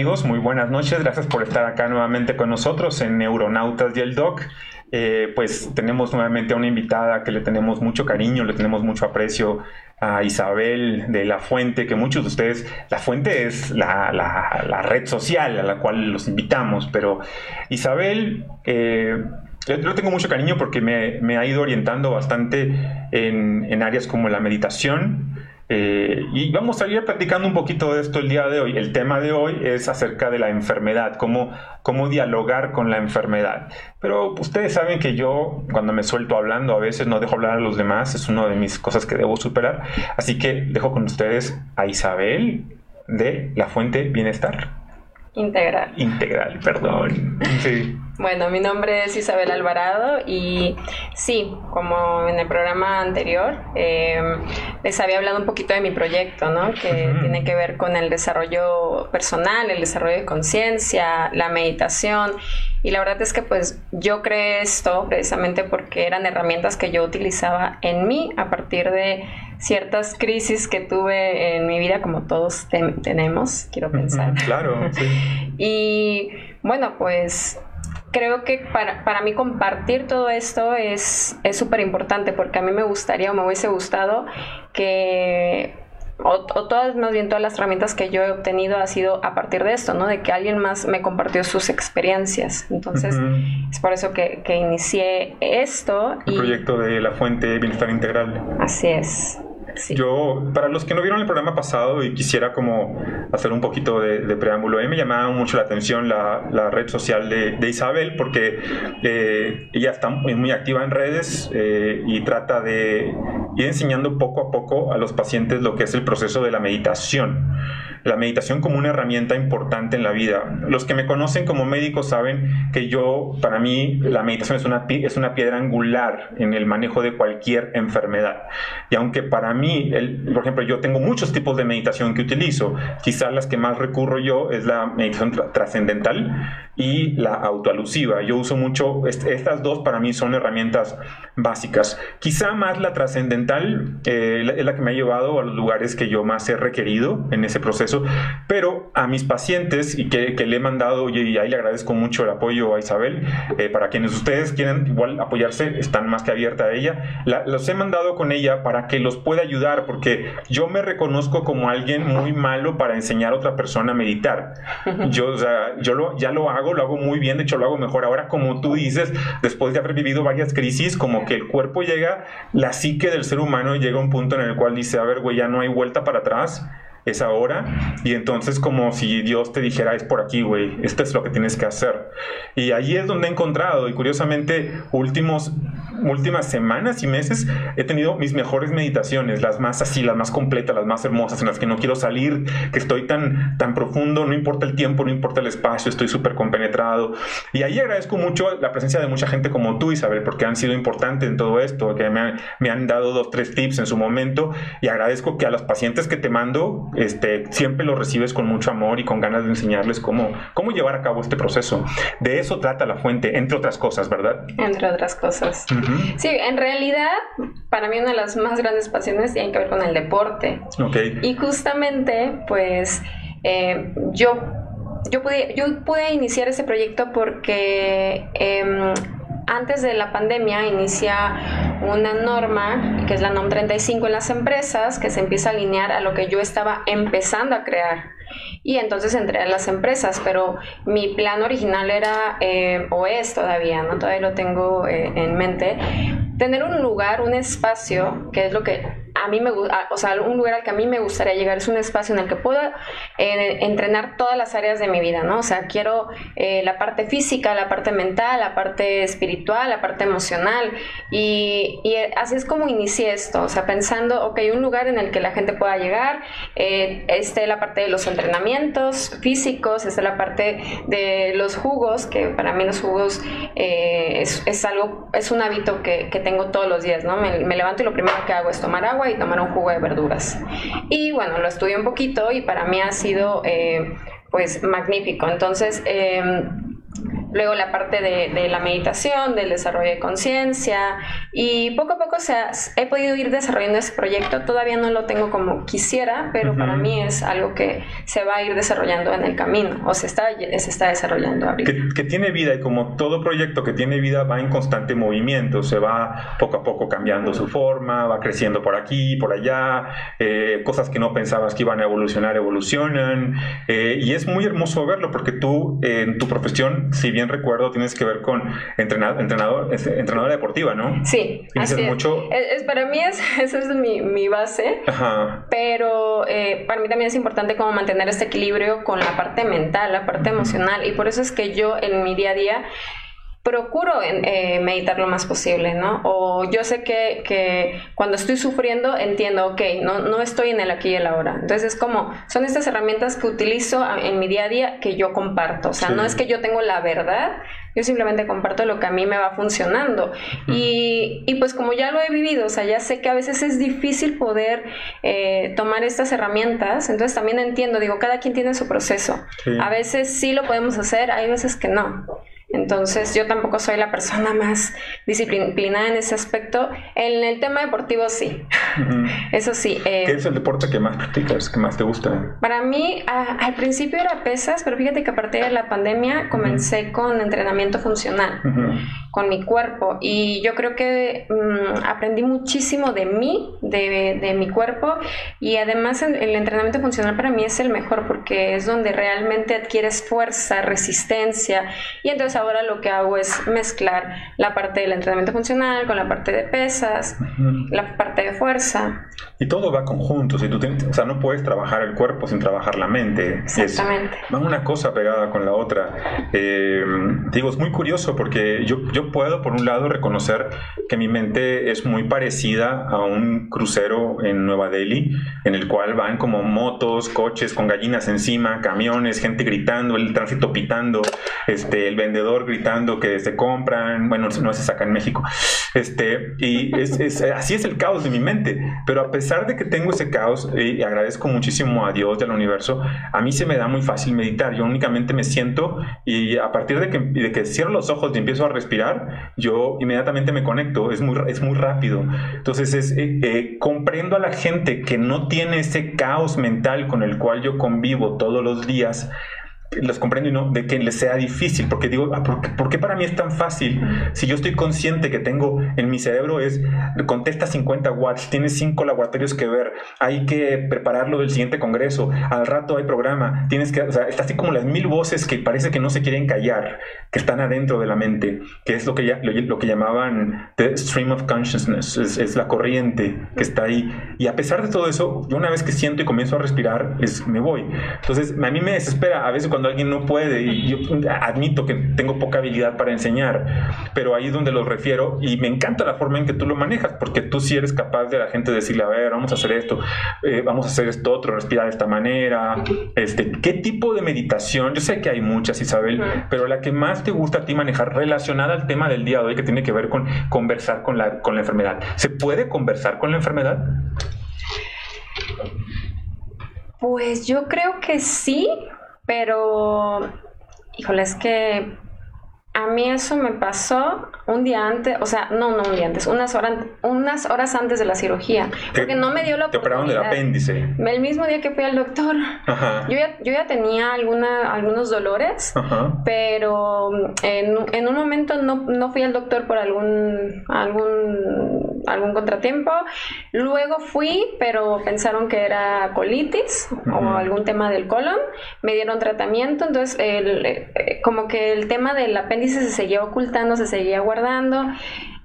Amigos, muy buenas noches. Gracias por estar acá nuevamente con nosotros en Neuronautas y el Doc. Eh, pues tenemos nuevamente a una invitada que le tenemos mucho cariño, le tenemos mucho aprecio a Isabel de La Fuente, que muchos de ustedes, La Fuente es la, red social a la cual los invitamos, pero Isabel... Eh, tengo mucho cariño porque me, ha ido orientando bastante en áreas como la meditación, eh, y vamos a ir platicando un poquito de esto el día de hoy. El tema de hoy es acerca de la enfermedad, cómo, cómo dialogar con la enfermedad. Pero ustedes saben que yo, cuando me suelto hablando, a veces no dejo hablar a los demás, es una de mis cosas que debo superar. Así que dejo con ustedes a Isabel de La Fuente Bienestar. Integral. Integral, perdón. Sí. Bueno, mi nombre es Isabel Alvarado y sí, como en el programa anterior, em, les había hablado un poquito de mi proyecto, ¿no? Que tiene que ver con el desarrollo personal, el desarrollo de conciencia, la meditación. Y la verdad es que pues yo creé esto precisamente porque eran herramientas que yo utilizaba en mí a partir de ciertas crisis que tuve en mi vida, como todos tenemos, quiero pensar. claro, sí. y bueno, pues creo que para, para mí compartir todo esto es súper importante porque a mí me gustaría o me hubiese gustado que o, todas, más bien todas las herramientas que yo he obtenido ha sido a partir de esto, ¿no? De que alguien más me compartió sus experiencias. Entonces, es por eso que, que inicié esto. El proyecto de la fuente Bienestar Integral. Así es. Yo, para los que no vieron el programa pasado y quisiera como hacer un poquito de, preámbulo, a mí me llamaba mucho la atención la, red social de, Isabel porque eh, ella está muy, activa en redes eh, y trata de ir enseñando poco a poco a los pacientes lo que es el proceso de la meditación la meditación como una herramienta importante en la vida. Los que me conocen como médico saben que yo, para mí, la meditación es una, es una piedra angular en el manejo de cualquier enfermedad. Y aunque para mí, el, por ejemplo, yo tengo muchos tipos de meditación que utilizo, quizás las que más recurro yo es la meditación trascendental y la autoalusiva. Yo uso mucho, estas dos para mí son herramientas básicas. Quizá más la trascendental eh, es la que me ha llevado a los lugares que yo más he requerido en ese proceso pero a mis pacientes y que, le he mandado, y ahí le agradezco mucho el apoyo a Isabel, eh, para quienes ustedes quieran igual apoyarse, están más que abierta a ella, los he mandado con ella para que los pueda ayudar, porque yo me reconozco como alguien muy malo para enseñar a otra persona a meditar. Yo, o sea, yo lo, ya lo hago, lo hago muy bien, de hecho lo hago mejor. Ahora, como tú dices, después de haber vivido varias crisis, como que el cuerpo llega, la psique del ser humano llega a un punto en el cual dice, a ver, güey, ya no hay vuelta para atrás es ahora. Y entonces como si Dios te dijera, es por aquí, güey, esto es lo que tienes que hacer. Y ahí es donde he encontrado, y curiosamente, últimos, últimas semanas y meses he tenido mis mejores meditaciones, las más así, las más completas, las más hermosas, en las que no quiero salir, que estoy tan, tan profundo, no importa el tiempo, no importa el espacio, estoy súper compenetrado. Y ahí agradezco mucho la presencia de mucha gente como tú, Isabel, porque han sido importantes en todo esto, que me, me han dado dos, tres tips en su momento, y agradezco que a los pacientes que te mando, este, siempre lo recibes con mucho amor y con ganas de enseñarles cómo, cómo llevar a cabo este proceso. De eso trata la fuente, entre otras cosas, ¿verdad? Entre otras cosas. Sí, en realidad, para mí una de las más grandes pasiones tiene que ver con el deporte. Okay. Y justamente, pues, eh, yo, yo, pude, yo pude iniciar ese proyecto porque... Em, antes de la pandemia inicia una norma, que es la NOM 35 en las empresas, que se empieza a alinear a lo que yo estaba empezando a crear. Y entonces entré a las empresas, pero mi plan original era, eh, o es todavía, ¿no? Todavía lo tengo eh, en mente, tener un lugar, un espacio, que es lo que a mí me gusta, o sea, un lugar al que a mí me gustaría llegar es un espacio en el que pueda eh, entrenar todas las áreas de mi vida, ¿no? O sea, quiero eh, la parte física, la parte mental, la parte espiritual, la parte emocional. Y, así es como inicié esto, o sea, pensando, ok, un lugar en el que la gente pueda llegar, eh, esté la parte de los entrenamientos físicos, esté la parte de los jugos, que para mí los jugos es, algo, es un hábito que, tengo todos los días, ¿no? Me, me levanto y lo primero que hago es tomar agua y tomar un jugo de verduras. Y bueno, lo estudié un poquito y para mí ha sido eh, pues magnífico. Entonces, em, luego la parte de, la meditación, del desarrollo de conciencia y poco a poco se he podido ir desarrollando ese proyecto. Todavía no lo tengo como quisiera, pero para mí es algo que se va a ir desarrollando en el camino o se está, se está desarrollando ahorita. Que, tiene vida y como todo proyecto que tiene vida va en constante movimiento, se va poco a poco cambiando su forma, va creciendo por aquí, por allá, eh, cosas que no pensabas que iban a evolucionar, evolucionan eh, y es muy hermoso verlo porque tú en tu profesión, si bien recuerdo, tienes que ver con entrenador, entrenador, entrenadora deportiva, ¿no? Sí, así mucho. Es. para mí es, esa es mi, mi base, Ajá. pero eh, para mí también es importante como mantener este equilibrio con la parte mental, la parte emocional y por eso es que yo en mi día a día procuro eh, meditar lo más posible, ¿no? O yo sé que, que, cuando estoy sufriendo entiendo, ok, no, no estoy en el aquí y el ahora. Entonces es como, son estas herramientas que utilizo en mi día a día que yo comparto. O sea, no es que yo tengo la verdad, yo simplemente comparto lo que a mí me va funcionando. y, y, pues como ya lo he vivido, o sea, ya sé que a veces es difícil poder eh, tomar estas herramientas, entonces también entiendo, digo, cada quien tiene su proceso. A veces sí lo podemos hacer, hay veces que no. Entonces yo tampoco soy la persona más disciplinada en ese aspecto. En el tema deportivo sí, eso sí. Eh, ¿Qué es el deporte que más practicas, que más te gusta? Para mí al principio era pesas, pero fíjate que a partir de la pandemia comencé con entrenamiento funcional, con mi cuerpo y yo creo que mm, aprendí muchísimo de mí, de, de, mi cuerpo y además el entrenamiento funcional para mí es el mejor porque es donde realmente adquieres fuerza, resistencia y entonces ahora lo que hago es mezclar la parte del entrenamiento funcional con la parte de pesas, la parte de fuerza. Y todo va conjunto, si tú o sea, no puedes trabajar el cuerpo sin trabajar la mente. Exactamente. va una cosa pegada con la otra. Eh, digo, es muy curioso porque yo, yo puedo, por un lado, reconocer que mi mente es muy parecida a un crucero en Nueva Delhi, en el cual van como motos, coches con gallinas encima, camiones, gente gritando, el tránsito pitando, este, el vendedor gritando que se compran, bueno, no se saca en México, este, y es, así es el caos de mi mente, pero a pesar de que tengo ese caos y agradezco muchísimo a Dios y al universo, a mí se me da muy fácil meditar, yo únicamente me siento y a partir de que, de que cierro los ojos y empiezo a respirar, yo inmediatamente me conecto, es muy, es muy rápido, entonces es, eh, eh, comprendo a la gente que no tiene ese caos mental con el cual yo convivo todos los días, los comprendo y no de que les sea difícil, porque digo, ah, ¿por, qué, para mí es tan fácil? Si yo estoy consciente que tengo en mi cerebro es, contesta 50 watts, tienes 5 laboratorios que ver, hay que prepararlo del siguiente congreso, al rato hay programa, tienes que, o sea, está así como las mil voces que parece que no se quieren callar, que están adentro de la mente, que es lo que, ya, lo, que llamaban the stream of consciousness, es, es, la corriente que está ahí. Y a pesar de todo eso, yo una vez que siento y comienzo a respirar, es, me voy. Entonces, a mí me desespera a veces cuando cuando alguien no puede y yo admito que tengo poca habilidad para enseñar, pero ahí es donde lo refiero y me encanta la forma en que tú lo manejas, porque tú sí eres capaz de la gente decirle, a ver, vamos a hacer esto, eh, vamos a hacer esto otro, respirar de esta manera, este, ¿qué tipo de meditación? Yo sé que hay muchas, Isabel, pero la que más te gusta a ti manejar relacionada al tema del día de hoy que tiene que ver con conversar con la, con la enfermedad. ¿Se puede conversar con la enfermedad? Pues yo creo que sí, pero, híjole, es que a mí eso me pasó un día antes, o sea, no, no un día antes, unas horas, unas horas antes de la cirugía, porque no me dio la oportunidad. Te operaron del apéndice. El mismo día que fui al doctor. Yo, ya, yo ya tenía alguna, algunos dolores, pero en, en, un momento no, no, fui al doctor por algún, algún, algún contratiempo. Luego fui, pero pensaron que era colitis o algún tema del colon. Me dieron tratamiento, entonces el, eh, como que el tema del apéndice se seguía ocultando, se seguía guardando.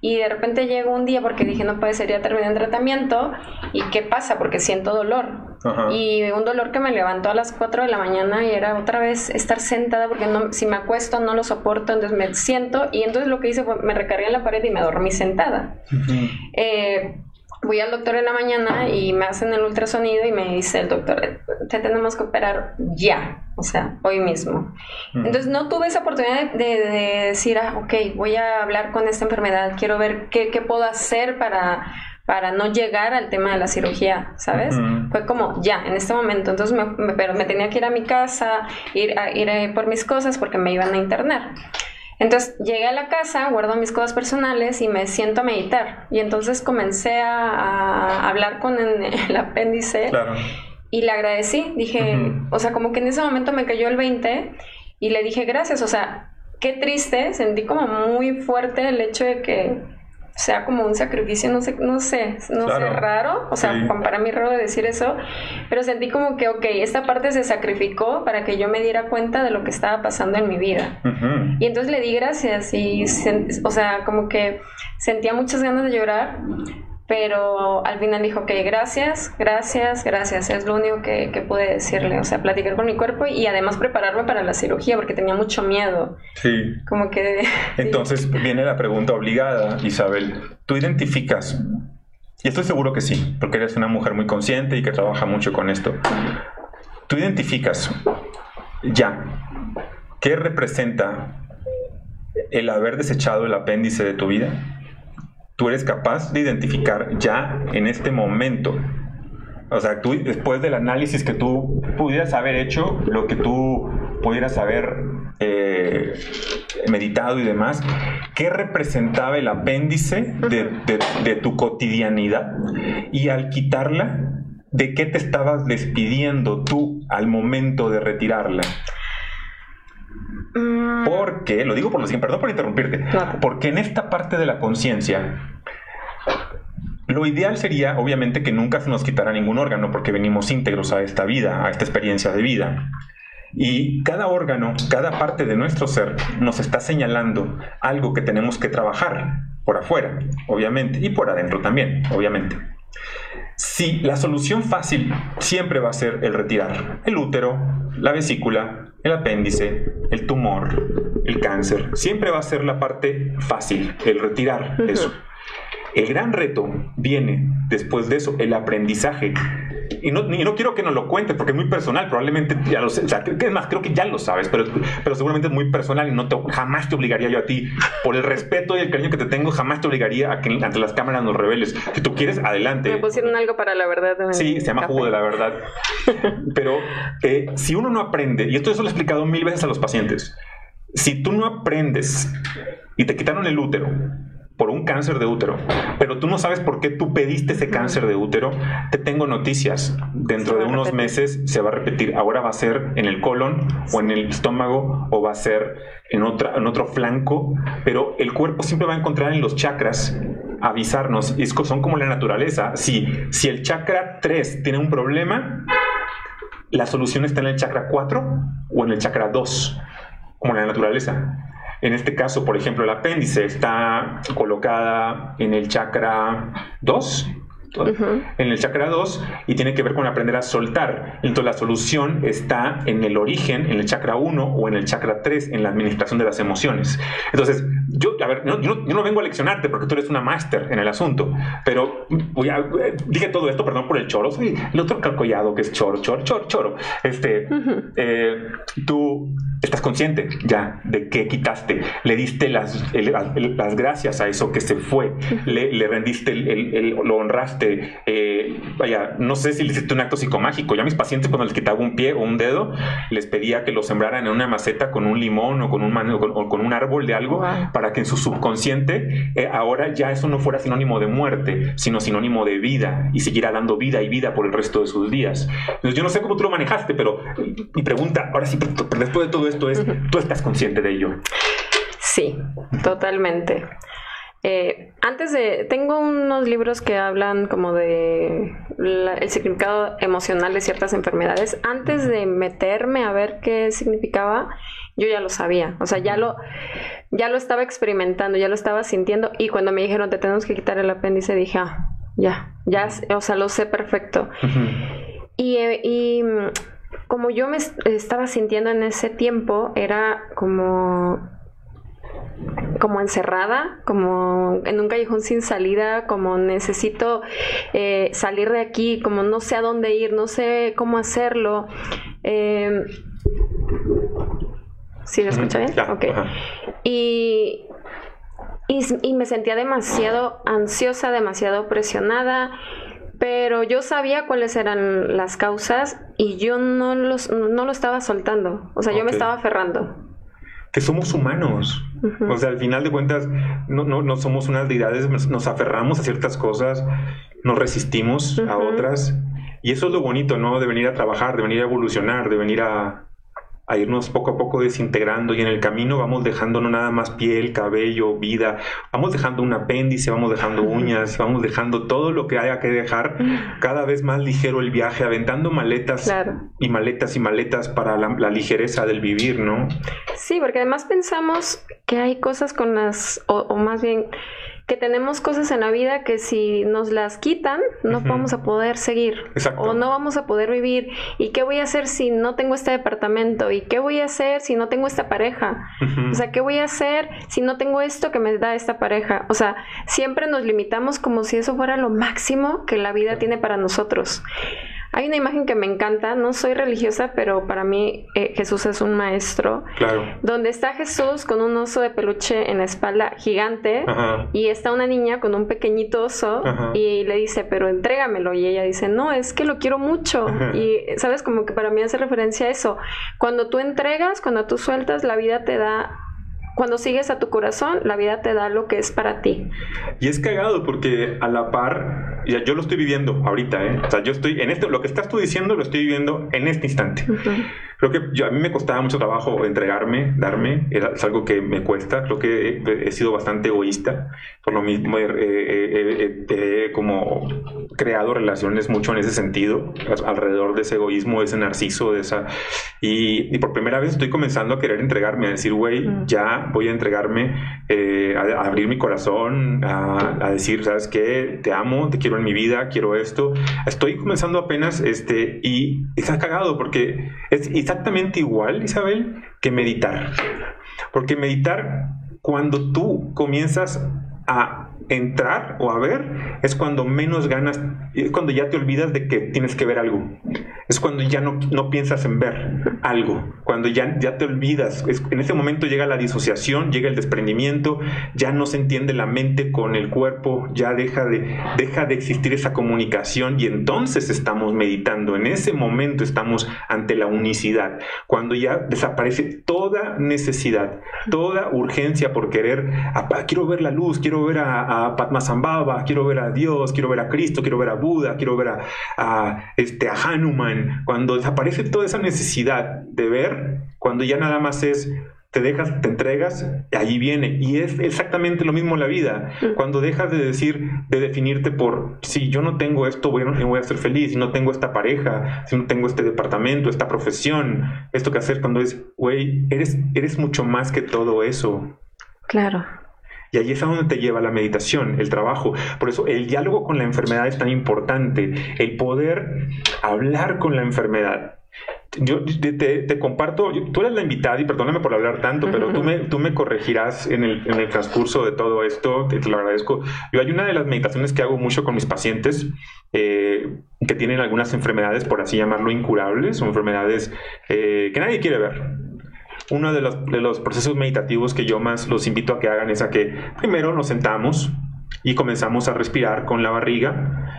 Y de repente llegó un día porque dije no puede ser ya terminé el tratamiento. Y qué pasa porque siento dolor. Y un dolor que me levantó a las 4 de la mañana y era otra vez estar sentada porque no, si me acuesto no lo soporto entonces me siento. Y entonces lo que hice fue me recargué en la pared y me dormí sentada voy al doctor en la mañana y me hacen el ultrasonido y me dice el doctor, te tenemos que operar ya, o sea, hoy mismo. Entonces no tuve esa oportunidad de, decir, ah, ok, voy a hablar con esta enfermedad, quiero ver qué, qué puedo hacer para para no llegar al tema de la cirugía, ¿sabes? Fue como ya, en este momento. Entonces, me, pero me tenía que ir a mi casa, ir, a, ir por mis cosas porque me iban a internar. Entonces llegué a la casa, guardo mis cosas personales y me siento a meditar. Y entonces comencé a, hablar con el, apéndice y le agradecí. Dije, o sea, como que en ese momento me cayó el 20 y le dije gracias. O sea, qué triste, sentí como muy fuerte el hecho de que sea como un sacrificio, no sé, no sé, no sé, raro, o sea, para mí raro decir eso, pero sentí como que, ok, esta parte se sacrificó para que yo me diera cuenta de lo que estaba pasando en mi vida. Y entonces le di gracias y, o sea, como que sentía muchas ganas de llorar, pero al final dijo que gracias, gracias, gracias, es lo único que, que, pude decirle, o sea, platicar con mi cuerpo y además prepararme para la cirugía porque tenía mucho miedo. Sí. Como que... Entonces viene la pregunta obligada, Isabel, ¿tú identificas? Y estoy seguro que sí, porque eres una mujer muy consciente y que trabaja mucho con esto. ¿Tú identificas ya qué representa el haber desechado el apéndice de tu vida? Tú eres capaz de identificar ya en este momento. O sea, tú después del análisis que tú pudieras haber hecho, lo que tú pudieras haber eh, meditado y demás, ¿qué representaba el apéndice de, tu cotidianidad? Y al quitarla, ¿de qué te estabas despidiendo tú al momento de retirarla? Mm. Porque, lo digo por lo siguiente, perdón por interrumpirte, porque en esta parte de la conciencia, lo ideal sería, obviamente, que nunca se nos quitara ningún órgano, porque venimos íntegros a esta vida, a esta experiencia de vida. Y cada órgano, cada parte de nuestro ser nos está señalando algo que tenemos que trabajar por afuera, obviamente, y por adentro también, obviamente. Si la solución fácil siempre va a ser el retirar el útero, la vesícula, el apéndice, el tumor, el cáncer, siempre va a ser la parte fácil, el retirar eso. El gran reto viene después de eso, el aprendizaje. Y no, no quiero que nos lo cuentes porque es muy personal, probablemente ya lo sé, o sea, es más, creo que ya lo sabes, pero, pero seguramente es muy personal y no te, jamás te obligaría yo a ti, por el respeto y el cariño que te tengo, jamás te obligaría a que ante las cámaras nos reveles. Si tú quieres, adelante. Me pusieron algo para la verdad. Sí, se llama jugo de la verdad. Pero eh, si uno no aprende, y esto eso lo he explicado mil veces a los pacientes, si tú no aprendes y te quitaron el útero, por un cáncer de útero, pero tú no sabes por qué tú pediste ese cáncer de útero, te tengo noticias. Dentro de unos meses se va a repetir. Ahora va a ser en el colon o en el estómago o va a ser en, otra, en otro flanco, pero el cuerpo siempre va a encontrar en los chakras avisarnos. Y son como la naturaleza. Si, si el chakra 3 tiene un problema, la solución está en el chakra 4 o en el chakra 2, como la naturaleza. En este caso, por ejemplo, el apéndice está colocada en el chakra 2 en el chakra 2 y tiene que ver con aprender a soltar. Entonces la solución está en el origen, en el chakra 1 o en el chakra 3, en la administración de las emociones. Entonces, yo, a ver, yo, no, vengo a leccionarte porque tú eres una máster en el asunto, pero voy a, dije todo esto, perdón por el choro, soy el otro calcollado que es choro, choro, choro, choro. Este, eh, tú estás consciente ya de que quitaste, le diste las, las gracias a eso que se fue, le, rendiste, el, lo honraste eh, vaya, no sé si le hiciste un acto psicomágico. Ya a mis pacientes cuando les quitaba un pie o un dedo, les pedía que lo sembraran en una maceta con un limón o con un, con, un árbol de algo para que en su subconsciente eh, ahora ya eso no fuera sinónimo de muerte, sino sinónimo de vida y siguiera dando vida y vida por el resto de sus días. Entonces yo no sé cómo tú lo manejaste, pero mi pregunta, ahora sí, después de todo esto es, ¿tú estás consciente de ello? Sí, totalmente. Eh, antes de, tengo unos libros que hablan como de el significado emocional de ciertas enfermedades. Antes de meterme a ver qué significaba, yo ya lo sabía. O sea, ya lo, ya lo estaba experimentando, ya lo estaba sintiendo. Y cuando me dijeron te tenemos que quitar el apéndice, dije, ah, ya, ya, o sea, lo sé perfecto. y, y como yo me estaba sintiendo en ese tiempo, era como como encerrada, como en un callejón sin salida, como necesito eh, salir de aquí, como no sé a dónde ir, no sé cómo hacerlo. Eh, ¿Sí lo escucha bien? ok. Y, y, me sentía demasiado ansiosa, demasiado presionada, pero yo sabía cuáles eran las causas y yo no, los, no lo estaba soltando, o sea, yo me estaba aferrando que somos humanos. O sea, al final de cuentas, no, no, no, somos unas deidades, nos aferramos a ciertas cosas, nos resistimos a otras. Y eso es lo bonito, ¿no? De venir a trabajar, de venir a evolucionar, de venir a, a irnos poco a poco desintegrando y en el camino vamos dejando no nada más piel, cabello, vida, vamos dejando un apéndice, vamos dejando uñas, vamos dejando todo lo que haya que dejar, cada vez más ligero el viaje, aventando maletas y maletas y maletas para la, ligereza del vivir, ¿no? Sí, porque además pensamos que hay cosas con las, o más bien que tenemos cosas en la vida que si nos las quitan, no vamos a poder seguir. O no vamos a poder vivir. ¿Y qué voy a hacer si no tengo este departamento? ¿Y qué voy a hacer si no tengo esta pareja? O sea, ¿qué voy a hacer si no tengo esto que me da esta pareja? O sea, siempre nos limitamos como si eso fuera lo máximo que la vida tiene para nosotros. Hay una imagen que me encanta, no soy religiosa, pero para mí eh, Jesús es un maestro. Claro. Donde está Jesús con un oso de peluche en la espalda gigante y está una niña con un pequeñito oso y le dice, pero entrégamelo. Y ella dice, no, es que lo quiero mucho. Y sabes, como que para mí hace referencia a eso. Cuando tú entregas, cuando tú sueltas, la vida te da cuando sigues a tu corazón, la vida te da lo que es para ti. Y es cagado porque a la par, yo lo estoy viviendo ahorita, ¿eh? O sea, yo estoy en esto, lo que estás tú diciendo lo estoy viviendo en este instante. Creo que yo, a mí me costaba mucho trabajo entregarme, darme, era, es algo que me cuesta, creo que he, sido bastante egoísta, por lo mismo he, como creado relaciones mucho en ese sentido, alrededor de ese egoísmo, de ese narciso, de esa... Y, por primera vez estoy comenzando a querer entregarme, a decir, güey, ya voy a entregarme, eh, a, abrir mi corazón, a, a, decir, ¿sabes qué? Te amo, te quiero en mi vida, quiero esto. Estoy comenzando apenas, este, y está cagado porque es exactamente igual, Isabel, que meditar. Porque meditar, cuando tú comienzas a entrar o a ver es cuando menos ganas, es cuando ya te olvidas de que tienes que ver algo. Es cuando ya no, no piensas en ver algo, cuando ya, ya te olvidas. en ese momento llega la disociación, llega el desprendimiento, ya no se entiende la mente con el cuerpo, ya deja de, deja de existir esa comunicación y entonces estamos meditando. En ese momento estamos ante la unicidad, cuando ya desaparece toda necesidad, toda urgencia por querer, quiero ver la luz, quiero ver a a Padmasambhava, quiero ver a Dios, quiero ver a Cristo, quiero ver a Buda, quiero ver a, este, a Hanuman. Cuando desaparece toda esa necesidad de ver, cuando ya nada más es te dejas, te entregas, ahí viene. Y es exactamente lo mismo en la vida. Cuando dejas de decir, de definirte por, si yo no tengo esto, voy a, voy a ser feliz, si no tengo esta pareja, si no tengo este departamento, esta profesión, esto que hacer, cuando es, güey, eres, eres mucho más que todo eso. Claro. Y ahí es a donde te lleva la meditación, el trabajo. Por eso el diálogo con la enfermedad es tan importante, el poder hablar con la enfermedad. Yo te, comparto, tú eres la invitada y perdóname por hablar tanto, pero tú me, tú me corregirás en el, en el transcurso de todo esto, te, lo agradezco. Yo hay una de las meditaciones que hago mucho con mis pacientes eh, que tienen algunas enfermedades, por así llamarlo, incurables, o enfermedades eh, que nadie quiere ver uno de los, procesos meditativos que yo más los invito a que hagan es a que primero nos sentamos y comenzamos a respirar con la barriga.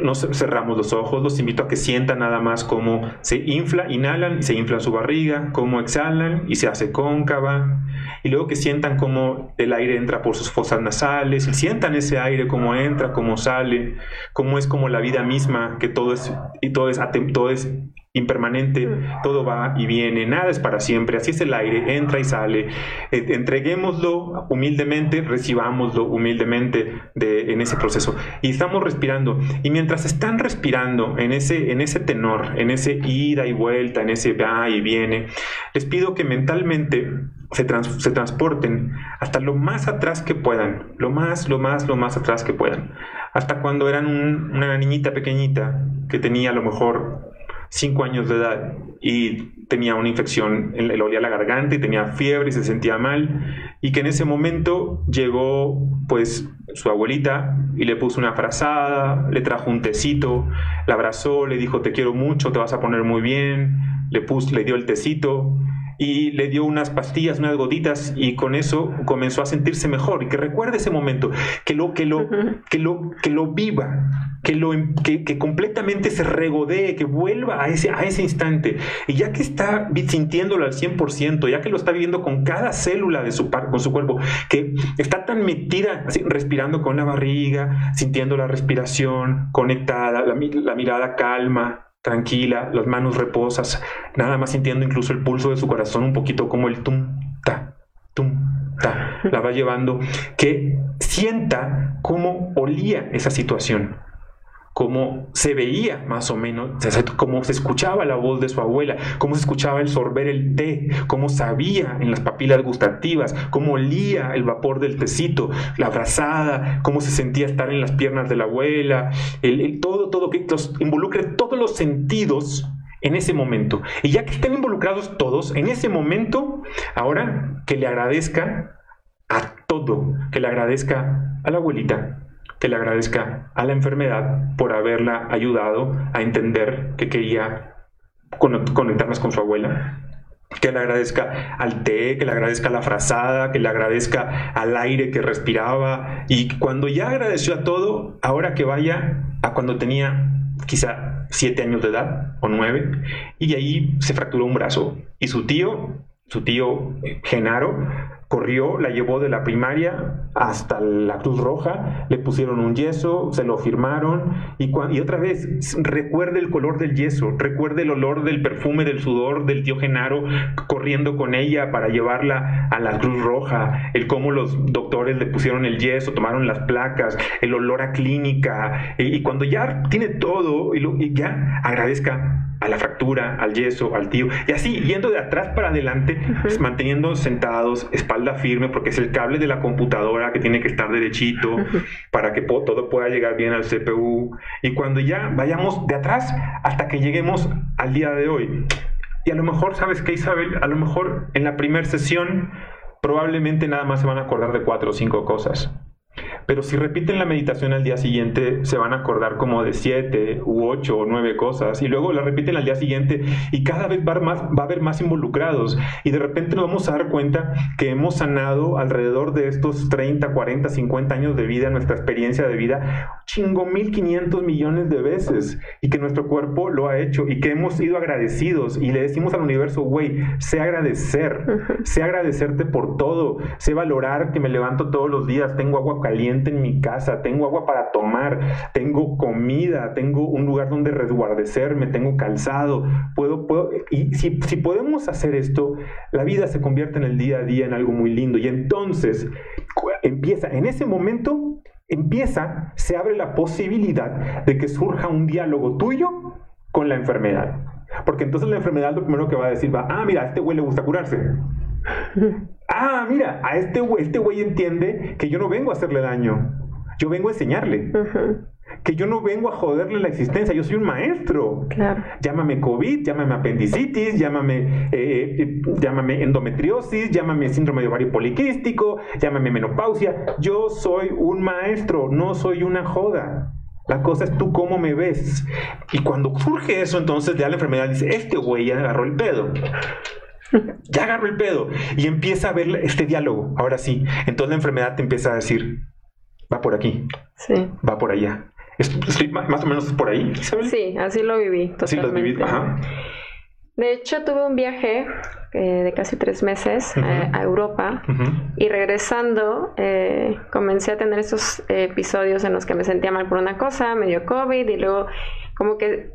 Nos cerramos los ojos, los invito a que sientan nada más cómo se infla, inhalan y se infla su barriga, cómo exhalan y se hace cóncava, y luego que sientan cómo el aire entra por sus fosas nasales, y sientan ese aire cómo entra, cómo sale, cómo es como la vida misma, que todo es, y todo es, todo es impermanente, todo va y viene, nada es para siempre, así es el aire, entra y sale, e, entreguémoslo humildemente, recibámoslo humildemente de, en ese proceso. Y estamos respirando. Y mientras están respirando en ese, en ese tenor, en ese ida y vuelta, en ese va y viene, les pido que mentalmente se, se transporten hasta lo más atrás que puedan, lo más, lo más, lo más atrás que puedan, hasta cuando eran una niñita pequeñita que tenía a lo mejor 5 años de edad y tenía una infección, le olía la garganta y tenía fiebre y se sentía mal. Y que en ese momento llegó pues su abuelita y le puso una frazada, le trajo un tecito, la abrazó, le dijo te quiero mucho, te vas a poner muy bien, le, puso, le dio el tecito y le dio unas pastillas, unas gotitas y con eso comenzó a sentirse mejor y que recuerde ese momento, que lo, que lo, que lo, que lo viva, que, lo, que, que completamente se regodee, que vuelva a ese, a ese instante. Y ya que está sintiéndolo al 100%, ya que lo está viviendo con cada célula de su, con su cuerpo, que está tan metida, respirando con la barriga, sintiendo la respiración conectada, la, la mirada calma, tranquila, las manos reposas, nada más sintiendo incluso el pulso de su corazón un poquito como el tum, ta, tum, ta, la va llevando, que sienta cómo olía esa situación cómo se veía más o menos, cómo se escuchaba la voz de su abuela, cómo se escuchaba el sorber el té, cómo sabía en las papilas gustativas, cómo olía el vapor del tecito, la abrazada, cómo se sentía estar en las piernas de la abuela, el, todo, todo, que los involucre todos los sentidos en ese momento. Y ya que estén involucrados todos, en ese momento, ahora que le agradezca a todo, que le agradezca a la abuelita, que le agradezca a la enfermedad por haberla ayudado a entender que quería conectar más con su abuela, que le agradezca al té, que le agradezca la frazada, que le agradezca al aire que respiraba. Y cuando ya agradeció a todo, ahora que vaya a cuando tenía quizá siete años de edad o nueve y ahí se fracturó un brazo. Y su tío, su tío Genaro, corrió, la llevó de la primaria hasta la Cruz Roja, le pusieron un yeso, se lo firmaron y, y, otra vez recuerde el color del yeso, recuerde el olor del perfume del sudor del tío Genaro corriendo con ella para llevarla a la Cruz Roja, el cómo los doctores le pusieron el yeso, tomaron las placas, el olor a clínica y, cuando ya tiene todo y, lo, y ya agradezca a la fractura, al yeso, al tío, y así, yendo de atrás para adelante, pues, manteniendo sentados, espalda firme, porque es el cable de la computadora que tiene que estar derechito para que todo pueda llegar bien al CPU. Y cuando ya vayamos de atrás hasta que lleguemos al día de hoy. Y a lo mejor, ¿sabes qué, Isabel? A lo mejor en la primera sesión probablemente nada más se van a acordar de cuatro o cinco cosas. Pero si repiten la meditación al día siguiente, se van a acordar como de siete u ocho o nueve cosas. Y luego la repiten al día siguiente y cada vez va a, más, va a haber más involucrados. Y de repente nos vamos a dar cuenta que hemos sanado alrededor de estos 30, 40, 50 años de vida, nuestra experiencia de vida, chingo 1500 millones de veces. Y que nuestro cuerpo lo ha hecho y que hemos sido agradecidos. Y le decimos al universo, güey, sé agradecer, sé agradecerte por todo, sé valorar que me levanto todos los días, tengo agua caliente en mi casa, tengo agua para tomar, tengo comida, tengo un lugar donde resguardecerme, tengo calzado, puedo, puedo, y si, si podemos hacer esto, la vida se convierte en el día a día en algo muy lindo. Y entonces empieza, en ese momento, empieza, se abre la posibilidad de que surja un diálogo tuyo con la enfermedad. Porque entonces la enfermedad lo primero que va a decir va, ah, mira, a este güey le gusta curarse. Ah, mira, a este güey, este güey entiende que yo no vengo a hacerle daño, yo vengo a enseñarle. Que yo no vengo a joderle la existencia, yo soy un maestro. Llámame COVID, llámame apendicitis, llámame, eh, eh, llámame endometriosis, llámame síndrome de ovario poliquístico, llámame menopausia. Yo soy un maestro, no soy una joda. La cosa es tú cómo me ves. Y cuando surge eso, entonces ya la enfermedad dice, este güey ya agarró el pedo. Ya agarro el pedo. Y empieza a ver este diálogo. Ahora sí. Entonces la enfermedad te empieza a decir, va por aquí. Sí. Va por allá. Estoy más o menos por ahí, Sí, así lo viví. Así lo viví. De hecho, tuve un viaje eh, de casi tres meses eh, a Europa y regresando eh, comencé a tener esos episodios en los que me sentía mal por una cosa, me dio COVID y luego como que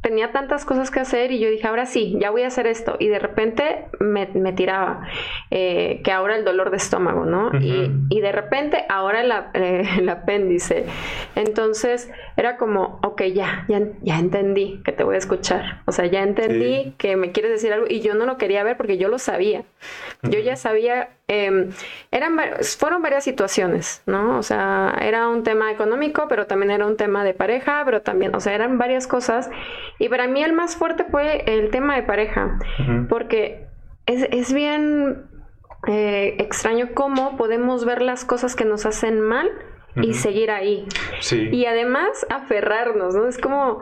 tenía tantas cosas que hacer y yo dije, ahora sí, ya voy a hacer esto. Y de repente me, tiraba, eh, que ahora el dolor de estómago, ¿no? y, de repente ahora eh, el apéndice. Entonces era como, ok, ya, ya, ya entendí que te voy a escuchar. O sea, ya entendí que me quieres decir algo y yo no lo quería ver porque yo lo sabía. Yo ya sabía eh, eran, fueron varias situaciones, ¿no? O sea, era un tema económico, pero también era un tema de pareja, pero también, o sea, eran varias cosas. Y para mí el más fuerte fue el tema de pareja, porque es, es bien eh, extraño cómo podemos ver las cosas que nos hacen mal y seguir ahí. Sí. Y además aferrarnos, ¿no? Es como...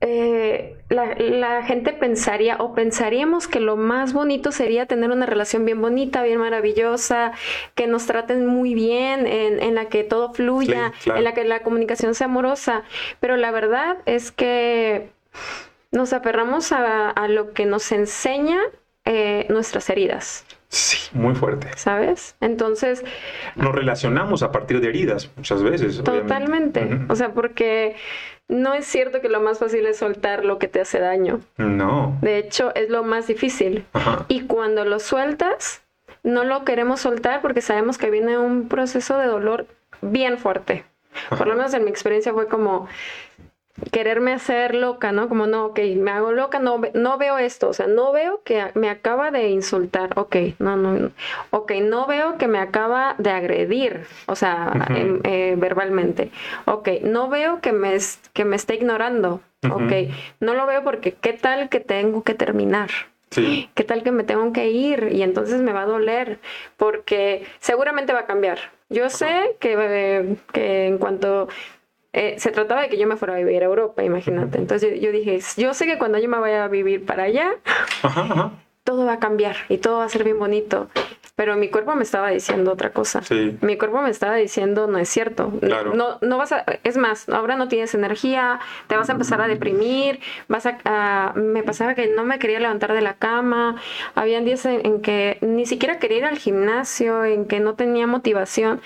Eh, la, gente pensaría o pensaríamos que lo más bonito sería tener una relación bien bonita, bien maravillosa, que nos traten muy bien, en, la que todo fluya, en la que la comunicación sea amorosa. Pero la verdad es que nos aferramos a, lo que nos enseña eh, nuestras heridas. Sí, muy fuerte. ¿Sabes? Entonces... Nos relacionamos a partir de heridas muchas veces. Totalmente. O sea, porque no es cierto que lo más fácil es soltar lo que te hace daño. No. De hecho, es lo más difícil. Y cuando lo sueltas, no lo queremos soltar porque sabemos que viene un proceso de dolor bien fuerte. Por lo menos en mi experiencia fue como, quererme hacer loca, ¿no? Como no, ok, me hago loca, no, no veo esto, o sea, no veo que me acaba de insultar, ok, no, no, ok, no veo que me acaba de agredir, o sea, eh, verbalmente, ok, no veo que me, que me esté ignorando, ok, no lo veo porque qué tal que tengo que terminar. Sí. ¿Qué tal que me tengo que ir? Y entonces me va a doler, porque seguramente va a cambiar. Yo sé que, que en cuanto eh, se trataba de que yo me fuera a vivir a Europa, imagínate. Entonces yo, dije, yo sé que cuando yo me vaya a vivir para allá, todo va a cambiar y todo va a ser bien bonito. Pero mi cuerpo me estaba diciendo otra cosa. Mi cuerpo me estaba diciendo, no es cierto. No, no vas a, es más, ahora no tienes energía, te vas a empezar a deprimir, vas a, me pasaba que no me quería levantar de la cama, habían días en que ni siquiera quería ir al gimnasio, en que no tenía motivación.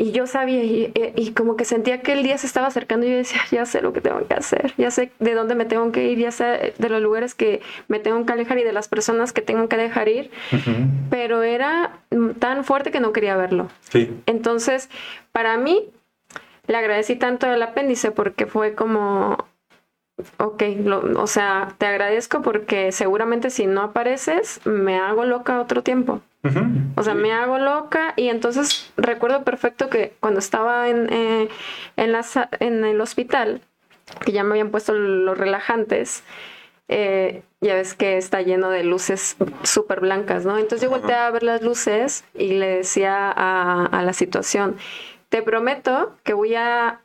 Y yo sabía, y, como que sentía que el día se estaba acercando y yo decía, ya sé lo que tengo que hacer, ya sé de dónde me tengo que ir, ya sé de los lugares que me tengo que alejar y de las personas que tengo que dejar ir, pero era tan fuerte que no quería verlo. Sí. Entonces, para mí, le agradecí tanto el apéndice porque fue como, ok, o sea, te agradezco porque seguramente si no apareces, me hago loca otro tiempo. O sea, me hago loca y entonces recuerdo perfecto que cuando estaba en, eh, en, en el hospital, que ya me habían puesto los relajantes, eh, ya ves que está lleno de luces súper blancas, ¿no? Entonces yo volteé a ver las luces y le decía a, la situación, te prometo que voy a,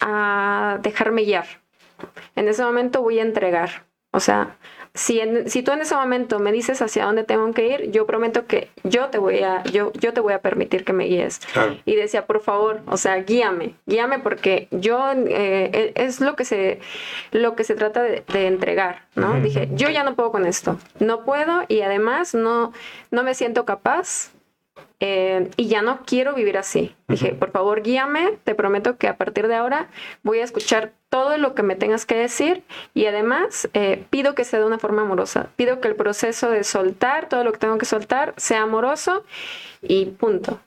a dejarme guiar. En ese momento voy a entregar. O sea, si, si tú en ese momento me dices hacia dónde tengo que ir, yo prometo que yo te voy a, yo, yo te voy a permitir que me guíes. Y decía, por favor, o sea, guíame, guíame porque yo eh, e, es lo que se, lo que se trata de, entregar, ¿no? Dije, yo ya no puedo con esto, no puedo y además no, no me siento capaz eh, y ya no quiero vivir así. Dije, por favor, guíame, te prometo que a partir de ahora voy a escuchar todo lo que me tengas que decir y además eh, pido que sea de una forma amorosa. Pido que el proceso de soltar todo lo que tengo que soltar sea amoroso y punto.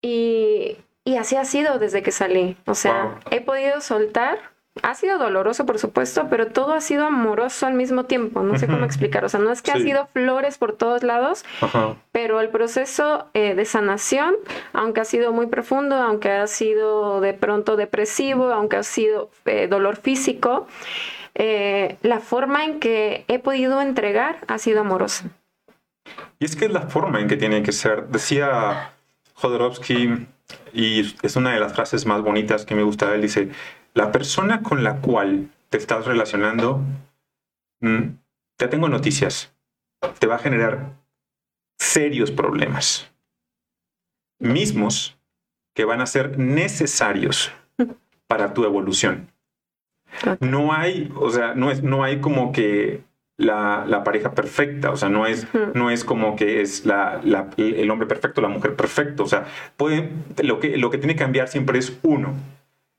y, y, así ha sido desde que salí. O sea, he podido soltar ha sido doloroso, por supuesto, pero todo ha sido amoroso al mismo tiempo. No sé cómo explicar. O sea, no es que ha sido flores por todos lados, pero el proceso eh, de sanación, aunque ha sido muy profundo, aunque ha sido de pronto depresivo, aunque ha sido eh, dolor físico, eh, la forma en que he podido entregar ha sido amorosa. Y es que es la forma en que tiene que ser. Decía Jodorowsky, y es una de las frases más bonitas que me gusta, él dice, la persona con la cual te estás relacionando, mm, te tengo noticias, te va a generar serios problemas, mismos que van a ser necesarios para tu evolución. No hay, o sea, no, es, no hay como que la, pareja perfecta, o sea, no es, no es como que es la, el hombre perfecto, la mujer perfecta, o sea, puede, lo, que, lo que tiene que cambiar siempre es uno.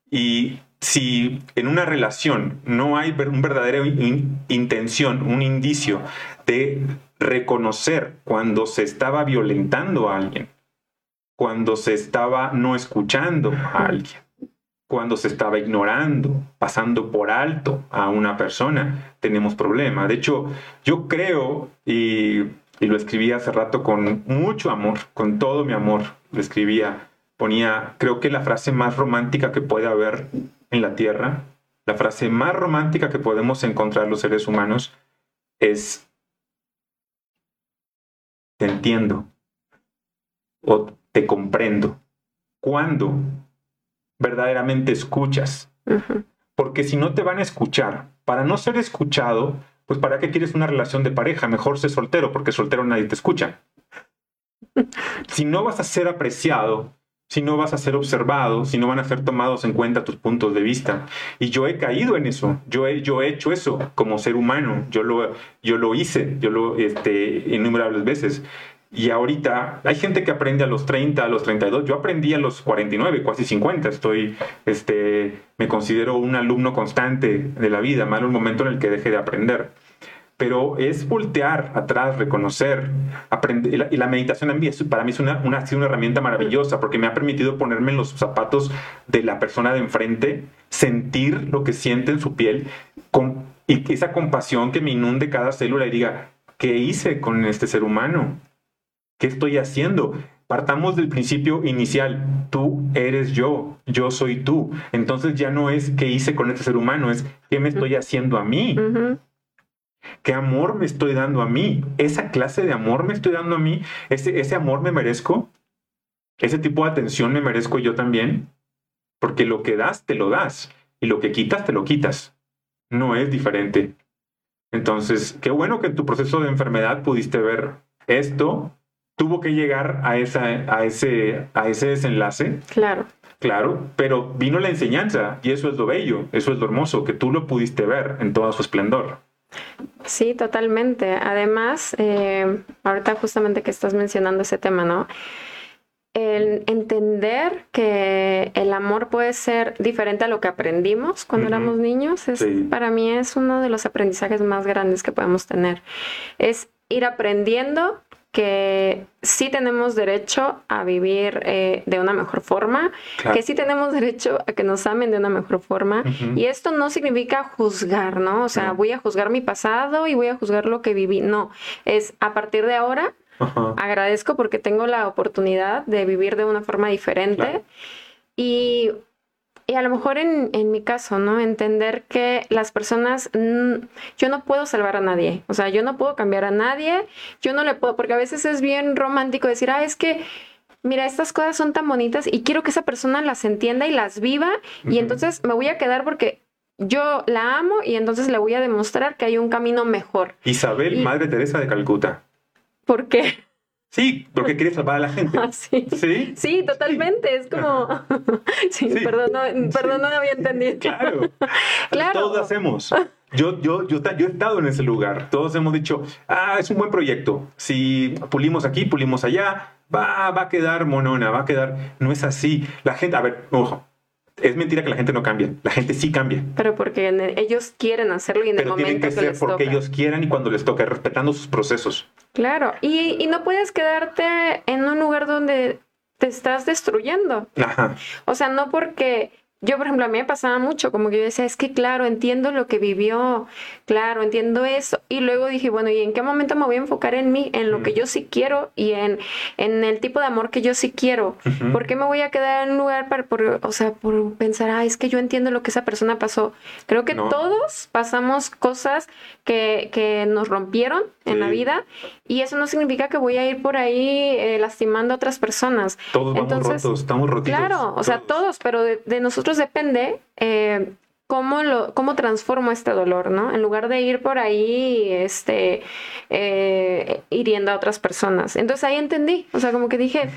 Y si en una relación no hay un verdadero intención, un indicio de reconocer cuando se estaba violentando a alguien, cuando se estaba no escuchando a alguien, cuando se estaba ignorando, pasando por alto a una persona, tenemos problema. De hecho, yo creo, y, y lo escribí hace rato con mucho amor, con todo mi amor, lo escribía, ponía, creo que la frase más romántica que puede haber en la Tierra, la frase más romántica que podemos encontrar los seres humanos es, te entiendo o te comprendo. Cuando verdaderamente escuchas. porque si no te van a escuchar, para no ser escuchado, pues ¿para qué quieres una relación de pareja? Mejor ser soltero, porque soltero nadie te escucha. si no vas a ser apreciado, si no vas a ser observado, si no van a ser tomados en cuenta tus puntos de vista. Y yo he caído en eso, yo he, yo he hecho eso como ser humano, yo lo, yo lo hice, yo lo, este, innumerables veces. Y ahorita hay gente que aprende a los 30, a los 32. Yo aprendí a los 49, casi 50. Estoy, este, me considero un alumno constante de la vida, malo un momento en el que deje de aprender. Pero es voltear atrás, reconocer, aprender. Y la, meditación a mí para mí es una, una, ha sido una herramienta maravillosa porque me ha permitido ponerme en los zapatos de la persona de enfrente, sentir lo que siente en su piel con, y esa compasión que me inunde cada célula y diga, ¿qué hice con este ser humano? ¿Qué estoy haciendo? Partamos del principio inicial. Tú eres yo, yo soy tú. Entonces ya no es qué hice con este ser humano, es qué me estoy haciendo a mí. ¿Qué amor me estoy dando a mí? ¿Esa clase de amor me estoy dando a mí? ¿Ese, ese amor me merezco? ¿Ese tipo de atención me merezco yo también? Porque lo que das, te lo das. Y lo que quitas, te lo quitas. No es diferente. Entonces, qué bueno que en tu proceso de enfermedad pudiste ver esto tuvo que llegar a, esa, a, ese, a ese desenlace. Claro. Claro, pero vino la enseñanza y eso es lo bello, eso es lo hermoso, que tú lo pudiste ver en todo su esplendor. Sí, totalmente. Además, eh, ahorita justamente que estás mencionando ese tema, ¿no? El entender que el amor puede ser diferente a lo que aprendimos cuando éramos niños, es, para mí es uno de los aprendizajes más grandes que podemos tener. Es ir aprendiendo que sí tenemos derecho a vivir eh, de una mejor forma, que sí tenemos derecho a que nos amen de una mejor forma. Y esto no significa juzgar, ¿no? O sea, voy a juzgar mi pasado y voy a juzgar lo que viví. No, es a partir de ahora, agradezco porque tengo la oportunidad de vivir de una forma diferente. Y y a lo mejor en, en, mi caso, ¿no? Entender que las personas, yo no puedo salvar a nadie, o sea, yo no puedo cambiar a nadie, yo no le puedo, porque a veces es bien romántico decir, ah, es que, mira, estas cosas son tan bonitas y quiero que esa persona las entienda y las viva y entonces me voy a quedar porque yo la amo y entonces le voy a demostrar que hay un camino mejor. Isabel, Madre Teresa de Calcuta. ¿Por qué? Sí, porque quiere salvar a la gente. Ah, sí. sí. totalmente. Es como. sí, Perdón, no, perdón, no había entendido. Claro. claro. Todos hacemos. Yo, yo, yo, yo he estado en ese lugar. Todos hemos dicho, ah, es un buen proyecto. Si pulimos aquí, pulimos allá, va, va a quedar monona, va a quedar. No es así. La gente, a ver, ojo, es mentira que la gente no cambie. La gente sí cambia. Pero porque ellos quieren hacerlo y en el momento tienen que, ser porque ellos quieran y cuando les toque, respetando sus procesos. Claro. Y, y no puedes quedarte en un lugar donde te estás destruyendo. Ajá. O sea, no porque yo, por ejemplo, a mí me pasaba mucho, como que yo decía, es que claro, entiendo lo que vivió, claro, entiendo eso. Y luego dije, bueno, ¿y en qué momento me voy a enfocar en mí, en lo que yo sí quiero y en, en el tipo de amor que yo sí quiero? ¿Por qué me voy a quedar en un lugar para, por, o sea, por pensar, ah, es que yo entiendo lo que esa persona pasó? Creo que todos pasamos cosas que, que nos rompieron en la vida y eso no significa que voy a ir por ahí eh, lastimando a otras personas. Todos vamos rotos, estamos rotitos. Claro, o sea, todos, pero de, nosotros depende eh, cómo, lo, cómo transformo este dolor, ¿no? En lugar de ir por ahí este, eh, hiriendo a otras personas. Entonces ahí entendí, o sea, como que dije,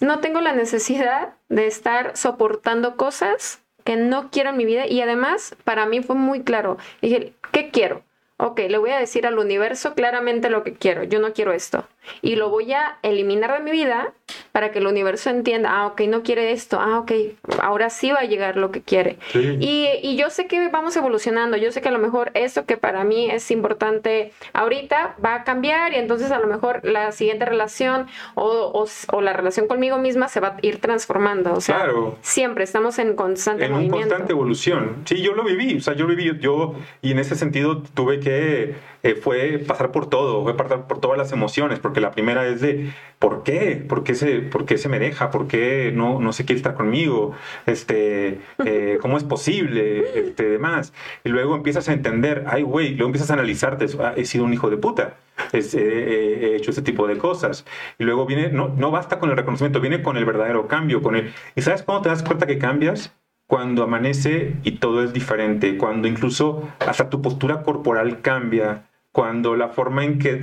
no tengo la necesidad de estar soportando cosas que no quiero en mi vida y además para mí fue muy claro. Dije, ¿qué quiero? ok, le voy a decir al universo claramente lo que quiero, yo no quiero esto. Y lo voy a eliminar de mi vida para que el universo entienda, ah, ok, no quiere esto, ah, ok, ahora sí va a llegar lo que quiere. Y, y, yo sé que vamos evolucionando, yo sé que a lo mejor eso que para mí es importante ahorita va a cambiar y entonces a lo mejor la siguiente relación o, o, la relación conmigo misma se va a ir transformando. O sea, siempre estamos en constante en movimiento. En constante evolución. Sí, yo lo viví, o sea, yo lo viví, yo, y en ese sentido tuve que, eh, fue pasar por todo, fue pasar por todas las emociones, porque la primera es de, ¿por qué? ¿Por qué se, por qué se me deja? ¿Por qué no, no se quiere estar conmigo? Este, eh, ¿Cómo es posible? Este, demás. Y luego empiezas a entender, ay, güey, luego empiezas a analizarte, ah, he sido un hijo de puta, he hecho ese tipo de cosas. Y luego viene, no, no basta con el reconocimiento, viene con el verdadero cambio, con el... ¿Y sabes cuándo te das cuenta que cambias? cuando amanece y todo es diferente, cuando incluso hasta tu postura corporal cambia, cuando la forma en que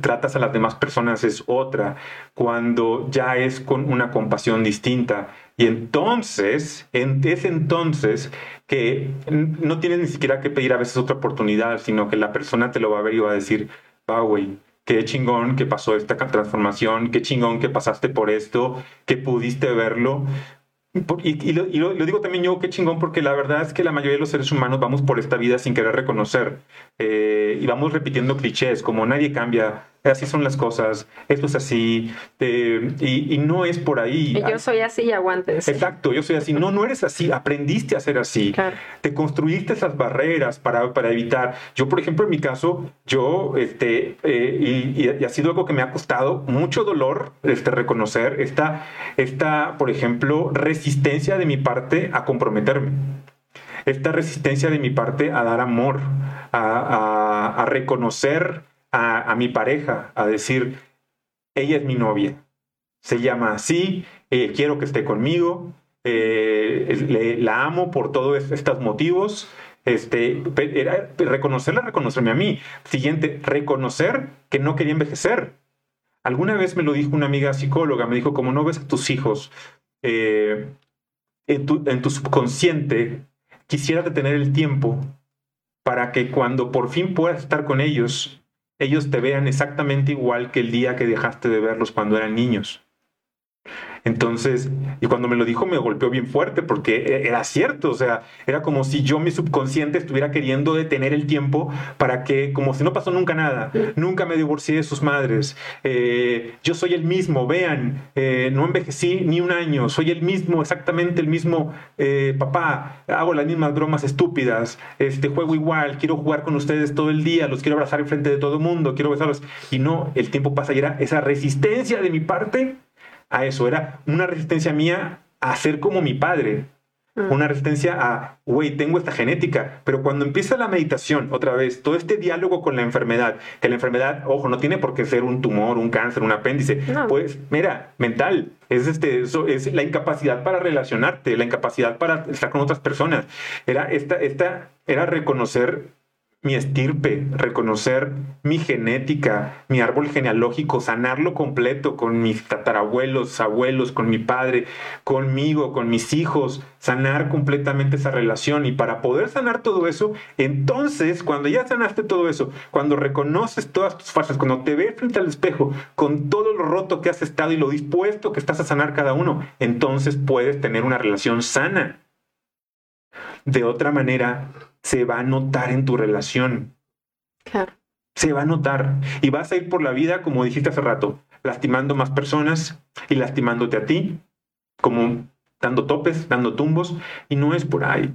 tratas a las demás personas es otra, cuando ya es con una compasión distinta. Y entonces, es entonces que no tienes ni siquiera que pedir a veces otra oportunidad, sino que la persona te lo va a ver y va a decir, va, güey, qué chingón que pasó esta transformación, qué chingón que pasaste por esto, que pudiste verlo. Y, lo, digo también yo, qué chingón, porque la verdad es que la mayoría de los seres humanos vamos por esta vida sin querer reconocer. Eh, y vamos repitiendo clichés, como nadie cambia, así son las cosas, esto es así, y, no es por ahí. Y yo soy así y aguantes. Exacto, yo soy así. No, no eres así, aprendiste a ser así. Te construiste esas barreras para, para evitar. Yo, por ejemplo, en mi caso, yo, este, eh, y, ha sido algo que me ha costado mucho dolor este, reconocer esta, esta, por ejemplo, resistencia de mi parte a comprometerme esta resistencia de mi parte a dar amor, a, a reconocer a, mi pareja, a decir, ella es mi novia, se llama así, eh, quiero que esté conmigo, eh, la amo por todos estos motivos. Este, era reconocerla, reconocerme a mí. Siguiente, reconocer que no quería envejecer. Alguna vez me lo dijo una amiga psicóloga, me dijo, como no ves a tus hijos eh, en, tu, en tu subconsciente, quisiera detener el tiempo para que cuando por fin puedas estar con ellos, ellos te vean exactamente igual que el día que dejaste de verlos cuando eran niños. Entonces, y cuando me lo dijo me golpeó bien fuerte porque e-, era cierto, o sea, era como si yo mi subconsciente estuviera queriendo detener el tiempo para que, como si no pasó nunca nada, nunca me divorcié de sus madres, eh, yo soy el mismo, vean, eh, no envejecí ni un año, soy el mismo, exactamente el mismo eh, papá, hago las mismas bromas estúpidas, este, juego igual, quiero jugar con ustedes todo el día, los quiero abrazar en frente de todo el mundo, quiero besarlos, y no, el tiempo pasa y era esa resistencia de mi parte a eso, era una resistencia mía a ser como mi padre, mm. una resistencia a, güey, tengo esta genética, pero cuando empieza la meditación, otra vez, todo este diálogo con la enfermedad, que la enfermedad, ojo, no tiene por qué ser un tumor, un cáncer, un apéndice, pues, mira, mental, es, este, eso, es la incapacidad para relacionarte, la incapacidad para estar con otras personas, era, esta, esta, era reconocer mi estirpe, reconocer mi genética, mi árbol genealógico, sanarlo completo con mis tatarabuelos, abuelos, con mi padre, conmigo, con mis hijos, sanar completamente esa relación. Y para poder sanar todo eso, entonces, cuando ya sanaste todo eso, cuando reconoces todas tus fallas, cuando te ves frente al espejo con todo lo roto que has estado y lo dispuesto que estás a sanar cada uno, entonces puedes tener una relación sana. De otra manera, se va a notar en tu relación. Claro. Se va a notar. Y vas a ir por la vida, como dijiste hace rato, lastimando más personas y lastimándote a ti, como dando topes, dando tumbos. Y no es por ahí.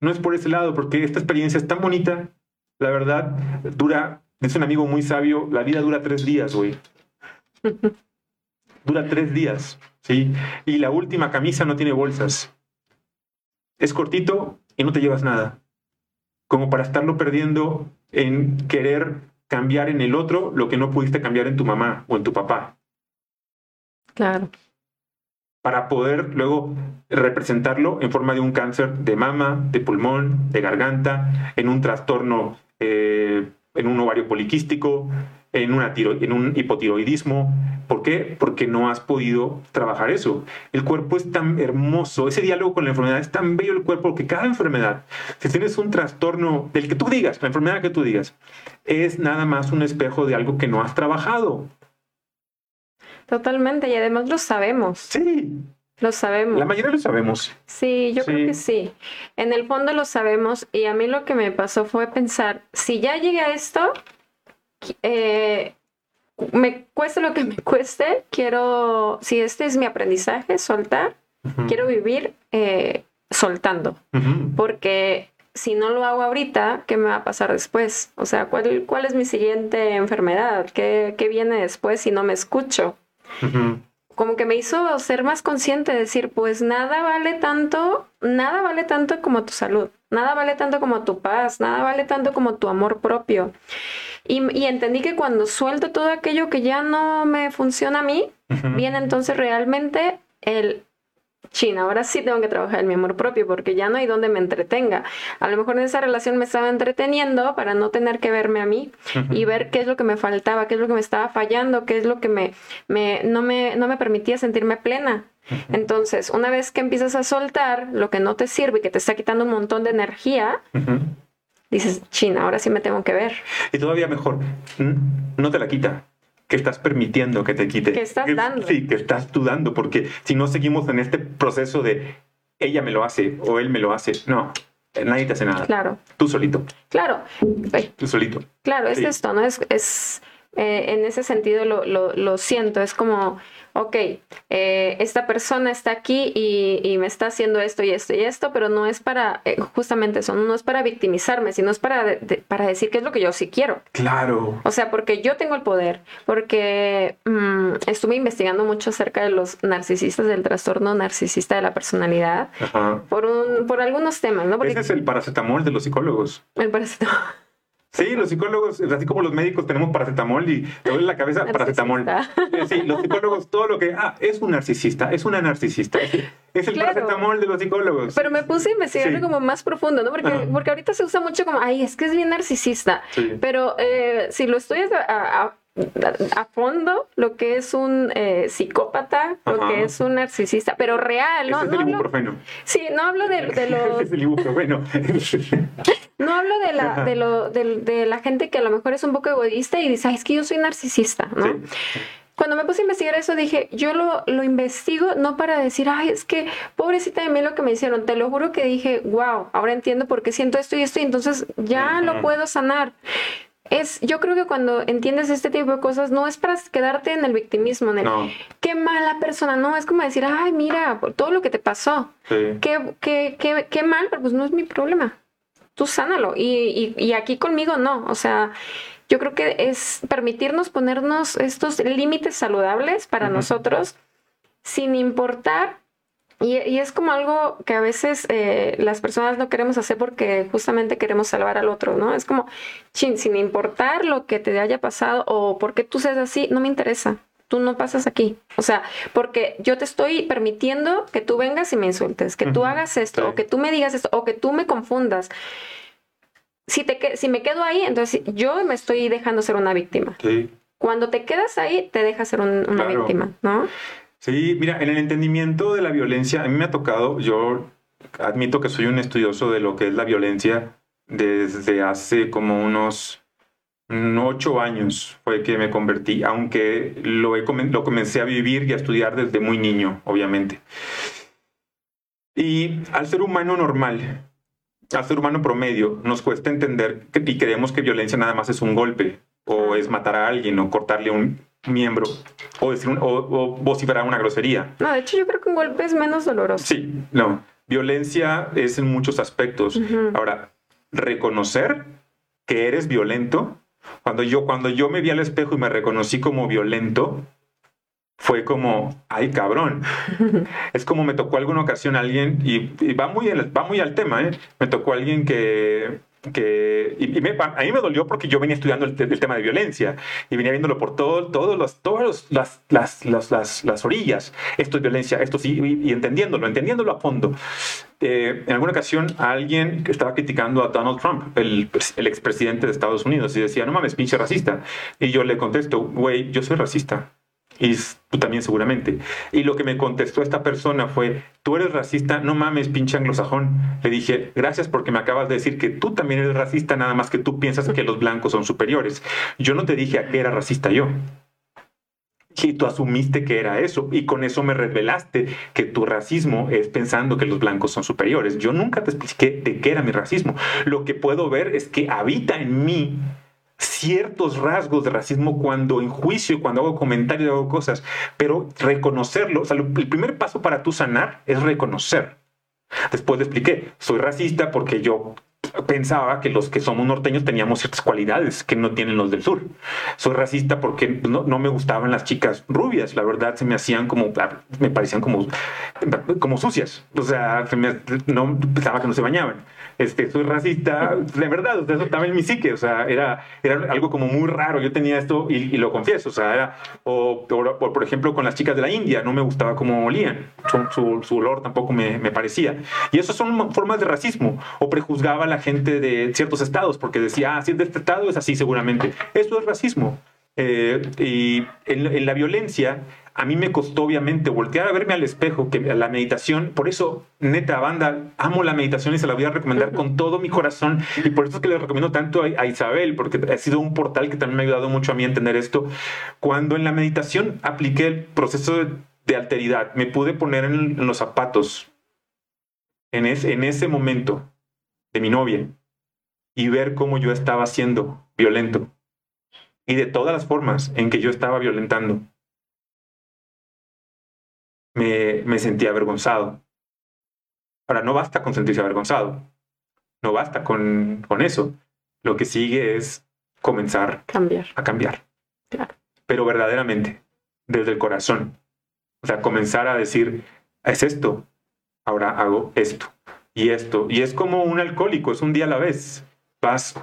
No es por ese lado, porque esta experiencia es tan bonita. La verdad, dura, es un amigo muy sabio, la vida dura tres días, güey. dura tres días, ¿sí? Y la última camisa no tiene bolsas. Es cortito y no te llevas nada como para estarlo perdiendo en querer cambiar en el otro lo que no pudiste cambiar en tu mamá o en tu papá. Claro. Para poder luego representarlo en forma de un cáncer de mama, de pulmón, de garganta, en un trastorno, eh, en un ovario poliquístico, en, una tiro, en un hipotiroidismo. ¿Por qué? Porque no has podido trabajar eso. El cuerpo es tan hermoso, ese diálogo con la enfermedad es tan bello el cuerpo que cada enfermedad, si tienes un trastorno del que tú digas, la enfermedad que tú digas, es nada más un espejo de algo que no has trabajado. Totalmente, y además lo sabemos. Sí. Lo sabemos. La mayoría lo sabemos. Sí, yo creo que sí. En el fondo lo sabemos y a mí lo que me pasó fue pensar, si ya llegué a esto, eh, me cueste lo que me cueste, quiero, si este es mi aprendizaje, soltar, quiero vivir eh, soltando, porque si no lo hago ahorita, ¿qué me va a pasar después? O sea, ¿cuál, cuál es mi siguiente enfermedad? ¿Qué, qué viene después si no me escucho? Como que me hizo ser más consciente, decir, pues nada vale tanto, nada vale tanto como tu salud, nada vale tanto como tu paz, nada vale tanto como tu amor propio. Y, entendí que cuando suelto todo aquello que ya no me funciona a mí, viene entonces realmente el China, ahora sí tengo que trabajar en mi amor propio porque ya no hay donde me entretenga. A lo mejor en esa relación me estaba entreteniendo para no tener que verme a mí y ver qué es lo que me faltaba, qué es lo que me estaba fallando, qué es lo que me, me, no, me, no me permitía sentirme plena. Entonces, una vez que empiezas a soltar lo que no te sirve y que te está quitando un montón de energía, dices, China, ahora sí me tengo que ver. Y todavía mejor, no te la quita que estás permitiendo que te quite. Que estás dando. Sí, que estás dudando, porque si no seguimos en este proceso de ella me lo hace o él me lo hace, no, nadie te hace nada. Claro. Tú solito. Claro. Tú solito. Claro, es esto, ¿no? Es, es eh, en ese sentido lo, lo, lo siento, es como ok, eh, esta persona está aquí y, me está haciendo esto y esto y esto, pero no es para, eh, justamente eso, no es para victimizarme, sino es para, para decir qué es lo que yo sí quiero. Claro. O sea, porque yo tengo el poder, porque mm, estuve investigando mucho acerca de los narcisistas, del trastorno narcisista de la personalidad, Por, un, por algunos temas, ¿no? Ese es el paracetamol de los psicólogos. El paracetamol. Sí, los psicólogos, así como los médicos tenemos paracetamol y te duele la cabeza, paracetamol. Eh, sí, los psicólogos, todo lo que, ah, es un narcisista, es una narcisista. Es el paracetamol de los psicólogos. Pero me puse a investigar como más profundo, ¿no? Porque, porque ahorita se usa mucho como, ay, es que es bien narcisista. Pero eh, si lo estoy a, a fondo lo que es un eh, psicópata, lo que es un narcisista, pero real, ¿no? es el ibuprofeno. Sí, no hablo de, de los... es el ibuprofeno. no hablo de la, de, lo, de, la gente que a lo mejor es un poco egoísta y dice, Ay, es que yo soy narcisista, ¿no? Cuando me puse a investigar eso dije, yo lo, lo investigo no para decir, ay, es que pobrecita de mí lo que me hicieron, te lo juro que dije, wow, ahora entiendo por qué siento esto y esto y entonces ya lo puedo sanar es, yo creo que cuando entiendes este tipo de cosas, no es para quedarte en el victimismo, en el qué mala persona, no, es como decir, ay, mira, todo lo que te pasó, qué, qué, qué, qué, mal, pero pues no es mi problema. Tú sánalo. Y, y, y aquí conmigo no. O sea, yo creo que es permitirnos ponernos estos límites saludables para nosotros, sin importar y, es como algo que a veces eh, las personas no queremos hacer porque justamente queremos salvar al otro, ¿no? Es como, chin, sin importar lo que te haya pasado o porque tú seas así, no me interesa. Tú no pasas aquí. O sea, porque yo te estoy permitiendo que tú vengas y me insultes, que tú hagas esto, o que tú me digas esto, o que tú me confundas. Si, te, si me quedo ahí, entonces yo me estoy dejando ser una víctima. Cuando te quedas ahí, te dejas ser una víctima, ¿no? Sí, mira, en el entendimiento de la violencia, a mí me ha tocado, yo admito que soy un estudioso de lo que es la violencia desde hace como unos ocho años fue que me convertí, aunque lo, lo comencé a vivir y a estudiar desde muy niño, obviamente. Y al ser humano normal, al ser humano promedio, nos cuesta entender que, y creemos que violencia nada más es un golpe, o es matar a alguien, o cortarle un, miembro o, decir o, vociferar una grosería. No, de hecho yo creo que un golpe es menos doloroso. Sí, no. Violencia es en muchos aspectos. Ahora, reconocer que eres violento, cuando yo, cuando yo me vi al espejo y me reconocí como violento, fue como, ay cabrón. es como me tocó alguna ocasión alguien, y, va, muy, va muy al tema, ¿eh? me tocó alguien que que y, a mí me dolió porque yo venía estudiando el, tema de violencia y venía viéndolo por todo, todos los, todas las, las, las, las, orillas. Esto es violencia, esto sí, y, entendiéndolo, entendiéndolo a fondo. Eh, en alguna ocasión alguien estaba criticando a Donald Trump, el, el expresidente de Estados Unidos, y decía, no mames, pinche racista. Y yo le contesto, güey, yo soy racista y tú también seguramente. Y lo que me contestó esta persona fue, tú eres racista, no mames, pinche anglosajón. Le dije, gracias porque me acabas de decir que tú también eres racista, nada más que tú piensas que los blancos son superiores. Yo no te dije a qué era racista yo. Y tú asumiste que era eso, y con eso me revelaste que tu racismo es pensando que los blancos son superiores. Yo nunca te expliqué de qué era mi racismo. Lo que puedo ver es que habita en mí ciertos rasgos de racismo cuando en juicio, cuando hago comentarios, hago cosas, pero reconocerlo, o sea, el primer paso para tú sanar es reconocer. Después le expliqué, soy racista porque yo pensaba que los que somos norteños teníamos ciertas cualidades que no tienen los del sur. Soy racista porque no, me gustaban las chicas rubias, la verdad se me hacían como, me parecían como, como sucias, o sea, no pensaba que no se bañaban. Este, soy racista, de verdad, eso estaba en mi psique, o sea, era, era algo como muy raro, yo tenía esto y, lo confieso, o sea, o, por ejemplo con las chicas de la India, no me gustaba cómo olían, su, su, olor tampoco me, me, parecía. Y eso son formas de racismo, o prejuzgaba a la gente de ciertos estados, porque decía, ah, si es de este estado es así seguramente. Eso es racismo. Eh, y en, la violencia, a mí me costó obviamente voltear a verme al espejo, que la meditación, por eso, neta, banda, amo la meditación y se la voy a recomendar con todo mi corazón. Y por eso es que le recomiendo tanto a, Isabel, porque ha sido un portal que también me ha ayudado mucho a mí a entender esto. Cuando en la meditación apliqué el proceso de, alteridad, me pude poner en, los zapatos, en, en ese momento, de mi novia, y ver cómo yo estaba siendo violento y de todas las formas en que yo estaba violentando. Me, me sentía avergonzado. Ahora, no basta con sentirse avergonzado. No basta con, con eso. Lo que sigue es comenzar cambiar. a cambiar. Claro. Pero verdaderamente, desde el corazón. O sea, comenzar a decir, es esto, ahora hago esto y esto. Y es como un alcohólico, es un día a la vez. Vas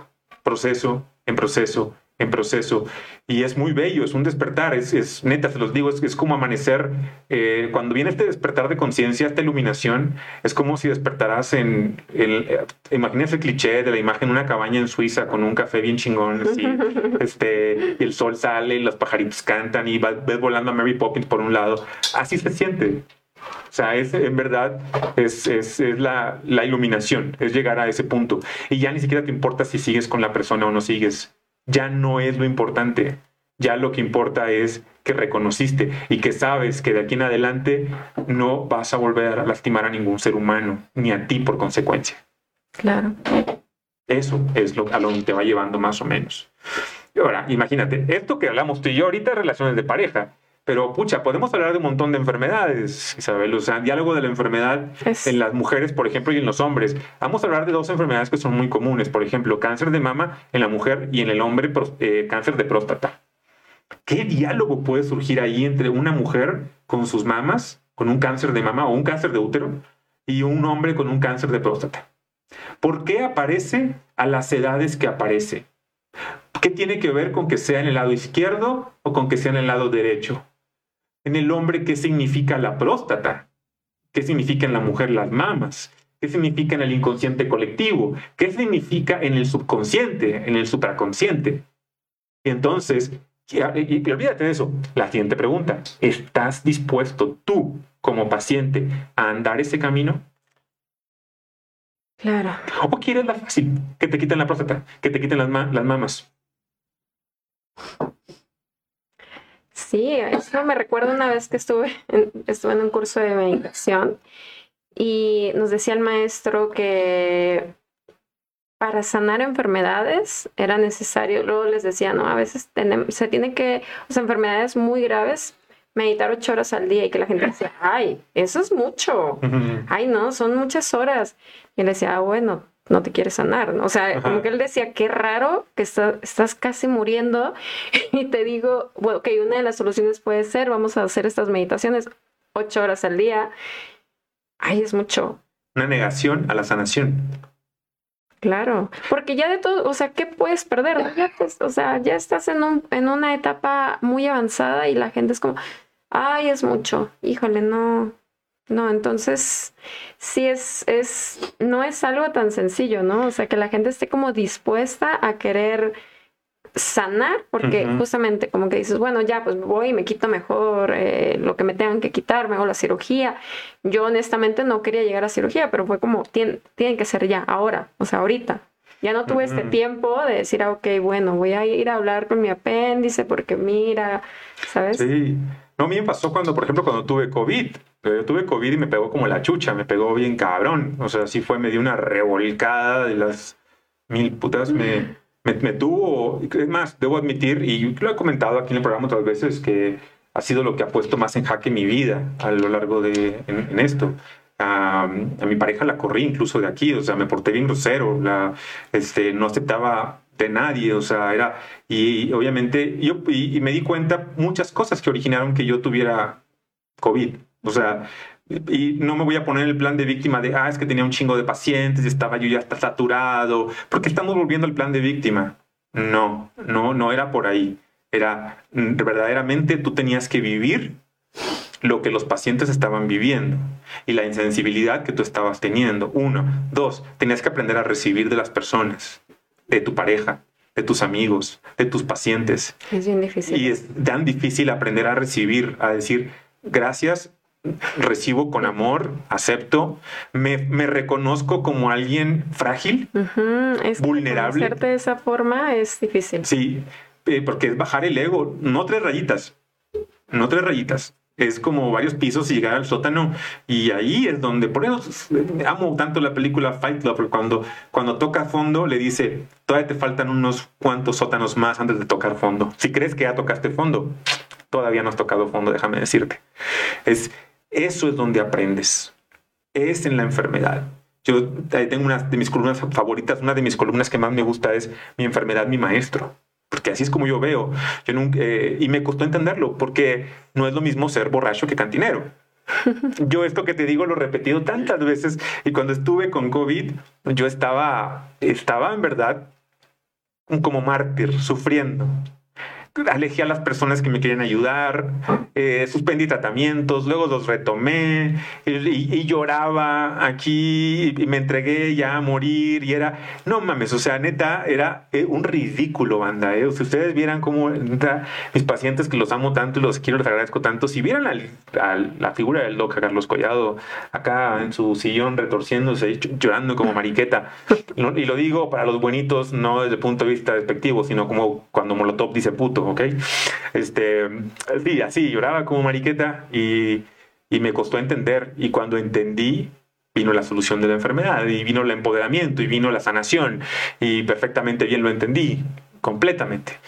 proceso en proceso en proceso. Y es muy bello, es un despertar, es, es neta, se los digo, es, es como amanecer. Eh, cuando viene este despertar de conciencia, esta iluminación, es como si despertaras en, el, eh, imagínense el cliché de la imagen una cabaña en Suiza con un café bien chingón, así, este, y el sol sale, los pajaritos cantan y ves volando a Mary Poppins por un lado. Así se siente. O sea, es, en verdad es, es, es la, la, iluminación, es llegar a ese punto. Y ya ni siquiera te importa si sigues con la persona o no sigues ya no es lo importante. Ya lo que importa es que reconociste y que sabes que de aquí en adelante no vas a volver a lastimar a ningún ser humano, ni a ti por consecuencia. Claro. Eso es lo, a lo que te va llevando más o menos. Y ahora, imagínate, esto que hablamos tú y yo ahorita, relaciones de pareja, pero pucha, podemos hablar de un montón de enfermedades, Isabel. O sea, diálogo de la enfermedad en las mujeres, por ejemplo, y en los hombres. Vamos a hablar de dos enfermedades que son muy comunes. Por ejemplo, cáncer de mama en la mujer y en el hombre, eh, cáncer de próstata. ¿Qué diálogo puede surgir ahí entre una mujer con sus mamas, con un cáncer de mama o un cáncer de útero, y un hombre con un cáncer de próstata? ¿Por qué aparece a las edades que aparece? ¿Qué tiene que ver con que sea en el lado izquierdo o con que sea en el lado derecho? En el hombre qué significa la próstata, qué significa en la mujer las mamas, qué significa en el inconsciente colectivo, qué significa en el subconsciente, en el supraconsciente. Y entonces, y, olvídate de eso. La siguiente pregunta, ¿estás dispuesto tú como paciente a andar ese camino? Claro. ¿O quieres la fácil? Que te quiten la próstata, que te quiten las, las mamas. Sí, eso me recuerdo una vez que estuve en, estuve en un curso de meditación y nos decía el maestro que para sanar enfermedades era necesario, luego les decía, no, a veces se tiene que, o sea, enfermedades muy graves, meditar ocho horas al día y que la gente decía, ay, eso es mucho, ay, no, son muchas horas. Y le decía, ah, bueno, no te quieres sanar, ¿no? O sea, como que él decía, qué raro que estás casi muriendo y te digo, bueno, que una de las soluciones puede ser, vamos a hacer estas meditaciones ocho horas al día. Ay, es mucho. Una negación a la sanación. Claro, porque ya de todo, o sea, ¿qué puedes perder? Ya o sea, ya estás en, un, en una etapa muy avanzada y la gente es como, ay, es mucho, híjole, no, no, entonces sí es, es, no es algo tan sencillo, ¿no? O sea, que la gente esté como dispuesta a querer sanar, porque justamente como que dices, bueno, ya, pues voy y me quito mejor eh, lo que me tengan que quitar, me hago la cirugía. Yo honestamente no quería llegar a cirugía, pero fue como, tiene, que ser ya, ahora, o sea, ahorita. Ya no tuve este tiempo de decir, ah, ok, bueno, voy a ir a hablar con mi apéndice porque mira, ¿sabes? Sí. No, a mí me pasó cuando, por ejemplo, cuando tuve COVID. Yo tuve COVID y me pegó como la chucha, me pegó bien cabrón. O sea, sí fue, me dio una revolcada de las mil putas. Me, me, tuvo, es más, debo admitir, y lo he comentado aquí en el programa otras veces, que ha sido lo que ha puesto más en jaque mi vida a lo largo de en, esto. a mi pareja la corrí incluso de aquí, o sea, me porté bien grosero, la, este, no aceptaba de nadie, o sea, era, y, obviamente, yo, y, me di cuenta muchas cosas que originaron que yo tuviera COVID, o sea, y no me voy a poner el plan de víctima de, ah, es que tenía un chingo de pacientes y estaba yo ya saturado, porque estamos volviendo al plan de víctima. No, no, no era por ahí. Era mm, verdaderamente tú tenías que vivir lo que los pacientes estaban viviendo y la insensibilidad que tú estabas teniendo. Uno. Dos, tenías que aprender a recibir de las personas, de tu pareja, de tus amigos, de tus pacientes. Es bien difícil. Y es tan difícil aprender a recibir, a decir, gracias, recibo con amor, acepto, me, me reconozco como alguien frágil, es vulnerable. De esa forma es difícil. Sí, eh, porque es bajar el ego, no tres rayitas, no tres rayitas es como varios pisos y llegar al sótano y ahí es donde por eso amo tanto la película Fight Club porque cuando cuando toca fondo le dice todavía te faltan unos cuantos sótanos más antes de tocar fondo si crees que ya tocaste fondo todavía no has tocado fondo déjame decirte es eso es donde aprendes es en la enfermedad yo tengo una de mis columnas favoritas una de mis columnas que más me gusta es mi enfermedad mi maestro porque así es como yo veo. Yo nunca, eh, y me costó entenderlo, porque no es lo mismo ser borracho que cantinero. Yo esto que te digo lo he repetido tantas veces y cuando estuve con COVID, yo estaba, estaba en verdad como mártir, sufriendo alejé a las personas que me querían ayudar, eh, suspendí tratamientos, luego los retomé y, lloraba aquí y me entregué ya a morir y era, no mames, o sea, neta, era eh, un ridículo, banda. Eh. Si ustedes vieran cómo mis pacientes que los amo tanto y los quiero, les agradezco tanto, si vieran a la figura del loca Carlos Collado acá en su sillón retorciéndose, llorando como mariqueta, y lo digo para los buenitos, no desde el punto de vista despectivo, sino como cuando Molotov dice puto ¿ok? Este, sí, así, lloraba como mariqueta y, y me costó entender. Y cuando entendí, vino la solución de la enfermedad y vino el empoderamiento y vino la sanación y perfectamente bien lo entendí, completamente.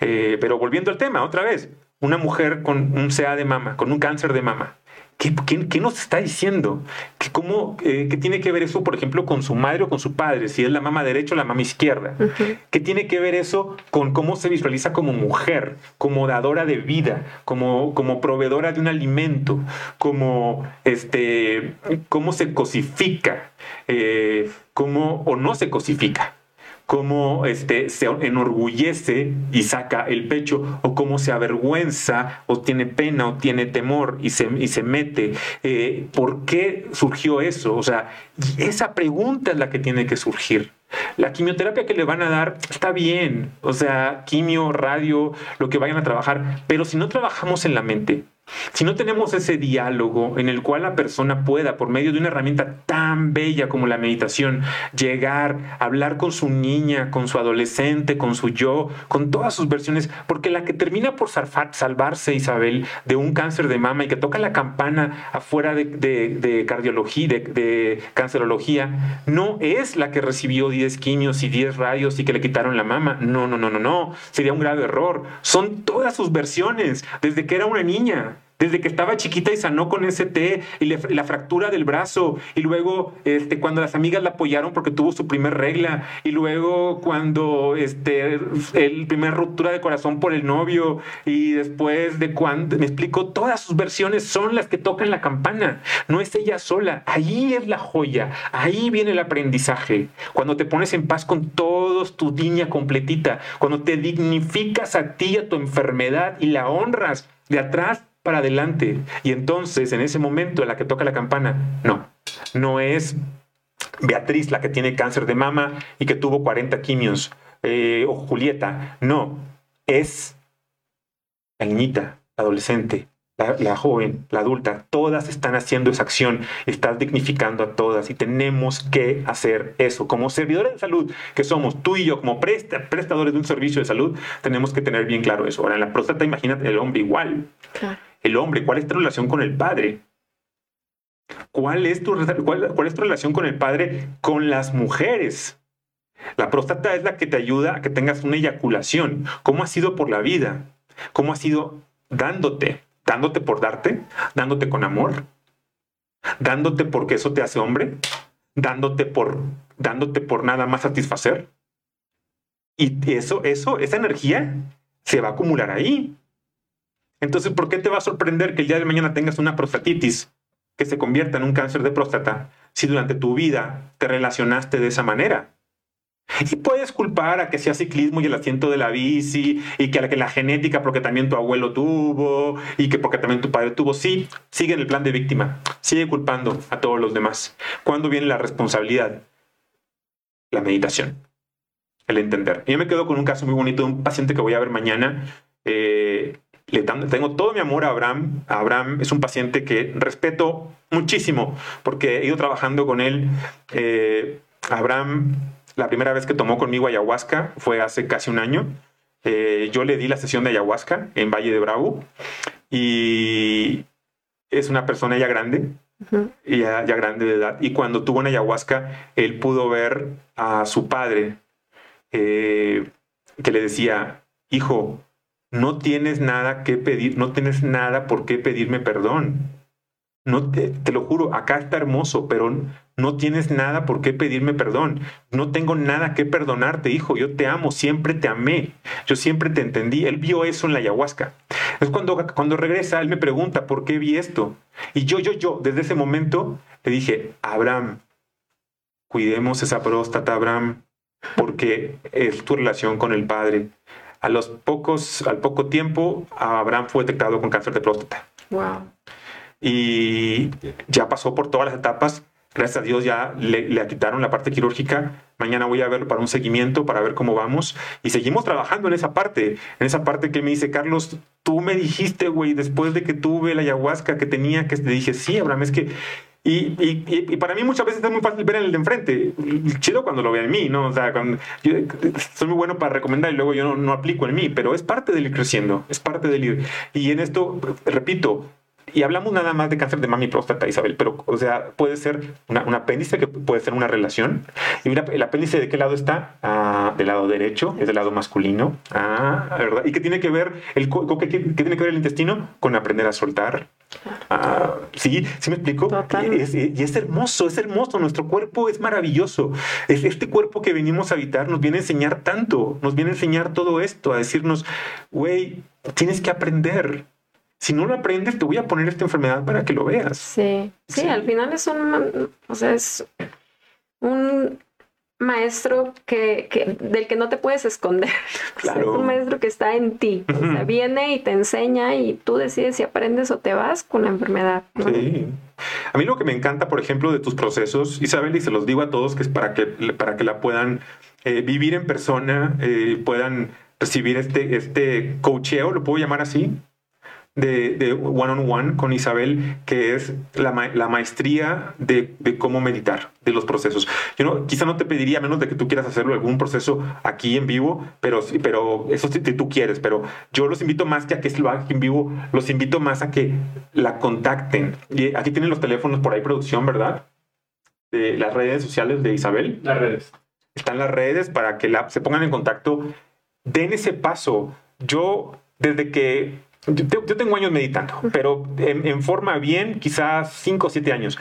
Eh, pero volviendo al tema, otra vez, una mujer con un CA de mama, con un cáncer de mama, ¿Qué, nos está diciendo? ¿Qué, cómo, eh, ¿Qué tiene que ver eso, por ejemplo, con su madre o con su padre? Si es la mamá derecha o la mamá izquierda. ¿Qué tiene que ver eso con cómo se visualiza como mujer, como dadora de vida, como, como proveedora de un alimento, como este, cómo se cosifica, eh, cómo o no se cosifica? Cómo este, se enorgullece y saca el pecho, o cómo se avergüenza, o tiene pena, o tiene temor y se, y se mete. Eh, ¿Por qué surgió eso? O sea, esa pregunta es la que tiene que surgir. La quimioterapia que le van a dar está bien, o sea, quimio, radio, lo que vayan a trabajar, pero si no trabajamos en la mente, si no tenemos ese diálogo en el cual la persona pueda, por medio de una herramienta tan bella como la meditación, llegar a hablar con su niña, con su adolescente, con su yo, con todas sus versiones, porque la que termina por salvarse, Isabel, de un cáncer de mama y que toca la campana afuera de, cardiología, de, de, cancerología, no es la que recibió 10 quimios y 10 radios y que le quitaron la mama. No, no, no, no, no. Sería un grave error. Son todas sus versiones, desde que era una niña desde que estaba chiquita y sanó con ST y la fractura del brazo. Y luego este, cuando las amigas la apoyaron porque tuvo su primer regla. Y luego cuando este, el primer ruptura de corazón por el novio. Y después de cuando, me explico, todas sus versiones son las que tocan la campana, no es ella sola, ahí es la joya, ahí viene el aprendizaje, cuando te pones en paz con todos tu niña completita, cuando te dignificas a ti, a tu enfermedad y la honras de atrás para adelante. Y entonces, en ese momento en la que toca la campana, no, no es Beatriz la que tiene cáncer de mama y que tuvo 40 quimios, eh, o Julieta, no, es la niñita, la adolescente, la, joven, la adulta, todas están haciendo esa acción, estás dignificando a todas y tenemos que hacer eso. Como servidores de salud que somos tú y yo, como prestadores de un servicio de salud, tenemos que tener bien claro eso. Ahora, en la próstata, imagínate el hombre igual. El hombre, ¿cuál es tu relación con el padre? ¿Cuál es, tu, cuál es tu relación con el padre con las mujeres? La próstata es la que te ayuda a que tengas una eyaculación. ¿Cómo ha sido por la vida? ¿Cómo ha sido dándote? Dándote por darte, dándote con amor, dándote porque eso te hace hombre, dándote por, dándote por nada más satisfacer. Y eso, eso, esa energía se va a acumular ahí. Entonces, ¿por qué te va a sorprender que el día de mañana tengas una prostatitis que se convierta en un cáncer de próstata si durante tu vida te relacionaste de esa manera. Y puedes culpar a que sea ciclismo y el asiento de la bici, y que la, que la genética porque también tu abuelo tuvo, y que porque también tu padre tuvo. Sí, sigue en el plan de víctima, sigue culpando a todos los demás. ¿Cuándo viene la responsabilidad? La meditación, el entender. Yo me quedo con un caso muy bonito de un paciente que voy a ver mañana. Eh, le tengo todo mi amor a Abraham. Abraham es un paciente que respeto muchísimo porque he ido trabajando con él. Eh, Abraham la primera vez que tomó conmigo ayahuasca fue hace casi un año. Eh, yo le di la sesión de ayahuasca en Valle de Bravo y es una persona ya grande, ya, grande de edad. Y cuando tuvo una ayahuasca, él pudo ver a su padre eh, que le decía, hijo, no tienes nada que pedir, no tienes nada por qué pedirme perdón. No te, te lo juro, acá está hermoso, pero no tienes nada por qué pedirme perdón. No tengo nada que perdonarte, hijo. Yo te amo, siempre te amé. Yo siempre te entendí. Él vio eso en la ayahuasca. Es cuando, cuando regresa, él me pregunta, ¿por qué vi esto? Y yo, yo, yo, desde ese momento le dije, Abraham, cuidemos esa próstata, Abraham, porque es tu relación con el Padre. A los pocos, al poco tiempo, Abraham fue detectado con cáncer de próstata. Wow. Y ya pasó por todas las etapas Gracias a Dios ya le, quitaron la parte quirúrgica. Mañana voy a verlo para un seguimiento, para ver cómo vamos. Y seguimos trabajando en esa parte, en esa parte que me dice, Carlos, tú me dijiste, güey, después de que tuve la ayahuasca que tenía, que te dije, sí, Abraham, es que... Y, y, para mí muchas veces es muy fácil ver en el de enfrente. Chido cuando lo ve en mí, ¿no? O sea, cuando yo soy muy bueno para recomendar y luego yo no, no aplico en mí, pero es parte del ir creciendo, es parte del ir. Y en esto, repito, y hablamos nada más de cáncer de mami próstata, Isabel, pero, o sea, puede ser una, un apéndice que puede ser una relación. Y mira, el apéndice de qué lado está? Ah, del lado derecho, es del lado masculino. Ah, ¿verdad? ¿Y qué tiene que ver el, qué, qué, tiene que ver el intestino? Con aprender a soltar. Ah, sí, sí me explico. Y es, y es, hermoso, es hermoso. Nuestro cuerpo es maravilloso. Es este cuerpo que venimos a habitar nos viene a enseñar tanto, nos viene a enseñar todo esto, a decirnos, güey, tienes que aprender si no lo aprendes, te voy a poner esta enfermedad para que lo veas. Sí, sí, al final es un, o sea, es un maestro que, del que no te puedes esconder. Claro. es un maestro que está en ti. o sea, viene y te enseña y tú decides si aprendes o te vas con la enfermedad. Sí. A mí lo que me encanta, por ejemplo, de tus procesos, Isabel, y se los digo a todos, que es para que, para que la puedan eh, vivir en persona, eh, puedan recibir este, este coacheo, lo puedo llamar así, de, one on one con Isabel, que es la, maestría de, cómo meditar, de los procesos. Yo no, quizá no te pediría, menos de que tú quieras hacerlo algún proceso aquí en vivo, pero, pero eso si tú quieres, pero yo los invito más que a que lo hagan en vivo, los invito más a que la contacten. Y aquí tienen los teléfonos por ahí, producción, ¿verdad? De las redes sociales de Isabel. Las redes. Están las redes para que la, se pongan en contacto. Den ese paso. Yo, desde que yo, tengo años meditando, pero en, forma bien, quizás 5 o 7 años.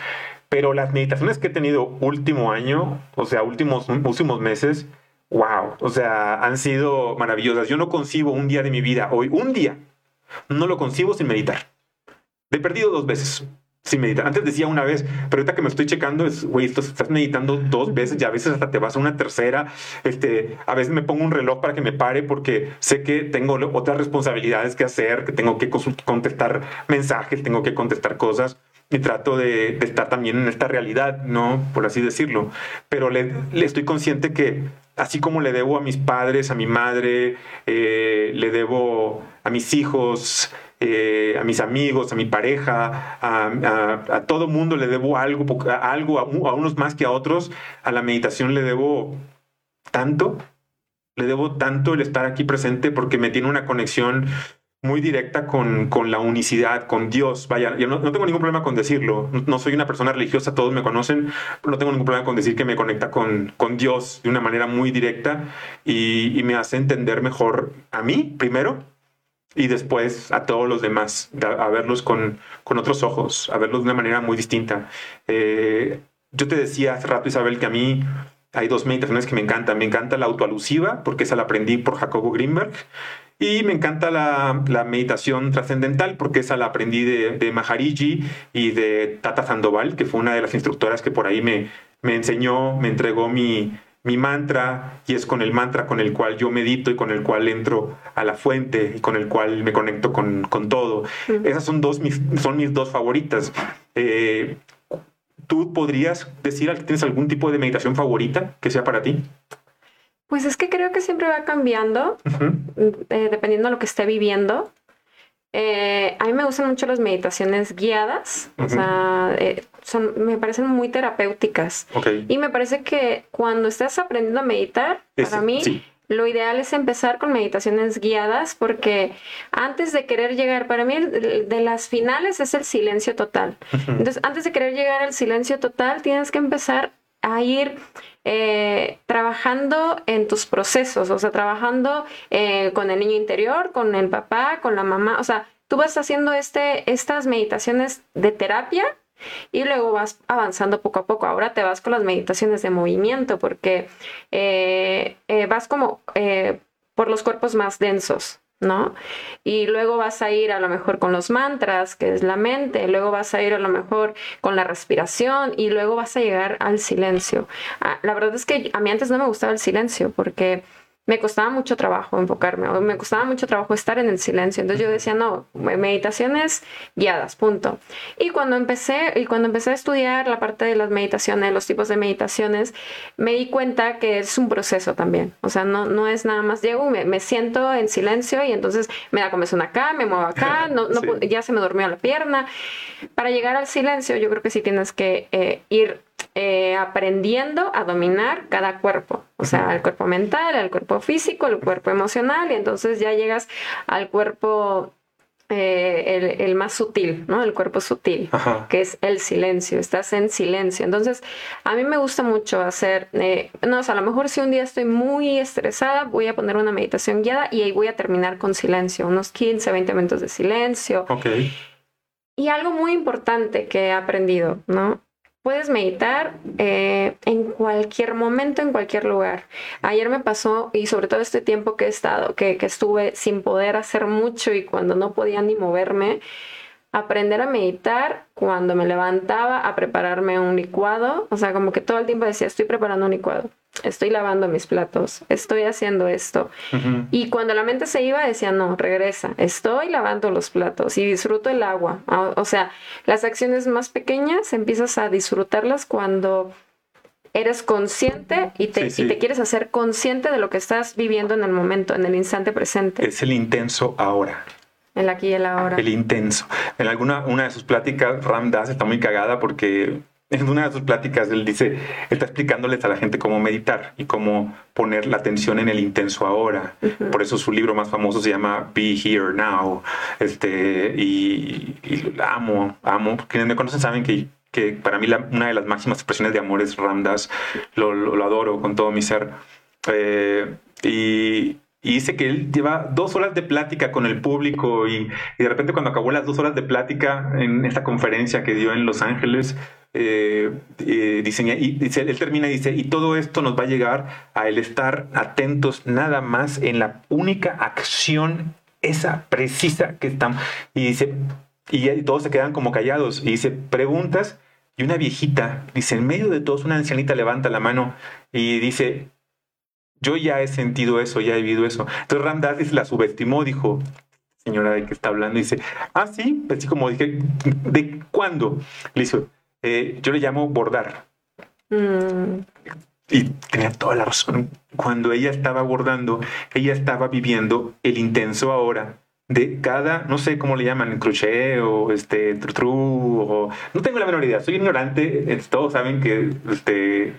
Pero las meditaciones que he tenido último año, o sea, últimos, últimos meses, wow, o sea, han sido maravillosas. Yo no concibo un día de mi vida, hoy, un día, no lo concibo sin meditar. He perdido dos veces sin meditar. Antes decía una vez, pero ahorita que me estoy checando es, güey, estás meditando dos veces y a veces hasta te vas a una tercera. Este, a veces me pongo un reloj para que me pare porque sé que tengo otras responsabilidades que hacer, que tengo que contestar mensajes, tengo que contestar cosas y trato de, estar también en esta realidad, ¿no? Por así decirlo. Pero le, estoy consciente que así como le debo a mis padres, a mi madre, eh, le debo a mis hijos, eh, a mis amigos, a mi pareja, a, todo mundo le debo algo, a, algo a, unos más que a otros. A la meditación le debo tanto, le debo tanto el estar aquí presente porque me tiene una conexión muy directa con, con la unicidad, con Dios. Vaya, yo no, tengo ningún problema con decirlo. No, soy una persona religiosa, todos me conocen, pero no tengo ningún problema con decir que me conecta con, con Dios de una manera muy directa y me hace entender mejor a mí primero y después a todos los demás, a verlos con, con otros ojos, a verlos de una manera muy distinta. Eh, yo te decía hace rato, Isabel, que a mí hay dos meditaciones que me encantan. Me encanta la autoalusiva, porque esa la aprendí por Jacobo Greenberg, Y me encanta la, la meditación trascendental porque esa la aprendí de, de Mahariji y de Tata Sandoval, que fue una de las instructoras que por ahí me, me enseñó, me entregó mi, mi mantra y es con el mantra con el cual yo medito y con el cual entro a la fuente y con el cual me conecto con, con todo. Esas son, dos, mis, son mis dos favoritas. Eh, ¿Tú podrías decir que tienes algún tipo de meditación favorita que sea para ti? Pues es que creo que siempre va cambiando, eh, dependiendo de lo que esté viviendo. Eh, a mí me gustan mucho las meditaciones guiadas, o sea, eh, son, me parecen muy terapéuticas. Y me parece que cuando estás aprendiendo a meditar, para mí, lo ideal es empezar con meditaciones guiadas porque antes de querer llegar, para mí de las finales es el silencio total. Entonces, antes de querer llegar al silencio total, tienes que empezar a ir eh, trabajando en tus procesos, o sea, trabajando eh, con el niño interior, con el papá, con la mamá, o sea, tú vas haciendo este, estas meditaciones de terapia y luego vas avanzando poco a poco. Ahora te vas con las meditaciones de movimiento porque eh, vas como por los cuerpos más densos, ¿no? Y luego vas a ir a lo mejor con los mantras, que es la mente, luego vas a ir a lo mejor con la respiración y luego vas a llegar al silencio. Ah, la verdad es que a mí antes no me gustaba el silencio porque me costaba mucho trabajo enfocarme, o me costaba mucho trabajo estar en el silencio. Entonces yo decía, no, meditaciones guiadas, punto. Y cuando empecé, y cuando empecé a estudiar la parte de las meditaciones, los tipos de meditaciones, me di cuenta que es un proceso también. O sea, no, no es nada más, llego, me, me siento en silencio y entonces me da comezón acá, me muevo acá, no, no, ya se me durmió la pierna. Para llegar al silencio, yo creo que sí tienes que eh, ir eh, aprendiendo a dominar cada cuerpo, o sea, el cuerpo mental, el cuerpo físico, el cuerpo emocional, y entonces ya llegas al cuerpo eh, el, más sutil, ¿no? El cuerpo sutil, que es el silencio, estás en silencio. Entonces, a mí me gusta mucho hacer, eh, no, o sea, a lo mejor si un día estoy muy estresada, voy a poner una meditación guiada y ahí voy a terminar con silencio, unos 15, 20 minutos de silencio. Ok. Y algo muy importante que he aprendido, ¿no? Puedes meditar eh, en cualquier momento, en cualquier lugar. Ayer me pasó, y sobre todo este tiempo que he estado, que, que estuve sin poder hacer mucho y cuando no podía ni moverme, aprender a meditar cuando me levantaba a prepararme un licuado. O sea, como que todo el tiempo decía, estoy preparando un licuado estoy lavando mis platos, estoy haciendo esto. Y cuando la mente se iba, decía, no, regresa, estoy lavando los platos y disfruto el agua. O sea, las acciones más pequeñas empiezas a disfrutarlas cuando eres consciente y te, y te quieres hacer consciente de lo que estás viviendo en el momento, en el instante presente. Es el intenso ahora. El aquí y el ahora. El intenso. En alguna una de sus pláticas, Ram Dass está muy cagada porque en una de sus pláticas él dice, está explicándoles a la gente cómo meditar y cómo poner la atención en el intenso ahora. Por eso su libro más famoso se llama Be Here Now. Este, y, amo, amo. Quienes me conocen saben que, que para mí una de las máximas expresiones de amor es Ramdas. Lo, lo, adoro con todo mi ser. Eh, y, y dice que él lleva dos horas de plática con el público y, y, de repente cuando acabó las dos horas de plática en esta conferencia que dio en Los Ángeles, eh, eh, diseña, y dice, él termina y dice, y todo esto nos va a llegar a el estar atentos nada más en la única acción, esa precisa que estamos. Y dice, y, todos se quedan como callados, y dice, preguntas, y una viejita, dice, en medio de todos, una ancianita levanta la mano y dice, yo ya he sentido eso, ya he vivido eso. Entonces Ramdas la subestimó, dijo, señora de qué está hablando, dice, ah, sí, así como dije, ¿de cuándo? Le dice, eh, yo le llamo bordar. Mm. Y tenía toda la razón. Cuando ella estaba bordando, ella estaba viviendo el intenso ahora de cada, no sé cómo le llaman, crochet o este tru, o no tengo la menor idea, soy ignorante, todos saben que este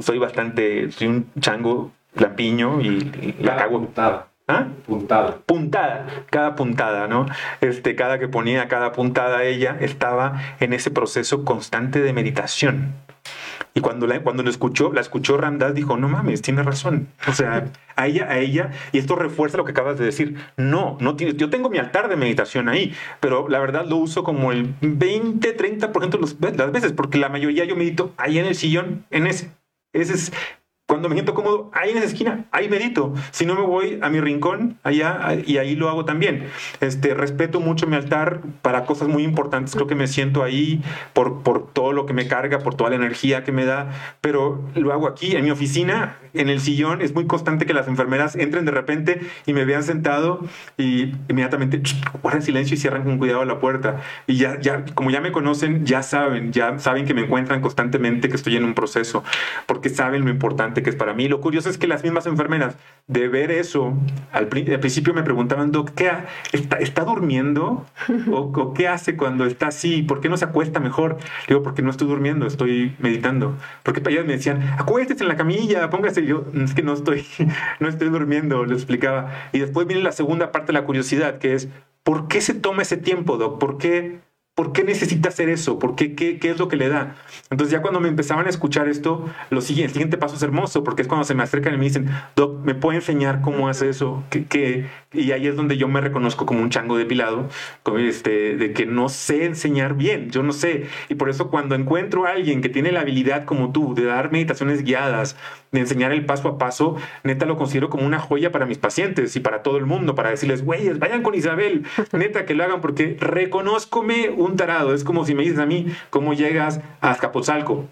soy bastante, soy un chango lampiño y, la cago. Puntada. ¿Ah? Puntada. Puntada, cada puntada, ¿no? Este, cada que ponía cada puntada ella estaba en ese proceso constante de meditación. Y cuando la, cuando la escuchó, la escuchó Ramdas, dijo, no mames, tiene razón. O sea, a ella, a ella, y esto refuerza lo que acabas de decir. No, no tiene, yo tengo mi altar de meditación ahí, pero la verdad lo uso como el 20, 30% de las veces, porque la mayoría yo medito ahí en el sillón, en ese. Ese es cuando me siento cómodo, ahí en esa esquina, ahí medito. Si no me voy a mi rincón, allá, y ahí lo hago también. Este, respeto mucho mi altar para cosas muy importantes. Creo que me siento ahí por, por todo lo que me carga, por toda la energía que me da, pero lo hago aquí, en mi oficina, en el sillón. Es muy constante que las enfermeras entren de repente y me vean sentado y inmediatamente guardan silencio y cierran con cuidado la puerta. Y ya, ya, como ya me conocen, ya saben, ya saben que me encuentran constantemente, que estoy en un proceso, porque saben lo importante que es para mí. Lo curioso es que las mismas enfermeras, de ver eso, al, principio me preguntaban, Doc, ¿qué está, ¿está, durmiendo? ¿O, qué hace cuando está así? ¿Por qué no se acuesta mejor? digo, porque no estoy durmiendo, estoy meditando. Porque ellas me decían, acuéstese en la camilla, póngase. Yo, es que no estoy, no estoy durmiendo, les explicaba. Y después viene la segunda parte la curiosidad, que es, ¿por qué se toma ese tiempo, Doc? ¿Por qué? ¿Por qué necesita hacer eso? ¿Por qué, qué, qué, es lo que le da? Entonces ya cuando me empezaban a escuchar esto, lo siguiente, el siguiente paso es hermoso, porque es cuando se me acercan y me dicen, Doc, ¿me puede enseñar cómo hace eso? ¿Qué, Y ahí es donde yo me reconozco como un chango depilado, como este, de que no sé enseñar bien, yo no sé. Y por eso cuando encuentro a alguien que tiene la habilidad como tú de dar meditaciones guiadas, de enseñar el paso a paso, neta lo considero como una joya para mis pacientes y para todo el mundo, para decirles, güeyes, vayan con Isabel, neta que lo hagan porque reconozcome un tarado. Es como si me dices a mí, ¿cómo llegas a Azcapotzalco?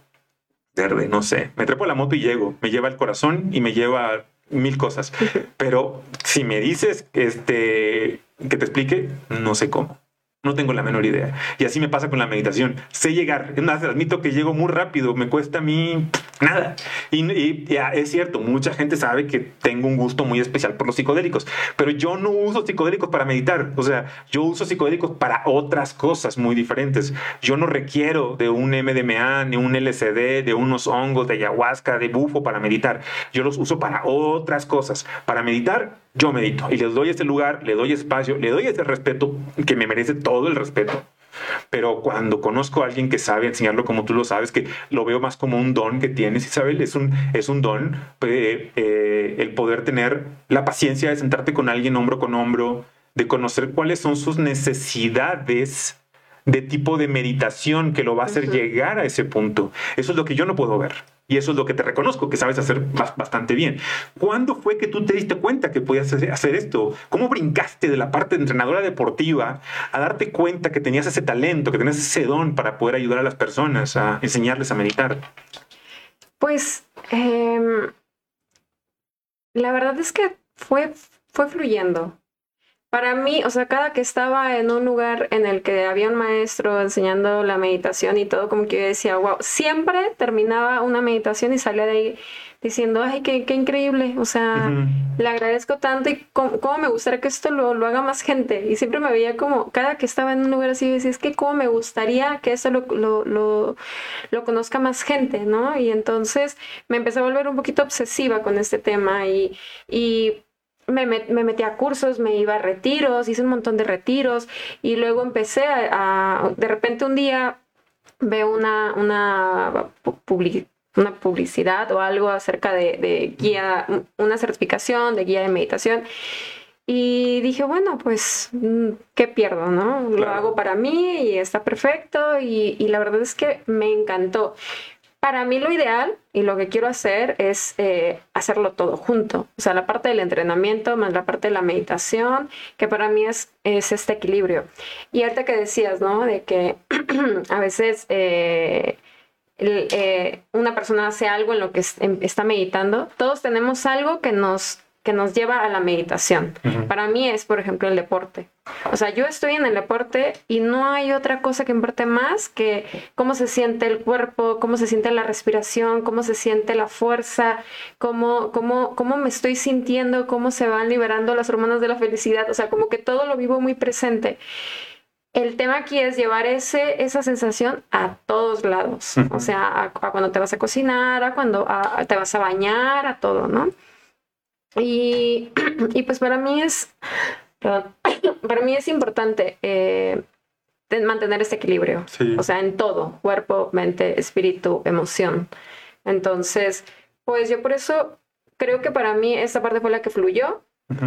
Verde, no sé. Me trepo a la moto y llego. Me lleva el corazón y me lleva mil cosas. Pero si me dices este, que te explique, no sé cómo. No tengo la menor idea. Y así me pasa con la meditación. Sé llegar. Es admito que llego muy rápido. Me cuesta a mí nada. Y, es cierto, mucha gente sabe que tengo un gusto muy especial por los psicodélicos. Pero yo no uso psicodélicos para meditar. O sea, yo uso psicodélicos para otras cosas muy diferentes. Yo no requiero de un MDMA, ni un LCD, de unos hongos, de ayahuasca, de bufo para meditar. Yo los uso para otras cosas. Para meditar, yo medito. Y les doy ese lugar, le doy espacio, le doy ese respeto que me merece todo el respeto. Pero cuando conozco a alguien que sabe enseñarlo como tú lo sabes, que lo veo más como un don que tienes, Isabel, es un, es un don eh, eh, el poder tener la paciencia de sentarte con alguien hombro con hombro, de conocer cuáles son sus necesidades de tipo de meditación que lo va a hacer llegar a ese punto. Eso es lo que yo no puedo ver. Y eso es lo que te reconozco, que sabes hacer bastante bien. ¿Cuándo fue que tú te diste cuenta que podías hacer esto? ¿Cómo brincaste de la parte de entrenadora deportiva a darte cuenta que tenías ese talento, que tenías ese don para poder ayudar a las personas, a enseñarles a meditar? Pues em, la verdad es que fue, fue fluyendo. Para mí, o sea, cada que estaba en un lugar en el que había un maestro enseñando la meditación y todo, como que yo decía, wow, siempre terminaba una meditación y salía de ahí diciendo, ay, qué, qué increíble, o sea, le agradezco tanto y cómo, me gustaría que esto lo, lo, haga más gente. Y siempre me veía como, cada que estaba en un lugar así, decía, es que cómo me gustaría que esto lo, lo, lo, lo conozca más gente, ¿no? Y entonces me empecé a volver un poquito obsesiva con este tema y, y me, me, metí a cursos, me iba a retiros, hice un montón de retiros y luego empecé a, de repente un día veo una, una, una publicidad o algo acerca de, de, guía, una certificación de guía de meditación. Y dije, bueno, pues, mm, ¿qué pierdo, no? Lo hago para mí y está perfecto y, y la verdad es que me encantó. Para mí lo ideal y lo que quiero hacer es eh, hacerlo todo junto. O sea, la parte del entrenamiento más la parte de la meditación, que para mí es, es este equilibrio. Y ahorita que decías, ¿no? De que a veces eh, eh, una persona hace algo en lo que em, está meditando, todos tenemos algo que nos que nos lleva a la meditación. Para mí es, por ejemplo, el deporte. O sea, yo estoy en el deporte y no hay otra cosa que importe más que cómo se siente el cuerpo, cómo se siente la respiración, cómo se siente la fuerza, cómo, cómo, cómo me estoy sintiendo, cómo se van liberando las hormonas de la felicidad. O sea, como que todo lo vivo muy presente. El tema aquí es llevar ese, esa sensación a todos lados. O sea, a, cuando te vas a cocinar, a cuando te vas a bañar, a todo, ¿no? Y, y pues para mí es, para mí es importante eh, mantener este equilibrio. O sea, en todo, cuerpo, mente, espíritu, emoción. Entonces, pues yo por eso creo que para mí esta parte fue la que fluyó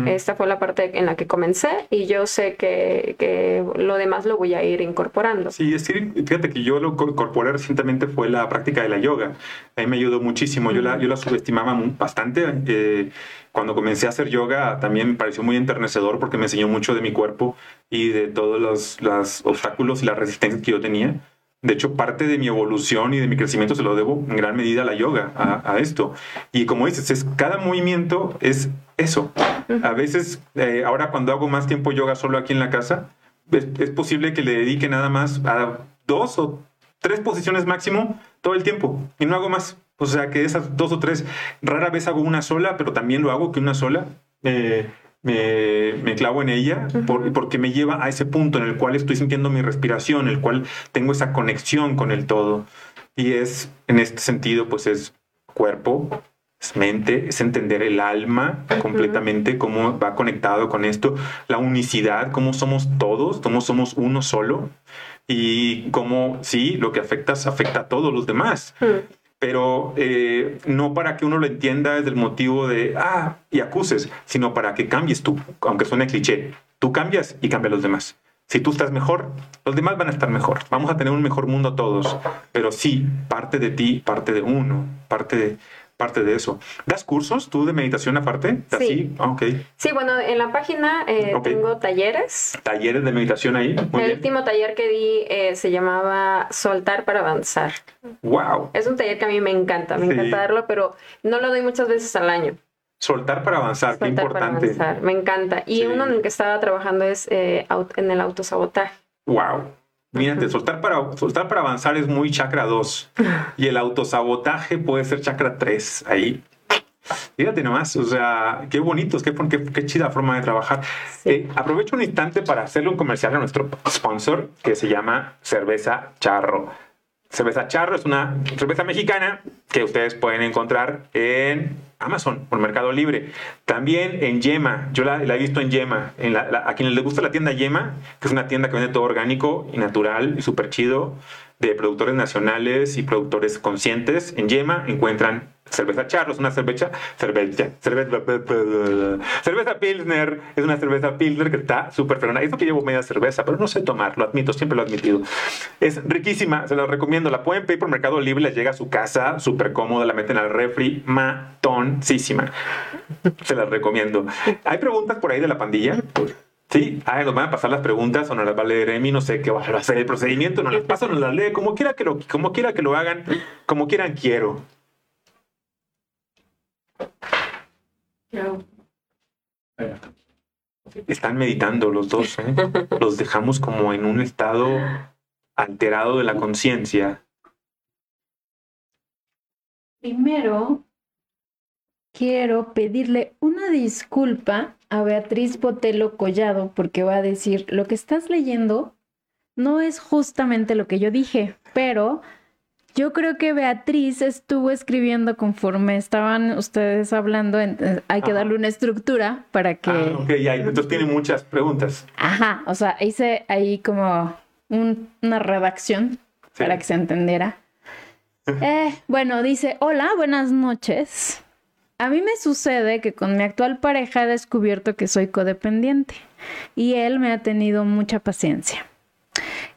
Esta fue la parte en la que comencé y yo sé que, que, lo demás lo voy a ir incorporando. Sí, es decir, fíjate que yo lo incorporé recientemente fue la práctica de la yoga. A mí me ayudó muchísimo. Yo la, yo la subestimaba bastante. Eh, cuando comencé a hacer yoga también me pareció muy enternecedor porque me enseñó mucho de mi cuerpo y de todos los, los obstáculos y las resistencias que yo tenía. De hecho, parte de mi evolución y de mi crecimiento se lo debo en gran medida a la yoga, a, esto. Y como dices, es, cada movimiento es eso. A veces, eh, ahora cuando hago más tiempo yoga solo aquí en la casa, es, posible que le dedique nada más a dos o tres posiciones máximo todo el tiempo y no hago más. O sea que esas dos o tres, rara vez hago una sola, pero también lo hago que una sola. Eh, me, clavo en ella porque me lleva a ese punto en el cual estoy sintiendo mi respiración, en el cual tengo esa conexión con el todo. Y es, en este sentido, pues es cuerpo, es mente, es entender el alma completamente, cómo va conectado con esto, la unicidad, cómo somos todos, cómo somos uno solo y cómo, sí, lo que afecta afecta a todos los demás pero eh, no para que uno lo entienda desde el motivo de, ah, y acuses, sino para que cambies tú, aunque suene cliché. Tú cambias y cambia los demás. Si tú estás mejor, los demás van a estar mejor. Vamos a tener un mejor mundo todos, pero sí, parte de ti, parte de uno, parte de, parte de eso. ¿Das cursos tú de meditación aparte? Sí. Ah, sí, bueno, en la página eh, tengo talleres. Talleres de meditación ahí. el último taller que di eh, se llamaba Soltar para avanzar. Wow. Es un taller que a mí me encanta, me encanta darlo, pero no lo doy muchas veces al año. Soltar para avanzar, qué importante. Para avanzar, me encanta. Y uno en el que estaba trabajando es eh, en el autosabotaje. Wow. Mírate, soltar para, soltar para avanzar es muy chakra 2 y el autosabotaje puede ser chakra 3. Ahí Fíjate nomás, o sea, qué bonitos, qué, qué, chida forma de trabajar. Eh, aprovecho un instante para hacerle un comercial a nuestro sponsor que se llama Cerveza Charro. Cerveza Charro es una cerveza mexicana que ustedes pueden encontrar en Amazon por Mercado Libre. También en Yema, yo la, he visto en Yema. En a quienes les gusta la tienda Yema, que es una tienda que vende todo orgánico y natural y súper chido, de productores nacionales y productores conscientes. En Yema encuentran cerveza charro, es una cerveza, cerveza, cerveza, cerveza pilsner, es una cerveza pilsner que está súper fregona. Esto que llevo media cerveza, pero no sé tomar, lo admito, siempre lo he admitido. Es riquísima, se la recomiendo. La pueden pedir por Mercado Libre, les llega a su casa, súper cómoda, la meten al refri, matoncísima. Se las recomiendo. ¿Hay preguntas por ahí de la pandilla? Sí, ah, nos van a pasar las preguntas o nos las va a leer Emi, no sé qué va a hacer el procedimiento, nos las pasa o nos las lee, como quiera que lo, como quiera que lo hagan, como quieran quiero. Están meditando los dos, ¿eh? los dejamos como en un estado alterado de la conciencia. Primero, quiero pedirle una disculpa a Beatriz Botelo Collado porque va a decir, lo que estás leyendo no es justamente lo que yo dije, pero yo creo que Beatriz estuvo escribiendo conforme estaban ustedes hablando. Eh, hay que darle una estructura para que. Ah, ok, ya, entonces tiene muchas preguntas. Ajá, o sea, hice ahí como una redacción para que se entendiera. Eh, bueno, dice: Hola, buenas noches. A mí me sucede que con mi actual pareja he descubierto que soy codependiente y él me ha tenido mucha paciencia.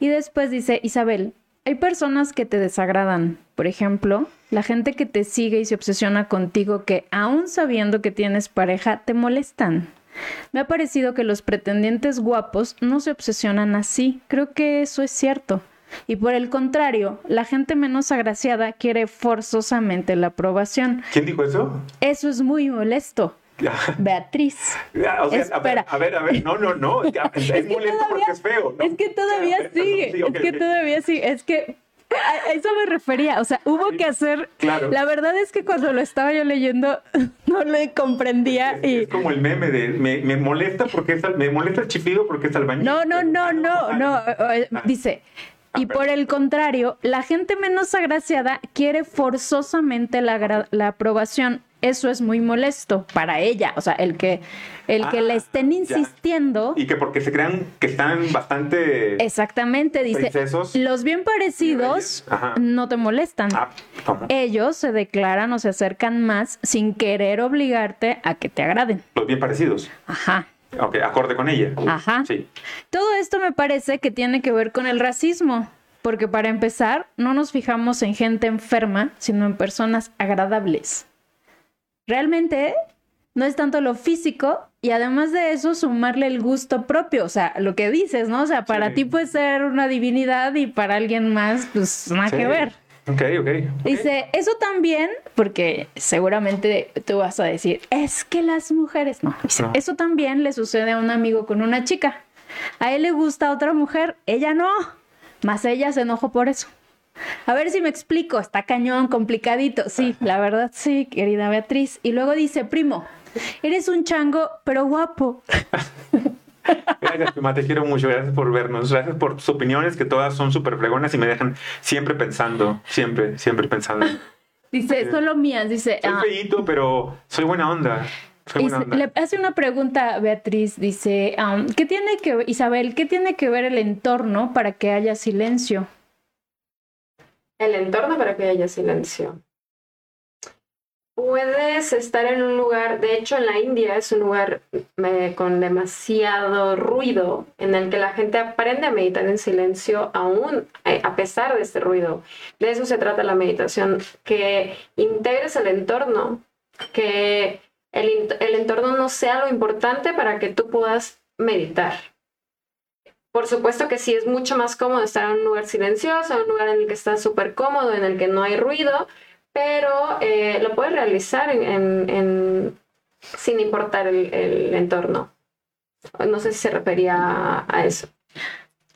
Y después dice, Isabel, hay personas que te desagradan. Por ejemplo, la gente que te sigue y se obsesiona contigo que, aún sabiendo que tienes pareja, te molestan. Me ha parecido que los pretendientes guapos no se obsesionan así. Creo que eso es cierto. Y por el contrario, la gente menos agraciada quiere forzosamente la aprobación. ¿Quién dijo eso? Eso es muy molesto. Beatriz. O sea, a, ver, a ver, a ver, no, no, no. Es, molesto porque es feo. Es que todavía sigue. es que todavía sigue. Es que a eso me refería, o sea, hubo que hacer. Claro. La verdad es que cuando lo estaba yo leyendo no lo comprendía y es como el meme de me, me molesta porque es me molesta el chifido porque es albañil. No, no, no, no, no. Dice, y por el contrario, la gente menos agraciada quiere forzosamente la, la, aprobación. eso es muy molesto para ella, o sea, el que, el que le Ah, estén ya. insistiendo. Y que porque se crean que están bastante... Exactamente, dice, Princesos. los bien parecidos no te molestan. Ah. Ellos se declaran o se acercan más sin querer obligarte a que te agraden. Los bien parecidos. Ajá, Ok, acorde con ella. ajá. Sí. Todo esto me parece que tiene que ver con el racismo, porque para empezar, no nos fijamos en gente enferma, sino en personas agradables. Realmente no es tanto lo físico y además de eso sumarle el gusto propio, o sea, lo que dices, ¿no? O sea, para Sí. ti puede ser una divinidad y para alguien más, pues nada Sí. que ver. Ok, ok. Dice, eso también, porque seguramente tú vas a decir, es que las mujeres, no, dice, No. eso también le sucede a un amigo con una chica. A él le gusta otra mujer, ella no, más ella se enojó por eso. A ver si me explico, está cañón, complicadito. Sí, la verdad sí, querida Beatriz. Y luego dice, primo, eres un chango, pero guapo. Gracias, Pima, te quiero mucho. Gracias por vernos. Gracias por tus opiniones, que todas son súper fregonas y me dejan siempre pensando. Siempre, siempre pensando. Dice, solo mías, dice. Soy "Ah, feíto, pero soy buena onda. Soy Y buena se- onda. le hace una pregunta a Beatriz, dice, am, ¿qué tiene que ver, Isabel, qué tiene que ver el entorno para que haya silencio? El entorno para que haya silencio. Puedes estar en un lugar, de hecho en la India es un lugar eh, con demasiado ruido en el que la gente aprende a meditar en silencio aún eh, a pesar de este ruido. De eso se trata la meditación, que integres el entorno, que el, el entorno no sea lo importante para que tú puedas meditar. Por supuesto que sí es mucho más cómodo estar en un lugar silencioso, en un lugar en el que estás súper cómodo, en el que no hay ruido, pero eh, lo puedes realizar en, sin importar el, entorno. No sé si se refería a eso.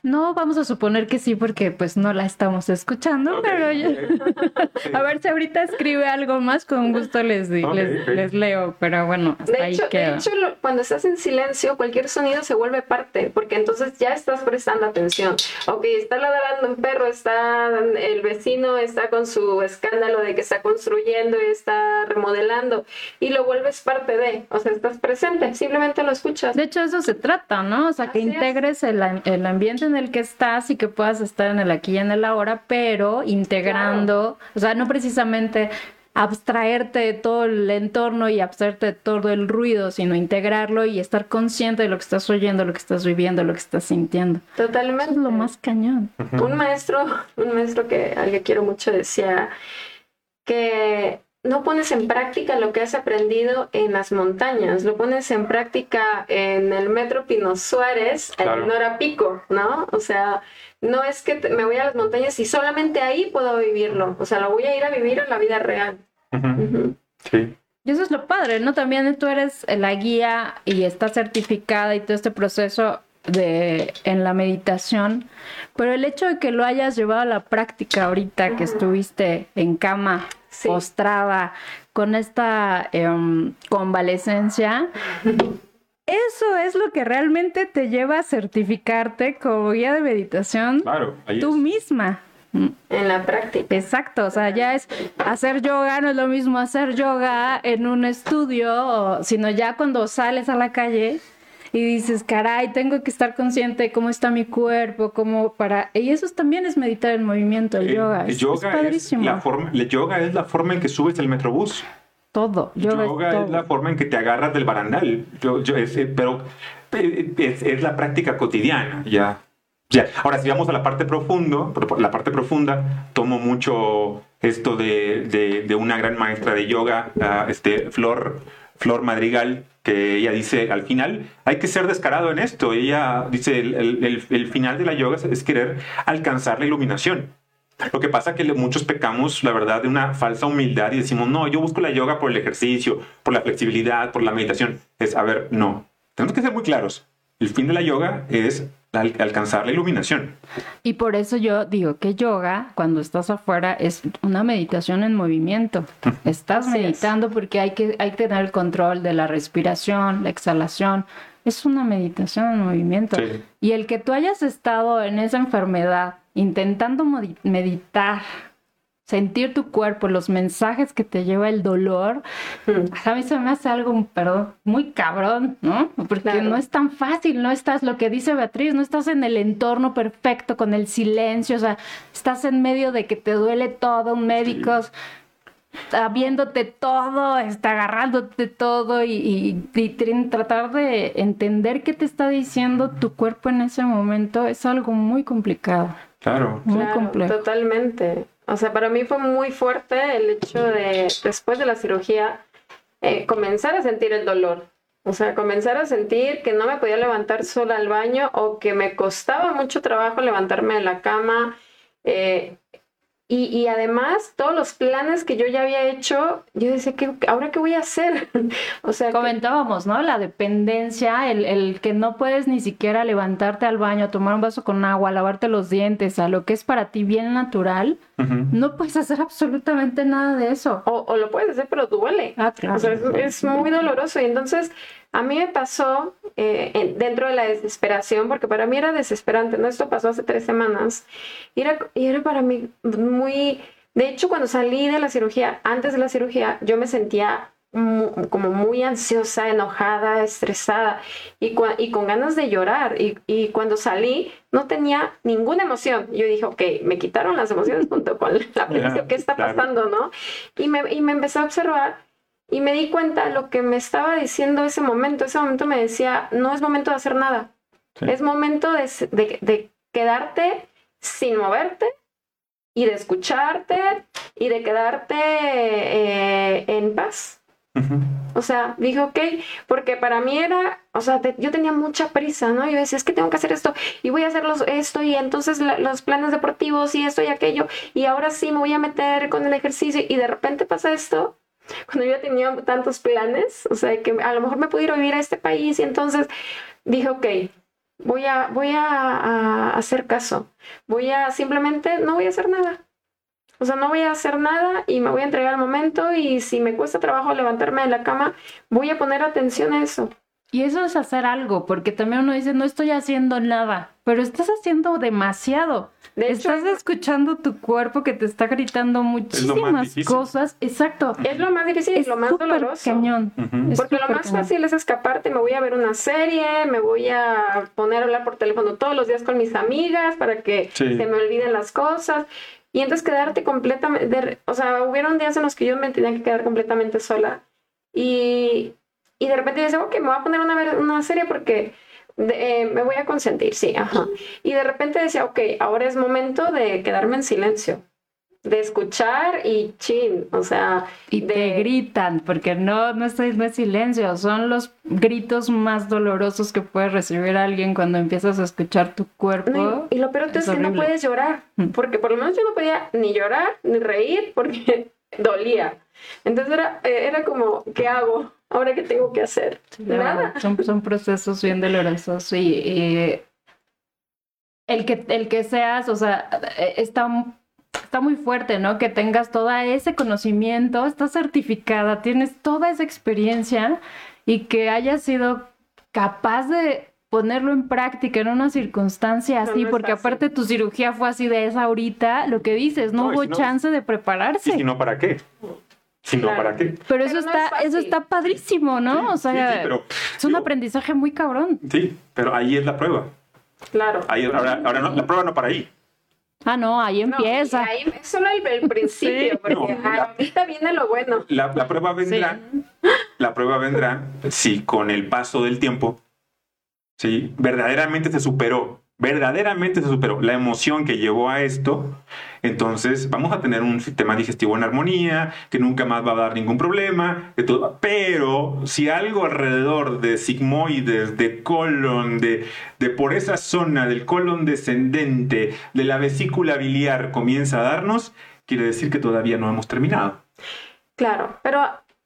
No, vamos a suponer que sí, porque pues no la estamos escuchando, pero yo- a ver si ahorita escribe algo más, con gusto les, les, leo, pero bueno, hasta De ahí hecho, de hecho lo- cuando estás en silencio, cualquier sonido se vuelve parte, porque entonces ya estás prestando atención. Ok, está ladrando un perro, está el vecino está con su escándalo de que está construyendo y está remodelando, y lo vuelves parte de, o sea, estás presente, simplemente lo escuchas. De hecho, eso se trata, ¿no? O sea, que Así es. integres el, el ambiente en el que estás y que puedas estar en el aquí y en el ahora, pero integrando, o sea, no precisamente abstraerte de todo el entorno y abstraerte de todo el ruido, sino integrarlo y estar consciente de lo que estás oyendo, lo que estás viviendo, lo que estás sintiendo. Totalmente. Eso es lo más cañón. Un maestro, un maestro que al que quiero mucho decía que no pones en práctica lo que has aprendido en las montañas, lo pones en práctica en el Metro Pino Suárez, Claro. en Nora Pico, ¿no? O sea, no es que te- me voy a las montañas y solamente ahí puedo vivirlo, o sea, lo voy a ir a vivir en la vida real. Sí. Y eso es lo padre, ¿no? También tú eres la guía y estás certificada y todo este proceso de en la meditación, pero el hecho de que lo hayas llevado a la práctica ahorita que estuviste en cama, Sí. postrada, con esta em, convalecencia, eso es lo que realmente te lleva a certificarte como guía de meditación Claro. ahí tú es. misma. Mm. En la práctica. Exacto, o sea, ya es hacer yoga, no es lo mismo hacer yoga en un estudio, sino ya cuando sales a la calle y dices, caray, tengo que estar consciente de cómo está mi cuerpo, cómo para... Y eso es- también es meditar en movimiento, el El- yoga. el Es, yoga es es padrísimo. la forma, el yoga es la forma en que subes el metrobús. Todo, Yoga, yoga, es es, todo. la forma en que te agarras del barandal. Yo- yo- es- eh, pero eh, es, es la práctica cotidiana, ya. Ya. Ahora, si vamos a la parte profundo, por- la parte profunda, tomo mucho esto de, de- de una gran maestra de yoga, ah, este, Flor, Flor Madrigal, que ella dice al final, hay que ser descarado en esto. Ella dice, el, el- final de la yoga es querer alcanzar la iluminación. Lo que pasa es que muchos pecamos, la verdad, de una falsa humildad y decimos, no, yo busco la yoga por el ejercicio, por la flexibilidad, por la meditación. Es, a ver, no. Tenemos que ser muy claros. El fin de la yoga es alcanzar la iluminación. Y por eso yo digo que yoga, cuando estás afuera, es una meditación en movimiento. Estás Así es. meditando porque hay que, hay que tener el control de la respiración, la exhalación. Es una meditación en movimiento. Sí. Y el que tú hayas estado en esa enfermedad intentando meditar, sentir tu cuerpo, los mensajes que te lleva el dolor, mm. a mí se me hace algo, perdón, muy cabrón, ¿no? Porque no es tan fácil, no estás, lo que dice Beatriz, no estás en el entorno perfecto, con el silencio, o sea, estás en medio de que te duele todo, médicos está viéndote todo, está agarrándote todo y, tratar de entender qué te está diciendo tu cuerpo en ese momento es algo muy complicado. Claro. Muy complejo. Totalmente. O sea, para mí fue muy fuerte el hecho de, después de la cirugía, eh, comenzar a sentir el dolor. O sea, comenzar a sentir que no me podía levantar sola al baño o que me costaba mucho trabajo levantarme de la cama. Eh, y, además, todos los planes que yo ya había hecho, yo decía, ¿qué, ¿ahora qué voy a hacer? o sea, comentábamos, ¿no? La dependencia, el, el, que no puedes ni siquiera levantarte al baño, tomar un vaso con agua, lavarte los dientes, a lo que es para ti bien natural, no puedes hacer absolutamente nada de eso. O, o, lo puedes hacer, pero duele. Ah, claro. O sea, es muy doloroso. Y entonces, a mí me pasó eh, dentro de la desesperación, porque para mí era desesperante, ¿no? Esto pasó hace tres semanas y era, y era para mí muy... De hecho, cuando salí de la cirugía, antes de la cirugía, yo me sentía como muy ansiosa, enojada, estresada y, y con ganas de llorar. Y, y, cuando salí no tenía ninguna emoción. Yo dije, ok, me quitaron las emociones junto con la presión, ¿qué está pasando, no? Y me, y me empecé a observar y me di cuenta lo que me estaba diciendo ese momento. Ese momento me decía, no es momento de hacer nada. Es momento de, quedarte sin moverte y de escucharte y de quedarte eh, en paz. O sea, dije, ok, porque para mí era, o sea, yo tenía mucha prisa, ¿no? Yo decía, es que tengo que hacer esto y voy a hacer esto y entonces los planes deportivos y esto y aquello y ahora sí me voy a meter con el ejercicio y de repente pasa esto cuando yo tenía tantos planes, o sea, que a lo mejor me pudiera vivir a este país y entonces dije, ok, voy a, voy a, hacer caso, voy a simplemente, no voy a hacer nada. O sea, no voy a hacer nada y me voy a entregar al momento y si me cuesta trabajo levantarme de la cama, voy a poner atención a eso. Y eso es hacer algo, porque también uno dice, no estoy haciendo nada, pero estás haciendo demasiado. De estás escuchando tu cuerpo que te está gritando muchísimas cosas. Exacto. Es lo más difícil, es lo más doloroso. Cañón. Porque lo más fácil es escaparte, me voy a ver una serie, me voy a poner a hablar por teléfono todos los días con mis amigas para que se me olviden las cosas. Y entonces quedarte completamente, o sea, hubieron días en los que yo me tenía que quedar completamente sola. Y, y de repente dice, ok, me voy a poner una, una serie porque eh, me voy a consentir, sí, ajá. Y de repente decía, ok, ahora es momento de quedarme en silencio, de escuchar y chin, o sea... Y te gritan, porque no, no, estoy, en silencio, son los gritos más dolorosos que puede recibir alguien cuando empiezas a escuchar tu cuerpo. y, lo peor es, que no puedes llorar, mm. porque por lo menos yo no podía ni llorar ni reír porque dolía. Entonces era, eh, era como, ¿qué hago? ¿Ahora qué tengo que hacer? Nada. Son, son procesos bien dolorosos y, el, que, el que seas, o sea, está, está muy fuerte, ¿no? Que tengas todo ese conocimiento, estás certificada, tienes toda esa experiencia y que hayas sido capaz de ponerlo en práctica en una circunstancia así, porque aparte tu cirugía fue así de esa ahorita, lo que dices, no, hubo chance de prepararse. ¿Y si no, para qué? Si no, ¿para qué? Pero, eso está, eso está padrísimo, ¿no? o sea, es un aprendizaje muy cabrón. Sí, pero ahí es la prueba. Claro. Ahí, ahora, ahora no, la prueba no para ahí. Ah, no, ahí empieza. ahí es solo el, principio, porque ahorita viene lo bueno. La, la prueba vendrá, la prueba vendrá si con el paso del tiempo ¿sí? verdaderamente se superó, verdaderamente se superó la emoción que llevó a esto, entonces vamos a tener un sistema digestivo en armonía, que nunca más va a dar ningún problema, todo. pero si algo alrededor de sigmoides, de colon, de, de por esa zona del colon descendente, de la vesícula biliar comienza a darnos, quiere decir que todavía no hemos terminado. Claro, pero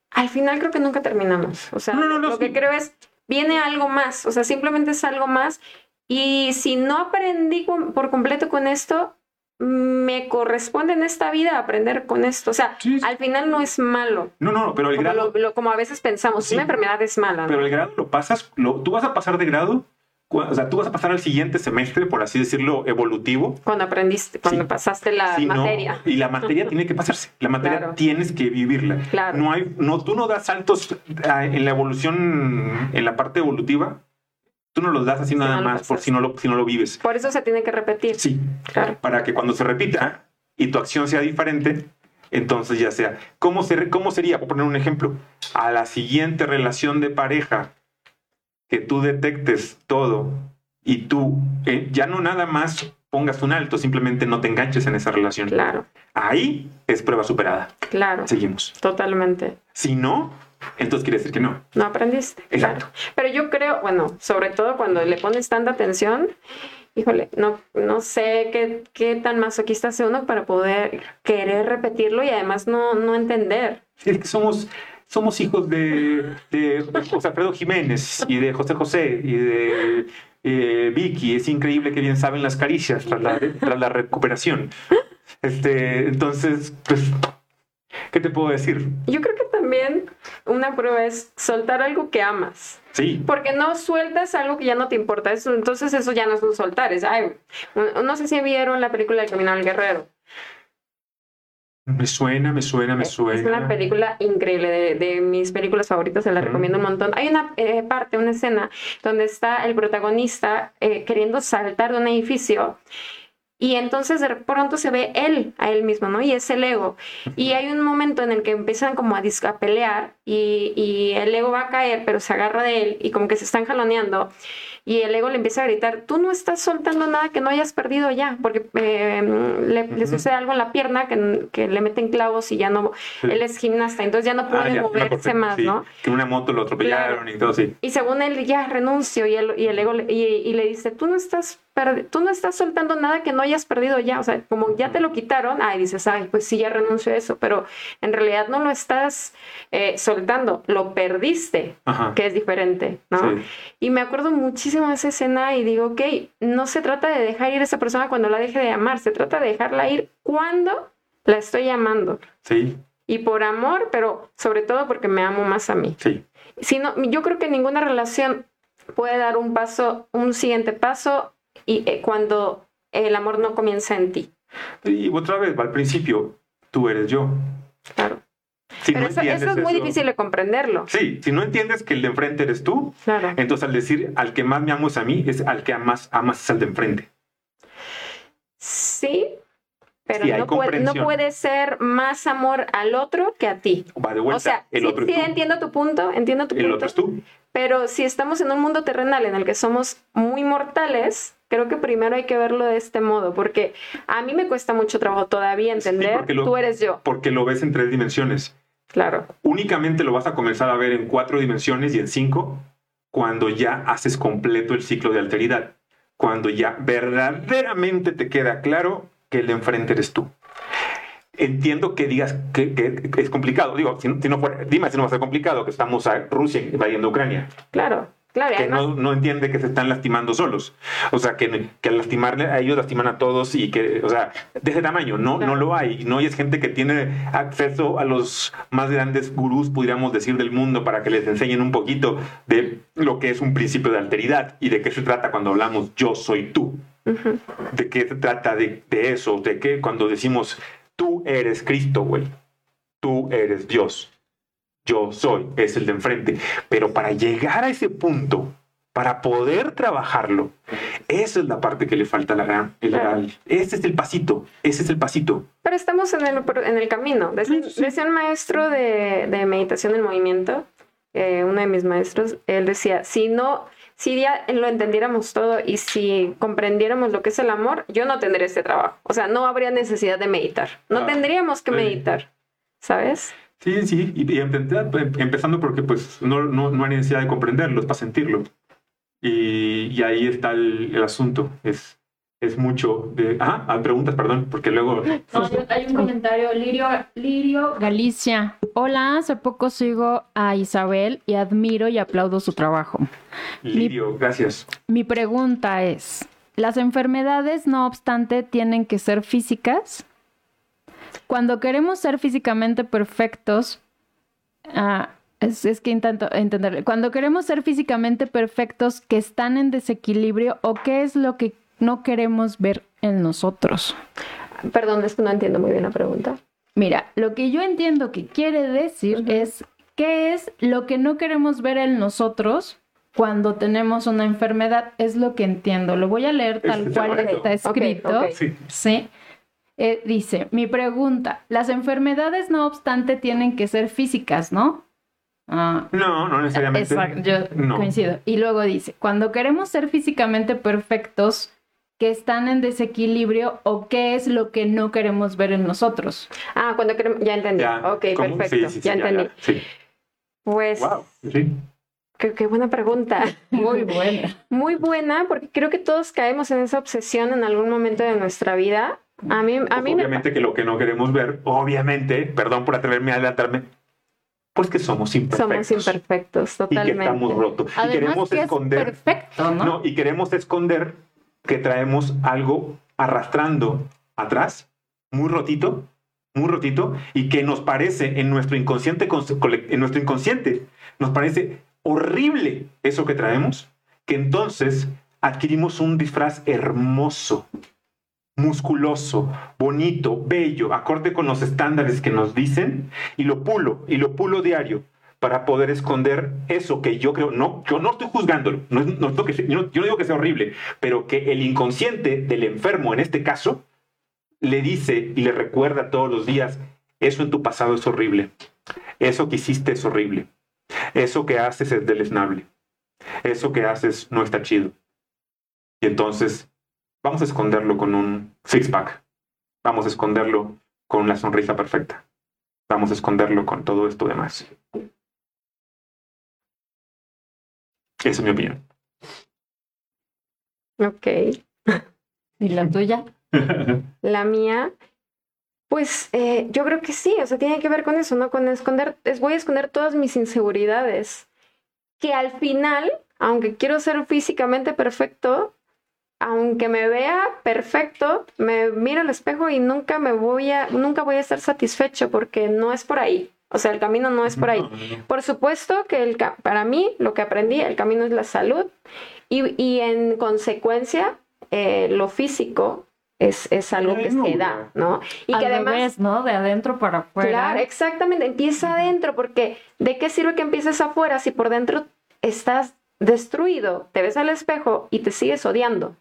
al final creo que nunca terminamos. O sea, lo que creo es viene algo más, o sea, simplemente es algo más. Y si no aprendí por completo con esto, me corresponde en esta vida aprender con esto. O sea, al final no es malo. No, no, pero el como grado... como a veces pensamos, una enfermedad es mala. Pero el grado lo pasas, lo, tú vas a pasar de grado o sea, tú vas a pasar al siguiente semestre, por así decirlo, evolutivo. Cuando aprendiste, cuando pasaste la materia. y la materia tiene que pasarse. La materia tienes que vivirla. Claro. No hay, no, tú no das saltos ah, en la evolución, en la parte evolutiva. Tú no los das así nada más por si no, lo, si no lo vives. Por eso se tiene que repetir. Sí. Claro. Para que cuando se repita y tu acción sea diferente, entonces ya sea. ¿Cómo, cómo sería? Por poner un ejemplo. A la siguiente relación de pareja que tú detectes todo y tú eh, ya no nada más pongas un alto, simplemente no te enganches en esa relación. Claro. Ahí es prueba superada. Claro. Seguimos. Totalmente. Si no, entonces quiere decir que no. No aprendiste. Exacto. Pero yo creo, bueno, sobre todo cuando le pones tanta atención, híjole, no, no sé qué, qué tan masoquista sea uno para poder querer repetirlo y además no, no entender. Es que somos, somos hijos de, de, José Alfredo Jiménez y de José José y de eh, Vicky. Es increíble que bien saben las caricias tras la, tras la recuperación. Este, entonces, pues, ¿qué te puedo decir? Yo creo que también una prueba es soltar algo que amas. Sí. Porque no sueltas algo que ya no te importa. Eso, entonces eso ya no es un soltar. Es, ay, no sé si vieron la película El Camino al Guerrero. Me suena, me suena, me suena. Es una película increíble, de, mis películas favoritas, se la recomiendo un montón. Hay una eh, parte, una escena, donde está el protagonista eh, queriendo saltar de un edificio y entonces de pronto se ve él a él mismo, ¿no? Y es el ego. Y hay un momento en el que empiezan como a, a pelear y, y, el ego va a caer, pero se agarra de él y como que se están jaloneando. Y el ego le empieza a gritar, tú no estás soltando nada que no hayas perdido ya, porque eh, le, sucede algo en la pierna que, que, le meten clavos y ya no, él es gimnasta, entonces ya no ah, puede moverse más, ¿no? Que una moto lo atropellaron y todo, sí. Y según él ya renuncio y el, y el ego y, y le dice, tú no estás tú no estás soltando nada que no hayas perdido ya, o sea, como ya te lo quitaron, ay, dices, ay, pues sí, ya renuncio a eso, pero en realidad no lo estás eh, soltando, lo perdiste, que es diferente, ¿no? Y me acuerdo muchísimo de esa escena y digo, ok, no se trata de dejar ir a esa persona cuando la deje de amar, se trata de dejarla ir cuando la estoy amando. Sí. Y por amor, pero sobre todo porque me amo más a mí. Sí. Si no, yo creo que ninguna relación puede dar un paso, un siguiente paso y eh, cuando el amor no comienza en ti. Y otra vez, va al principio, tú eres yo. Claro. Pero eso, es muy difícil de comprenderlo. Sí, si no entiendes que el de enfrente eres tú, claro. entonces al decir al que más me amo es a mí, es al que más amas es al de enfrente. Sí, pero no, puede, no, puede, ser más amor al otro que a ti. Va de vuelta. O sea, el sí, otro sí entiendo tu punto, entiendo tu el punto. El otro es tú. Pero si estamos en un mundo terrenal en el que somos muy mortales, creo que primero hay que verlo de este modo, porque a mí me cuesta mucho trabajo todavía entender, tú eres yo. Porque lo ves en tres dimensiones. Claro. Únicamente lo vas a comenzar a ver en cuatro dimensiones y en cinco cuando ya haces completo el ciclo de alteridad, cuando ya verdaderamente te queda claro que el de enfrente eres tú. Entiendo que digas que, es complicado. Digo, si, no fuera, dime si no va a ser complicado que estamos a Rusia invadiendo Ucrania. Claro que no, entiende que se están lastimando solos. O sea, que, que, al lastimarle a ellos lastiman a todos y que, o sea, de ese tamaño, no, no lo hay. No hay gente que tiene acceso a los más grandes gurús, podríamos decir, del mundo para que les enseñen un poquito de lo que es un principio de alteridad y de qué se trata cuando hablamos yo soy tú. De qué se trata de, de eso, de qué cuando decimos tú eres Cristo, güey. Tú eres Dios yo soy, es el de enfrente. Pero para llegar a ese punto, para poder trabajarlo, esa es la parte que le falta a la gran. Ese es el pasito, ese es el pasito. Pero estamos en el, en el camino. Decía, un maestro de, de meditación del movimiento, eh, uno de mis maestros, él decía, si no, si ya lo entendiéramos todo y si comprendiéramos lo que es el amor, yo no tendría este trabajo. O sea, no habría necesidad de meditar. No ah, tendríamos que meditar, ¿sabes? Sí, sí, y, empezando porque pues no, no, no, hay necesidad de comprenderlo, es para sentirlo. Y, y ahí está el, el, asunto, es, es mucho de... Ah, hay preguntas, perdón, porque luego... hay un comentario, Lirio, Lirio Galicia. Hola, hace poco sigo a Isabel y admiro y aplaudo su trabajo. Lirio, gracias. Mi pregunta es, ¿las enfermedades no obstante tienen que ser físicas? Cuando queremos ser físicamente perfectos, ah, Es, es que intento entender. Cuando queremos ser físicamente perfectos, que están en desequilibrio, o qué es lo que no queremos ver en nosotros. Perdón, es que no entiendo muy bien la pregunta. Mira, lo que yo entiendo que quiere decir es qué es lo que no queremos ver en nosotros cuando tenemos una enfermedad. Es lo que entiendo. Lo voy a leer tal cual está escrito. Sí. Eh, dice, mi pregunta, las enfermedades no obstante tienen que ser físicas, ¿no? Ah, no, no necesariamente. Exacto, yo coincido. Y luego dice, cuando queremos ser físicamente perfectos, que están en desequilibrio o qué es lo que no queremos ver en nosotros. Ah, cuando queremos, ya entendí. ok, perfecto, ya entendí. Pues, wow, qué, qué, buena pregunta. Muy buena. Muy buena, porque creo que todos caemos en esa obsesión en algún momento de nuestra vida. A mí, a mí obviamente que lo que no queremos ver, obviamente, perdón por atreverme a adelantarme, pues que somos imperfectos. Somos imperfectos, totalmente. Y que estamos rotos. y queremos esconder. perfecto, ¿no? ¿no? Y queremos esconder que traemos algo arrastrando atrás, muy rotito, muy rotito, y que nos parece en nuestro inconsciente, en nuestro inconsciente, nos parece horrible eso que traemos, que entonces adquirimos un disfraz hermoso, musculoso, bonito, bello, acorde con los estándares que nos dicen, y lo pulo, y lo pulo diario para poder esconder eso que yo creo, no, yo no estoy juzgándolo, no, no, que, yo, no, yo no digo que sea horrible, pero que el inconsciente del enfermo en este caso le dice y le recuerda todos los días, eso en tu pasado es horrible, eso que hiciste es horrible, eso que haces es deleznable, eso que haces no está chido. Y entonces vamos a esconderlo con un six-pack, vamos a esconderlo con una sonrisa perfecta, vamos a esconderlo con todo esto demás. Esa es mi opinión. Ok. ¿Y la tuya? la mía, pues eh, yo creo que sí, o sea, tiene que ver con eso, ¿no? Con esconder, es, voy a esconder todas mis inseguridades, que al final, aunque quiero ser físicamente perfecto, aunque me vea perfecto, me miro al espejo y nunca me voy a, nunca voy a estar satisfecho porque no es por ahí. O sea, el camino no es por ahí. Por supuesto que el, para mí lo que aprendí, el camino es la salud y, y en consecuencia eh, lo físico es, es algo que se da, ¿no? Y que además, ¿no? De adentro para afuera. Claro, exactamente, empieza adentro porque ¿de qué sirve que empieces afuera si por dentro estás destruido, te ves al espejo y te sigues odiando?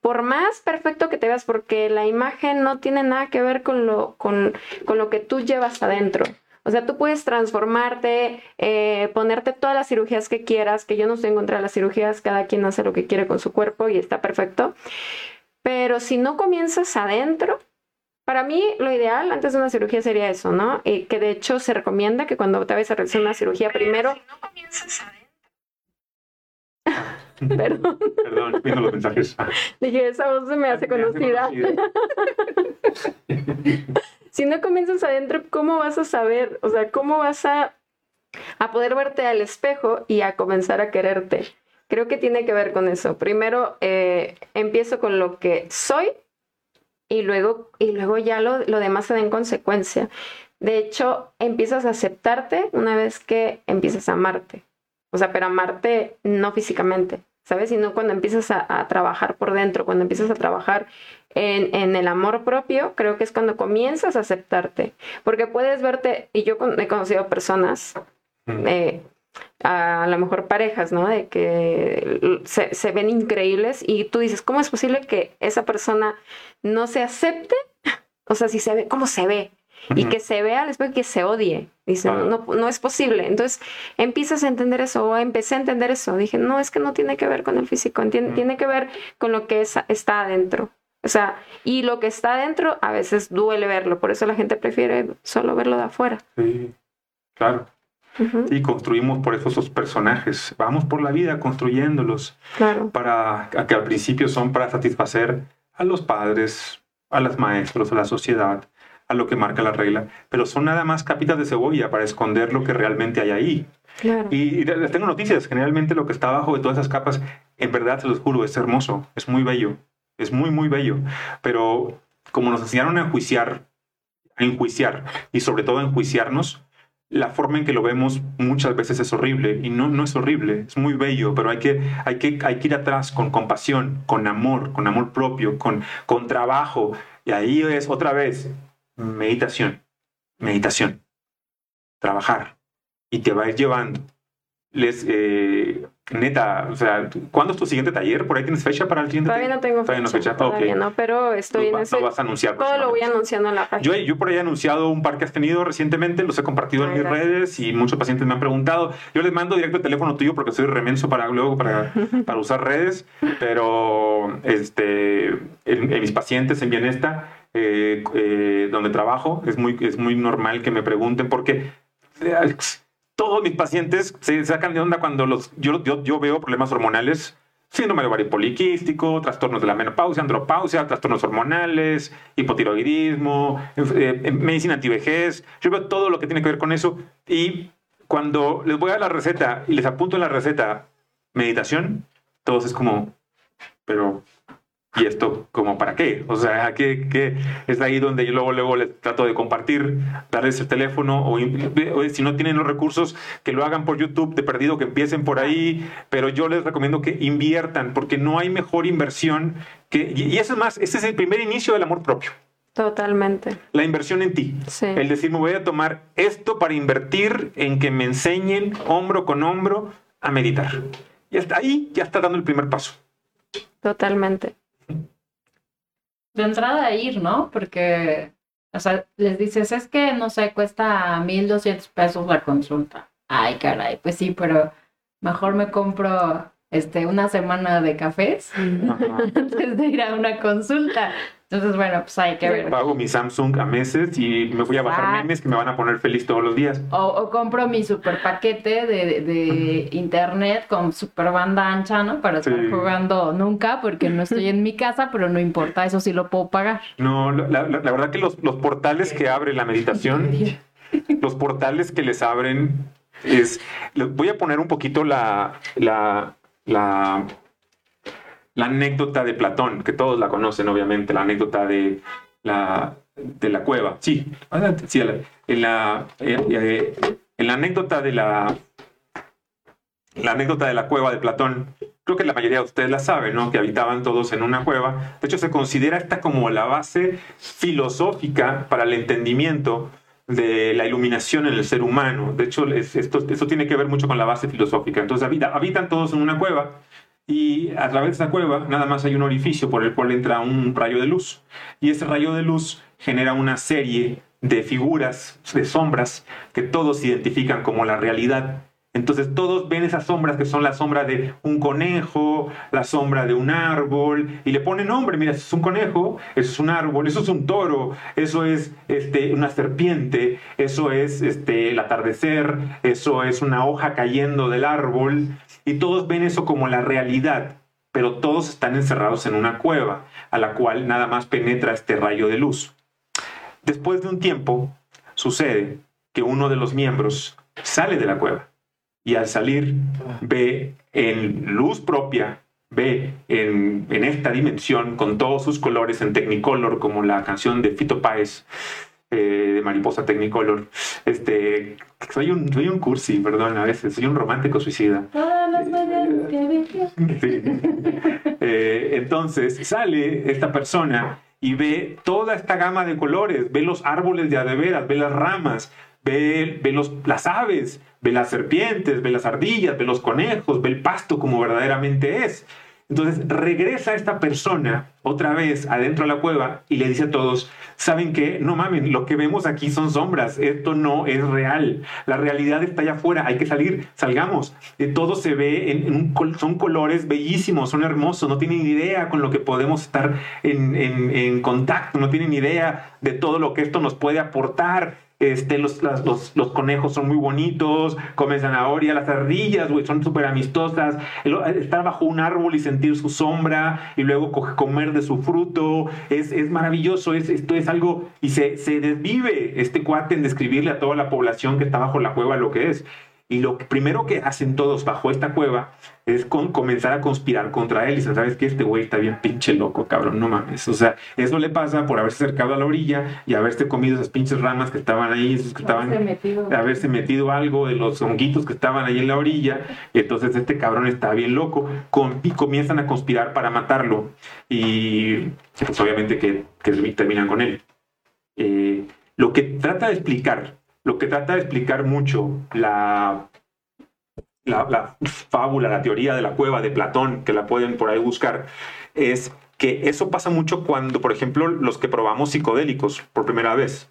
Por más perfecto que te veas, porque la imagen no tiene nada que ver con lo, con, con lo que tú llevas adentro. O sea, tú puedes transformarte, eh, ponerte todas las cirugías que quieras, que yo no estoy en contra de las cirugías, cada quien hace lo que quiere con su cuerpo y está perfecto. Pero si no comienzas adentro, para mí lo ideal antes de una cirugía sería eso, ¿no? Y que de hecho se recomienda que cuando te vayas a realizar una cirugía primero... Si no comienzas adentro. Perdón. Perdón, viendo los mensajes. Dije, esa voz se me hace conocida. si no comienzas adentro, ¿cómo vas a saber? O sea, ¿cómo vas a, a poder verte al espejo y a comenzar a quererte? Creo que tiene que ver con eso. Primero eh, empiezo con lo que soy y luego, y luego ya lo, lo demás se da en consecuencia. De hecho, empiezas a aceptarte una vez que empiezas a amarte. O sea, pero amarte no físicamente, ¿sabes? Sino cuando empiezas a, trabajar por dentro, cuando empiezas a trabajar en, el amor propio, creo que es cuando comienzas a aceptarte. Porque puedes verte, y yo he conocido personas, eh, a lo mejor parejas, ¿no? De que se, se, ven increíbles y tú dices, ¿cómo es posible que esa persona no se acepte? O sea, si se ve, ¿cómo se ve? y que se vea después que se odie. Dice, no, no es posible. Entonces empiezas a entender eso, o empecé a entender eso. Dije, no, es que no tiene que ver con el físico, tiene, tiene que ver con lo que está adentro. O sea, y lo que está adentro a veces duele verlo, por eso la gente prefiere solo verlo de afuera. Sí, claro. Y construimos por eso esos personajes. Vamos por la vida construyéndolos. Claro. Para que al principio son para satisfacer a los padres, a los maestros, a la sociedad, a lo que marca la regla, pero son nada más capitas de cebolla para esconder lo que realmente hay ahí. Y, les tengo noticias, generalmente lo que está abajo de todas esas capas, en verdad se los juro, es hermoso, es muy bello, es muy, muy bello, pero como nos enseñaron a enjuiciar, a enjuiciar y sobre todo a enjuiciarnos, la forma en que lo vemos muchas veces es horrible y no, no es horrible, es muy bello, pero hay que, hay, que, hay que ir atrás con compasión, con amor, con amor propio, con, con trabajo. Y ahí es otra vez meditación, meditación, trabajar y te va a ir llevando les, eh, neta, o sea, ¿cuándo es tu siguiente taller? ¿Por ahí tienes fecha para el siguiente Todavía no tengo Todavía fecha. No Todavía no, pero estoy en ese... Lo vas a anunciar. Todo lo voy anunciando en la página. Yo, yo por ahí he anunciado un par que has tenido recientemente, los he compartido en mis redes y muchos pacientes me han preguntado. Yo les mando directo el teléfono tuyo porque soy remenso para luego para, para usar redes, pero este, en, mis pacientes en Bienesta, eh, eh, donde trabajo, es muy, es muy normal que me pregunten porque todos mis pacientes se sacan de onda cuando los, yo, yo, veo problemas hormonales, síndrome ovario poliquístico, trastornos de la menopausia, andropausia, trastornos hormonales, hipotiroidismo, eh, eh, medicina antivejez. Yo veo todo lo que tiene que ver con eso y cuando les voy a la receta y les apunto en la receta meditación, todos es como, pero ¿Y esto como para qué? O sea, ¿qué, qué? es ahí donde yo luego, luego les trato de compartir, darles el teléfono o, si no tienen los recursos, que lo hagan por YouTube de perdido, que empiecen por ahí, pero yo les recomiendo que inviertan porque no hay mejor inversión que... Y eso es más, ese es el primer inicio del amor propio. Totalmente. La inversión en ti. Sí. El decir, me voy a tomar esto para invertir en que me enseñen hombro con hombro a meditar. Y hasta ahí ya está dando el primer paso. Totalmente de entrada a ir, ¿no? Porque, o sea, les dices, es que, no sé, cuesta 1.200 pesos la consulta. Ay, caray, pues sí, pero mejor me compro este, una semana de cafés antes de ir a una consulta. Entonces, bueno, pues hay que ver. Pago mi Samsung a meses y me voy a bajar memes que me van a poner feliz todos los días. O, compro mi super paquete de, de internet con super banda ancha, ¿no? Para estar jugando nunca, porque no estoy en mi casa, pero no importa, eso sí lo puedo pagar. No, la, la, verdad que los, los portales que abre la meditación, los portales que les abren es... Voy a poner un poquito la, la, la la anécdota de Platón, que todos la conocen, obviamente, la anécdota de la, de la cueva. Sí, sí en, la, eh, eh, en la anécdota de la, la anécdota de la cueva de Platón, creo que la mayoría de ustedes la saben, ¿no? Que habitaban todos en una cueva. De hecho, se considera esta como la base filosófica para el entendimiento de la iluminación en el ser humano. De hecho, esto, esto tiene que ver mucho con la base filosófica. Entonces, habitan todos en una cueva y a través de esa cueva nada más hay un orificio por el cual entra un rayo de luz. Y ese rayo de luz genera una serie de figuras, de sombras, que todos identifican como la realidad. Entonces todos ven esas sombras que son la sombra de un conejo, la sombra de un árbol, y le ponen nombre, mira, eso es un conejo, eso es un árbol, eso es un toro, eso es este, una serpiente, eso es este, el atardecer, eso es una hoja cayendo del árbol, y todos ven eso como la realidad, pero todos están encerrados en una cueva a la cual nada más penetra este rayo de luz. Después de un tiempo, sucede que uno de los miembros sale de la cueva y al salir ve en luz propia, ve en, esta dimensión con todos sus colores en Technicolor, como la canción de Fito Páez, eh, de Mariposa Technicolor. Este, soy un, soy un cursi, perdón, a veces, soy un romántico suicida. Eh, entonces sale esta persona y ve toda esta gama de colores, ve los árboles de adeveras, ve las ramas, ve, ve los, las aves, ve las serpientes, ve las ardillas, ve los conejos, ve el pasto como verdaderamente es. Entonces regresa esta persona otra vez adentro de la cueva y le dice a todos, ¿saben qué? No mamen, lo que vemos aquí son sombras, esto no es real, la realidad está allá afuera, hay que salir, salgamos. Eh, todo se ve, en, un, son colores bellísimos, son hermosos, no tienen idea con lo que podemos estar en, en contacto, no tienen idea de todo lo que esto nos puede aportar este, los, los, los, conejos son muy bonitos, comen zanahoria, las ardillas, son súper amistosas. estar bajo un árbol y sentir su sombra y luego comer de su fruto, es, es maravilloso, es, esto es algo, y se, se desvive este cuate en describirle a toda la población que está bajo la cueva lo que es. Y lo primero que hacen todos bajo esta cueva es con comenzar a conspirar contra él. Y sabes que este güey está bien pinche loco, cabrón, no mames. O sea, eso le pasa por haberse acercado a la orilla y haberse comido esas pinches ramas que estaban ahí, esos que estaban, Haberse metido. haberse metido algo de los honguitos que estaban ahí en la orilla. Y entonces este cabrón está bien loco con, y comienzan a conspirar para matarlo. Y pues, obviamente que, que terminan con él. Eh, lo que trata de explicar, lo que trata de explicar mucho la, la, la fábula, la teoría de la cueva de Platón, que la pueden por ahí buscar, es que eso pasa mucho cuando, por ejemplo, los que probamos psicodélicos por primera vez.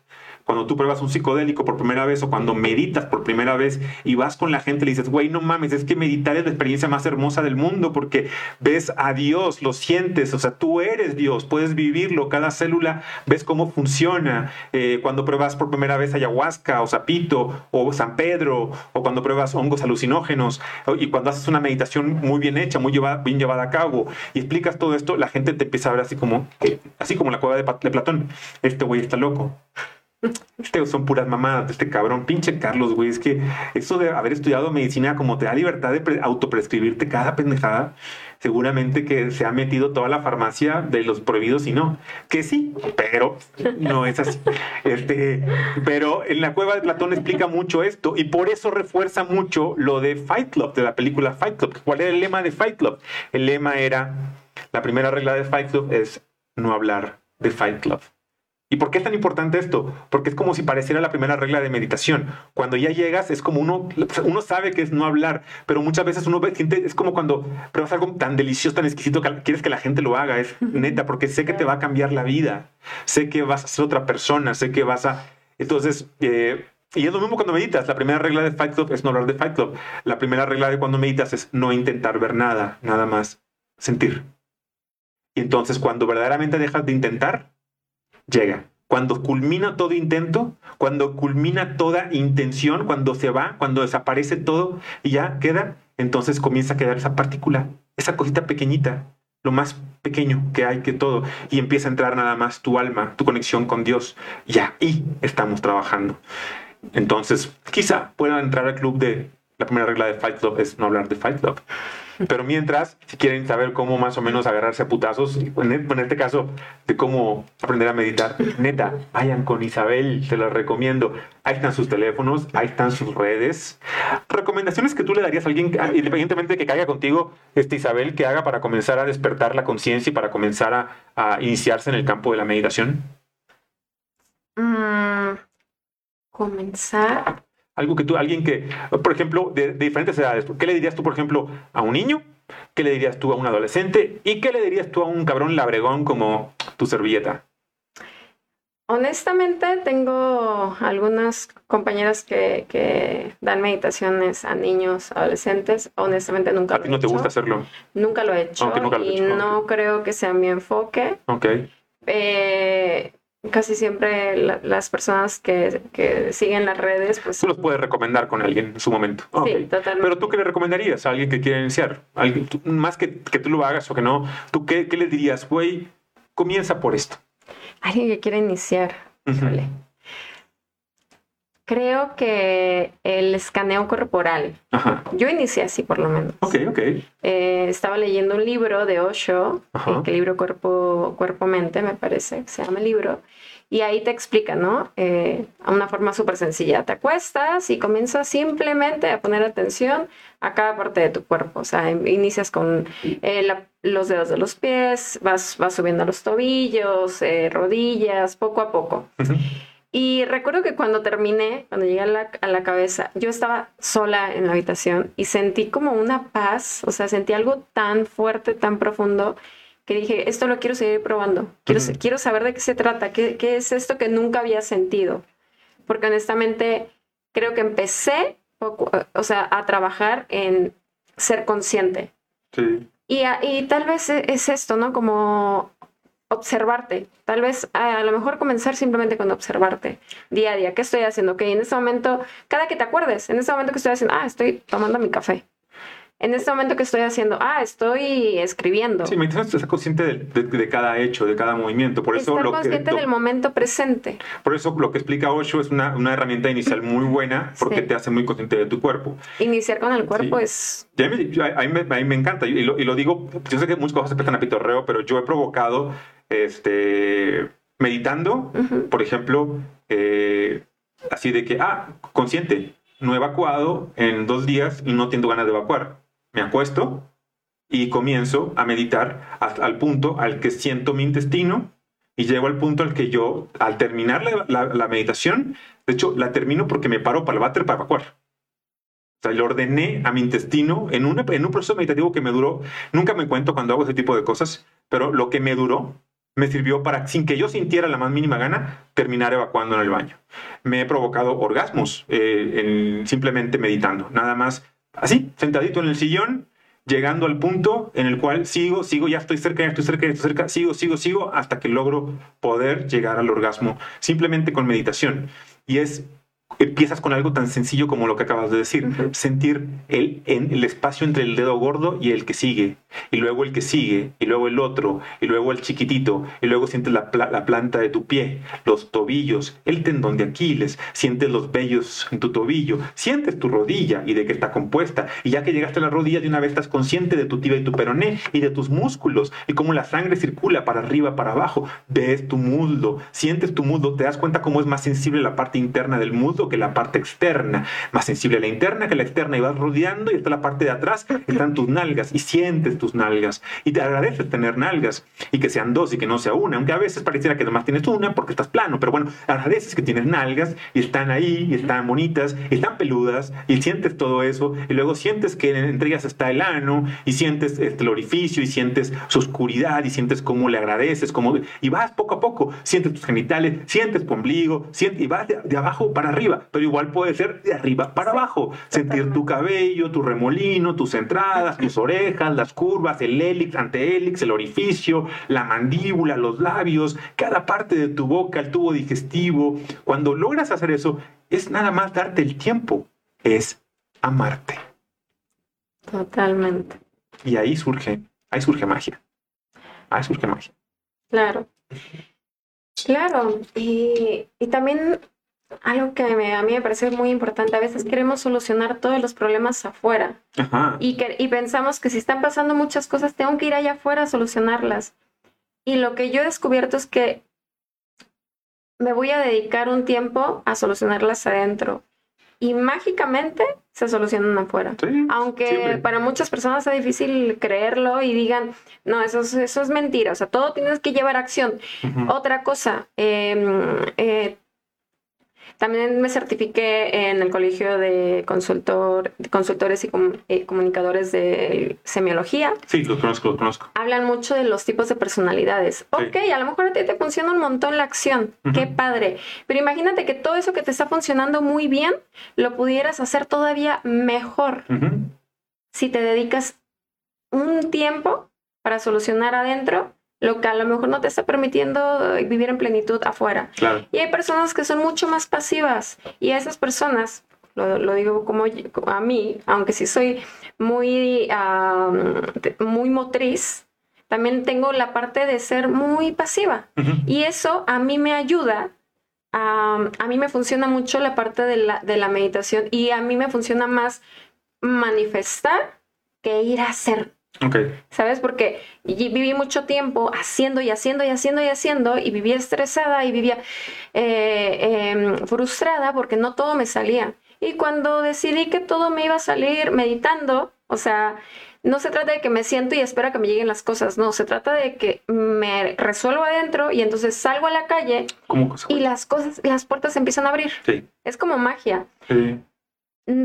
Cuando tú pruebas un psicodélico por primera vez o cuando meditas por primera vez y vas con la gente y le dices, güey, no mames, es que meditar es la experiencia más hermosa del mundo porque ves a Dios, lo sientes, o sea, tú eres Dios, puedes vivirlo, cada célula ves cómo funciona. Eh, cuando pruebas por primera vez ayahuasca o sapito o San Pedro o cuando pruebas hongos alucinógenos y cuando haces una meditación muy bien hecha, muy bien llevada a cabo y explicas todo esto, la gente te empieza a ver así como, así como la cueva de Platón. Este güey está loco. Este son puras mamadas de este cabrón. Pinche Carlos, güey. Es que eso de haber estudiado medicina como te da libertad de pre- autoprescribirte cada pendejada, seguramente que se ha metido toda la farmacia de los prohibidos y no. Que sí, pero no es así. Este, pero en la cueva de Platón explica mucho esto y por eso refuerza mucho lo de Fight Club, de la película Fight Club. ¿Cuál era el lema de Fight Club? El lema era, la primera regla de Fight Club es no hablar de Fight Club. ¿Y por qué es tan importante esto? Porque es como si pareciera la primera regla de meditación. Cuando ya llegas, es como uno, uno sabe que es no hablar, pero muchas veces uno ve gente, es como cuando pruebas algo tan delicioso, tan exquisito, que quieres que la gente lo haga. Es neta, porque sé que te va a cambiar la vida. Sé que vas a ser otra persona, sé que vas a. Entonces, eh, y es lo mismo cuando meditas. La primera regla de Fight Club es no hablar de Fight Club. La primera regla de cuando meditas es no intentar ver nada, nada más sentir. Y entonces, cuando verdaderamente dejas de intentar, llega. Cuando culmina todo intento, cuando culmina toda intención, cuando se va, cuando desaparece todo y ya queda, entonces comienza a quedar esa partícula, esa cosita pequeñita, lo más pequeño que hay que todo, y empieza a entrar nada más tu alma, tu conexión con Dios. Ya ahí estamos trabajando. Entonces, quizá puedan entrar al club de la primera regla de Fight Club es no hablar de Fight Club. Pero mientras, si quieren saber cómo más o menos agarrarse a putazos, en e- este caso, de cómo aprender a meditar, neta, vayan con Isabel, te lo recomiendo. Ahí están sus teléfonos, ahí están sus redes. Recomendaciones que tú le darías a alguien, ah, independientemente de que caiga contigo, este Isabel, que haga para comenzar a despertar la conciencia y para comenzar a, a iniciarse en el campo de la meditación. Mm, comenzar. Algo que tú, alguien que, por ejemplo, de, de diferentes edades, ¿qué le dirías tú, por ejemplo, a un niño? ¿Qué le dirías tú a un adolescente? ¿Y qué le dirías tú a un cabrón labregón como tu servilleta? Honestamente, tengo algunas compañeras que, que dan meditaciones a niños, adolescentes. Honestamente, nunca ¿A lo ti he no te hecho. gusta hacerlo? Nunca lo he hecho nunca lo y hecho, no creo que sea mi enfoque. Ok. Eh, casi siempre la- las personas que, que siguen las redes, pues Tú los puedes recomendar con alguien en su momento. Sí, totalmente. Pero tú qué le recomendarías a alguien que quiere iniciar? Alguien, tú- más que, que tú lo hagas o que no, ¿tú qué, qué le dirías? Güey, comienza por esto. Alguien que quiere iniciar. Híjole. Creo que el escaneo corporal. Ajá. Yo inicié así por lo menos. Ok, ok. Eh, estaba leyendo un libro de Osho, Ajá. eh, que libro cuerpo, cuerpo mente me parece se llama el libro, y ahí te explica, ¿no? Eh, a una forma súper sencilla. Te acuestas y comienzas simplemente a poner atención a cada parte de tu cuerpo. O sea, inicias con eh, la- los dedos de los pies, vas, vas subiendo a los tobillos, eh, rodillas, poco a poco. Ujú. Y recuerdo que cuando terminé, cuando llegué a la, a la cabeza, yo estaba sola en la habitación y sentí como una paz, o sea, sentí algo tan fuerte, tan profundo, que dije, esto lo quiero seguir probando, quiero, Ujú. quiero saber de qué se trata, qué, qué es esto que nunca había sentido. Porque honestamente creo que empecé, poco, o sea, a trabajar en ser consciente. Sí. Y, y tal vez e- es esto, ¿no? Como observarte. Tal vez a, lo mejor comenzar simplemente con observarte día a día. ¿Qué estoy haciendo? Ok, en este momento, cada que te acuerdes, en este momento que estoy haciendo, ah, estoy tomando mi café. en este momento que estoy haciendo, ah, estoy escribiendo. Sí, mientras estás consciente de, de, cada hecho, de cada movimiento. Por eso Estar lo consciente que, del momento presente. Por eso lo que explica Osho es una, una herramienta inicial muy buena porque Sí. te hace muy consciente de tu cuerpo. Iniciar con el cuerpo Sí. es... A mí, a mí me, a mí me encanta y lo, y lo digo, yo sé que muchas cosas se prestan a pitorreo, pero yo he provocado, este, meditando, Ujú. por ejemplo, eh, así de que, ah, consciente, no he evacuado en dos días y no tengo ganas de evacuar. Me acuesto y comienzo a meditar hasta al punto al que siento mi intestino y llego al punto al que yo, al terminar la, la- la meditación, de hecho, la termino porque me paro para el váter para evacuar. O sea, le ordené a mi intestino en, una- en un proceso meditativo que me duró, nunca me cuento cuando hago ese tipo de cosas, pero lo que me duró me sirvió para, sin que yo sintiera la más mínima gana, terminar evacuando en el baño. Me he provocado orgasmos eh, en- simplemente meditando, nada más así, sentadito en el sillón, llegando al punto en el cual sigo, sigo, ya estoy cerca, ya estoy cerca, ya estoy cerca, sigo, sigo, sigo, hasta que logro poder llegar al orgasmo, simplemente con meditación. Y es, empiezas con algo tan sencillo como lo que acabas de decir, Ujú. sentir el, en el espacio entre el dedo gordo y el que sigue, y luego el que sigue, y luego el otro, y luego el chiquitito, y luego sientes la, pla- la planta de tu pie, los tobillos, el tendón de Aquiles, sientes los vellos en tu tobillo, sientes tu rodilla y de qué está compuesta, y ya que llegaste a la rodilla de una vez estás consciente de tu tibia y tu peroné y de tus músculos y cómo la sangre circula para arriba, para abajo, ves tu muslo, sientes tu muslo, te das cuenta cómo es más sensible la parte interna del muslo que la parte externa, más sensible la interna que la externa y vas rodeando y está la parte de atrás, están tus nalgas y sientes tus nalgas. Y te agradeces tener nalgas y que sean dos y que no sea una, aunque a veces pareciera que nomás tienes una porque estás plano, pero bueno, agradeces que tienes nalgas y están ahí y están bonitas y están peludas y sientes todo eso y luego sientes que entre ellas está el ano y sientes este, el orificio y sientes su oscuridad y sientes cómo le agradeces, cómo, y vas poco a poco, sientes tus genitales, sientes tu ombligo, sientes, y vas de abajo para arriba, pero igual puede ser de arriba para abajo, sentir tu cabello, tu remolino, tus entradas, tus orejas, las curvas, el hélix, antehélix, el orificio, la mandíbula, los labios, cada parte de tu boca, el tubo digestivo. Cuando logras hacer eso, es nada más darte el tiempo, es amarte. Totalmente. Y ahí surge, ahí surge magia. Ahí surge magia. Claro. Claro. Y, y también algo que me- a mí me parece muy importante, a veces queremos solucionar todos los problemas afuera Ajá. y, que, y pensamos que si están pasando muchas cosas, tengo que ir allá afuera a solucionarlas. Y lo que yo he descubierto es que me voy a dedicar un tiempo a solucionarlas adentro. Y mágicamente se solucionan afuera. Sí, Aunque siempre. para muchas personas sea difícil creerlo y digan, no, eso es, eso es mentira, o sea, todo tienes que llevar acción. Otra cosa, eh, eh, también me certifiqué en el colegio de consultor, de consultores y com- eh, comunicadores de semiología. Sí, los conozco, los conozco. Hablan mucho de los tipos de personalidades. Sí. Ok, a lo mejor a ti te funciona un montón la acción. Qué padre. Pero imagínate que todo eso que te está funcionando muy bien, lo pudieras hacer todavía mejor si te dedicas un tiempo para solucionar adentro lo que a lo mejor no te está permitiendo vivir en plenitud afuera. Claro. Y hay personas que son mucho más pasivas y a esas personas, lo, lo digo como, yo- a mí, aunque sí soy muy, muy motriz, también tengo la parte de ser muy pasiva. Y eso a mí me ayuda. A, a mí me funciona mucho la parte de la, de la meditación y a mí me funciona más manifestar que ir a hacer, Ok. ¿sabes? Porque viví mucho tiempo haciendo y haciendo y haciendo y haciendo y vivía estresada y vivía eh, em, frustrada porque no todo me salía. Y cuando decidí que todo me iba a salir meditando, o sea, no se trata de que me siento y espero que me lleguen las cosas, no, se trata de que me resuelvo adentro y entonces salgo a la calle y las cosas, las puertas se empiezan a abrir. Sí. Es como magia. Sí.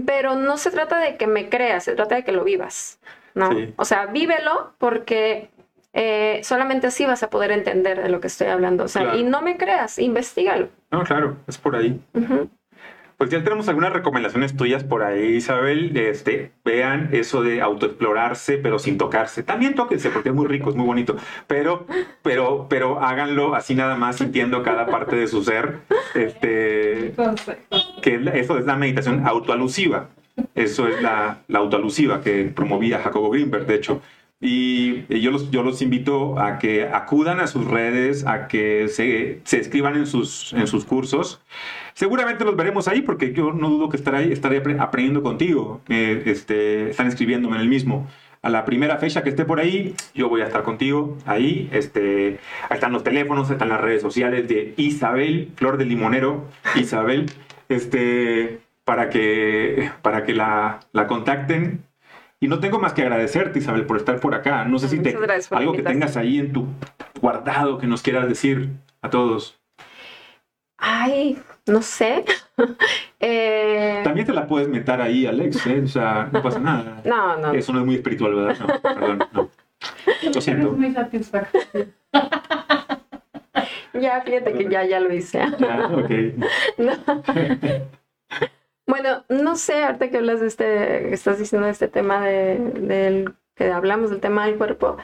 Pero no se trata de que me creas, se trata de que lo vivas, ¿no? Sí. O sea, vívelo porque eh, solamente así vas a poder entender de lo que estoy hablando. O sea, Claro. y no me creas, investigalo. No, claro, es por ahí. Pues ya tenemos algunas recomendaciones tuyas por ahí, Isabel. Este, vean eso de autoexplorarse, pero sin tocarse. También tóquense, porque es muy rico, es muy bonito. Pero, pero, pero háganlo así nada más, sintiendo cada parte de su ser. Este, que eso es la meditación autoalusiva. Eso es la, autoalusiva que promovía Jacobo Greenberg, de hecho. Y yo los, yo los invito a que acudan a sus redes, a que se, se escriban en sus, en sus cursos. Seguramente los veremos ahí porque yo no dudo que estaré, estaré aprendiendo contigo. Eh, este, están escribiéndome en el mismo. A la primera fecha que esté por ahí, yo voy a estar contigo ahí. Este, ahí están los teléfonos, están las redes sociales de Isabel, Flor del Limonero, Isabel, este, para que, para que la, la contacten y no tengo más que agradecerte, Isabel, por estar por acá. No sé si te, algo que tengas ahí en tu guardado que nos quieras decir a todos. Ay, no sé. Eh, También te la puedes meter ahí, Alex, ¿eh? O sea, no pasa nada. No, no. Eso no es muy espiritual, ¿verdad? No, perdón, no. Lo siento. Es muy satisfactorio. ya, fíjate que ya, ya lo hice. Ya, ok. No. Bueno, no sé, ahorita que hablas de este, estás diciendo este tema de, del que hablamos del tema del cuerpo.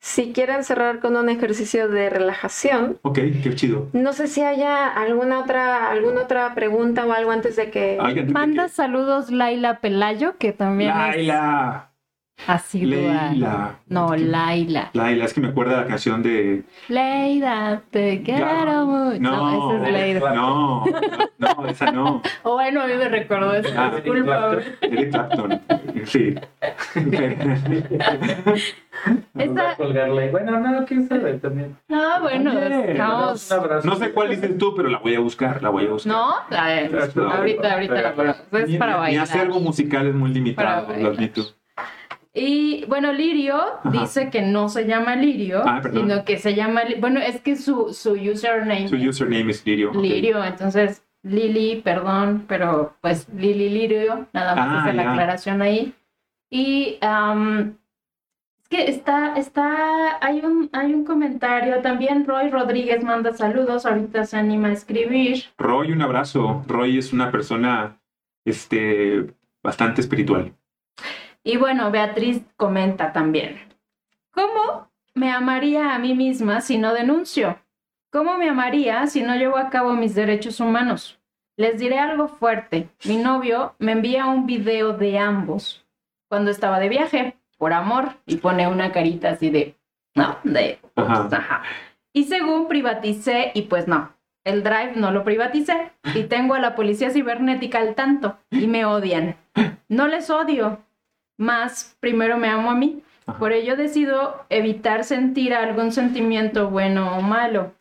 Si quieren cerrar con un ejercicio de relajación. Ok, qué chido. No sé si haya alguna otra, alguna otra pregunta o algo antes de que. Manda saludos Laila Pelayo, que también. Laila. Así Leila. No, Laila. Laila, es que me acuerda la canción de. Leila, te quiero mucho. No, esa es Leila. No, no, esa no. O bueno, a mí me recordó eso. Ah, Disculpa. Eric Clapton. Sí. Esa... colgarle. Bueno, no, quién sabe también. No, bueno, Oye, estamos. Un abrazo. No sé cuál dices tú, pero la voy a buscar, la voy a buscar. No, A ver, No, ahorita, ahorita la ponemos. Es para mi bailar. acervo musical es muy limitado, lo admito. Y bueno, Lirio dice que no se llama Lirio, Ah, sino que se llama. Bueno, es que su, su username Su username es Lirio. Lirio, entonces Lili, perdón, pero pues Lili Lirio, nada más Ah, la aclaración ahí. Y am, es que está, está, hay un, hay un comentario, también Roy Rodríguez manda saludos, ahorita se anima a escribir. Roy, un abrazo. Roy es una persona este, bastante espiritual. Y bueno, Beatriz comenta también. ¿Cómo me amaría a mí misma si no denuncio? ¿Cómo me amaría si no llevo a cabo mis derechos humanos? Les diré algo fuerte. Mi novio me envía un video de ambos cuando estaba de viaje, por amor, y pone una carita así de, no, de, Ajá. ajá. Y según privaticé, y pues no, el drive no lo privaticé, y tengo a la policía cibernética al tanto, y me odian. No les odio, más primero me amo a mí. Ajá. Por ello decido evitar sentir algún sentimiento bueno o malo.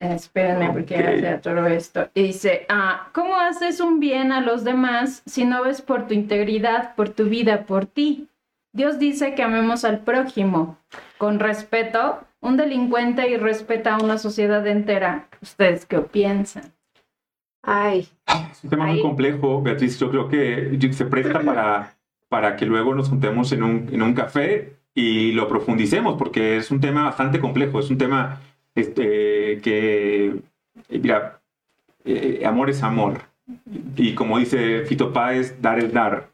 Eh, Espérenme porque ya Ok. se atoró esto. Y dice, ah, ¿cómo haces un bien a los demás si no ves por tu integridad, por tu vida, por ti? Dios dice que amemos al prójimo con respeto. Un delincuente y respeta a una sociedad entera. ¿Ustedes qué piensan? Ay, Es un tema muy complejo, Beatriz. Yo creo que se presta para, para que luego nos juntemos en un, en un café y lo profundicemos, porque es un tema bastante complejo. Es un tema este, que, mira, eh, amor es amor. Y como dice Fito Páez, dar es dar.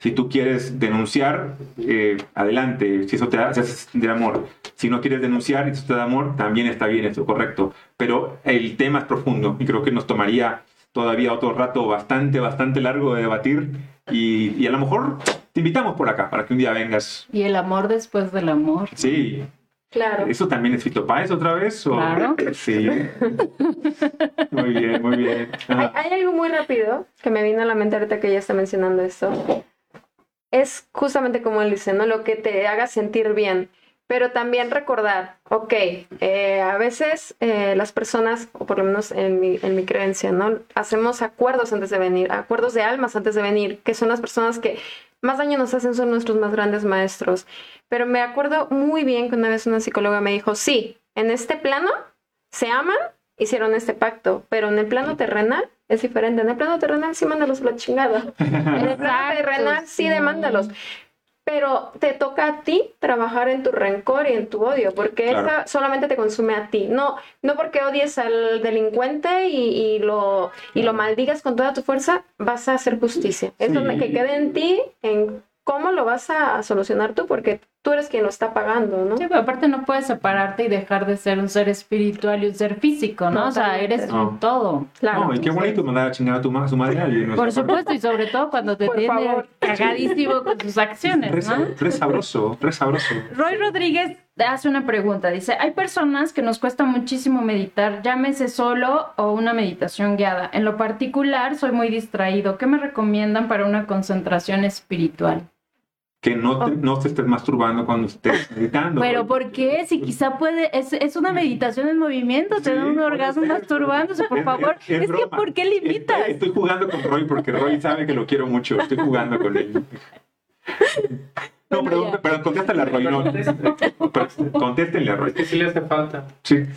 Si tú quieres denunciar, eh, adelante. Si eso te da, sentir amor. Si no quieres denunciar y eso te da amor, también está bien, eso correcto. Pero el tema es profundo y creo que nos tomaría todavía otro rato bastante, bastante largo de debatir. Y, y a lo mejor te invitamos por acá para que un día vengas. Y el amor después del amor. Sí, claro. ¿eso también es Fito Páez otra vez? o- Claro. Sí. Muy bien, muy bien. Hay, hay algo muy rápido que me vino a la mente ahorita que ella está mencionando esto. Es justamente como él dice, ¿no? Lo que te haga sentir bien. Pero también recordar, ok, eh, a veces eh, las personas, o por lo menos en mi, en mi creencia, ¿no? Hacemos acuerdos antes de venir, acuerdos de almas antes de venir, que son las personas que más daño nos hacen, son nuestros más grandes maestros. Pero me acuerdo muy bien que una vez una psicóloga me dijo, sí, en este plano se aman, hicieron este pacto, pero en el plano terrenal es diferente. En el plano terrenal sí mándalos a la chingada. En el plano terrenal sí. demándalos. Pero te toca a ti trabajar en tu rencor y en tu odio, porque Claro. esa solamente te consume a ti. No, no porque odies al delincuente y, y lo, y lo maldigas con toda tu fuerza, vas a hacer justicia. Eso Sí. que quede en ti, en ¿cómo lo vas a solucionar tú? Porque tú eres quien lo está pagando, ¿no? Sí, pero aparte no puedes separarte y dejar de ser un ser espiritual y un ser físico, ¿no? O sea, eres No. un todo. Claro. No, y qué bonito mandar a chingar a tu, ma- su madre a alguien. Por supuesto, y sobre todo cuando te Por tiene favor. cagadísimo con sus acciones, Re, ¿no? re sabroso, re sabroso. Roy Rodríguez hace una pregunta. Dice, hay personas que nos cuesta muchísimo meditar, llámese solo o una meditación guiada. En lo particular, soy muy distraído. ¿Qué me recomiendan para una concentración espiritual? Que no te, no te estés masturbando cuando estés meditando. Pero Roy. ¿por qué? Si quizá puede, es, es una meditación en movimiento, te Sí, da un orgasmo ser. masturbándose, por Es- favor. es- Es, es que. ¿por qué limitas? Estoy, estoy jugando con Roy porque Roy sabe que lo quiero mucho. Estoy jugando con él. No, Bueno, pero, pero contéstale a Roy. No, contéstenle a Roy. Que sí le hace falta. Sí.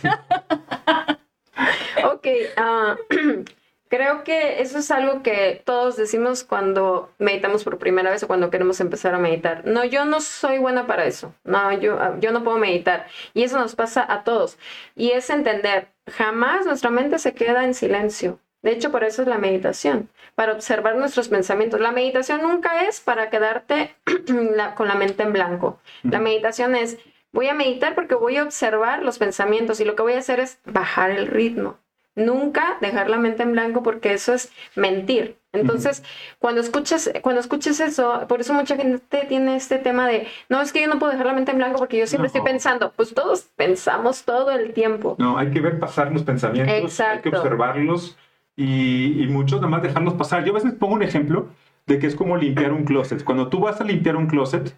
Ok, ah, creo que eso es algo que todos decimos cuando meditamos por primera vez o cuando queremos empezar a meditar. No, yo no soy buena para eso. No, yo, ah, yo no puedo meditar. Y eso nos pasa a todos. Y es entender, jamás nuestra mente se queda en silencio. De hecho, por eso es la meditación, para observar nuestros pensamientos. La meditación nunca es para quedarte la- con la mente en blanco. La meditación es, voy a meditar porque voy a observar los pensamientos y lo que voy a hacer es bajar el ritmo. Nunca dejar la mente en blanco porque eso es mentir. Entonces, cuando escuches, cuando escuches eso, por eso mucha gente tiene este tema de, no, es que yo no puedo dejar la mente en blanco porque yo siempre No. estoy pensando. Pues todos pensamos todo el tiempo. No, hay que ver pasar los pensamientos, hay que observarlos y, y muchos nada más dejarlos pasar. Yo a veces pongo un ejemplo de que es como limpiar un closet. Cuando tú vas a limpiar un closet,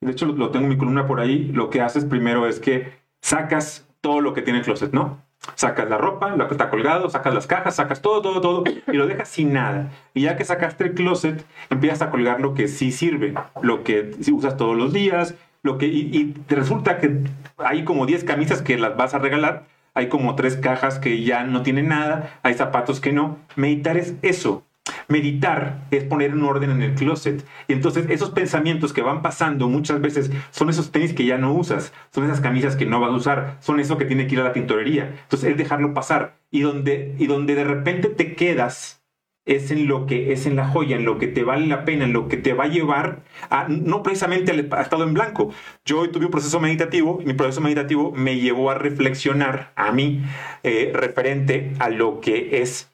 de hecho lo, lo tengo en mi columna por ahí, lo que haces primero es que sacas todo lo que tiene el closet, ¿no? Sacas la ropa, lo que está colgado, sacas las cajas, sacas todo, todo, todo y lo dejas sin nada. Y ya que sacaste el closet, empiezas a colgar lo que sí sirve, lo que sí usas todos los días, lo que y, y te resulta que hay como 10 camisas que las vas a regalar, hay como tres cajas que ya no tienen nada, hay zapatos que no. Meditar es eso. Meditar es poner un orden en el closet. Y entonces esos pensamientos que van pasando muchas veces son esos tenis que ya no usas, son esas camisas que no vas a usar, son eso que tiene que ir a la tintorería. Entonces es dejarlo pasar. Y donde, y donde de repente te quedas es en lo que es en la joya, en lo que te vale la pena, en lo que te va a llevar a no precisamente al estado en blanco. Yo hoy tuve un proceso meditativo y mi proceso meditativo me llevó a reflexionar a mí eh, referente a lo que es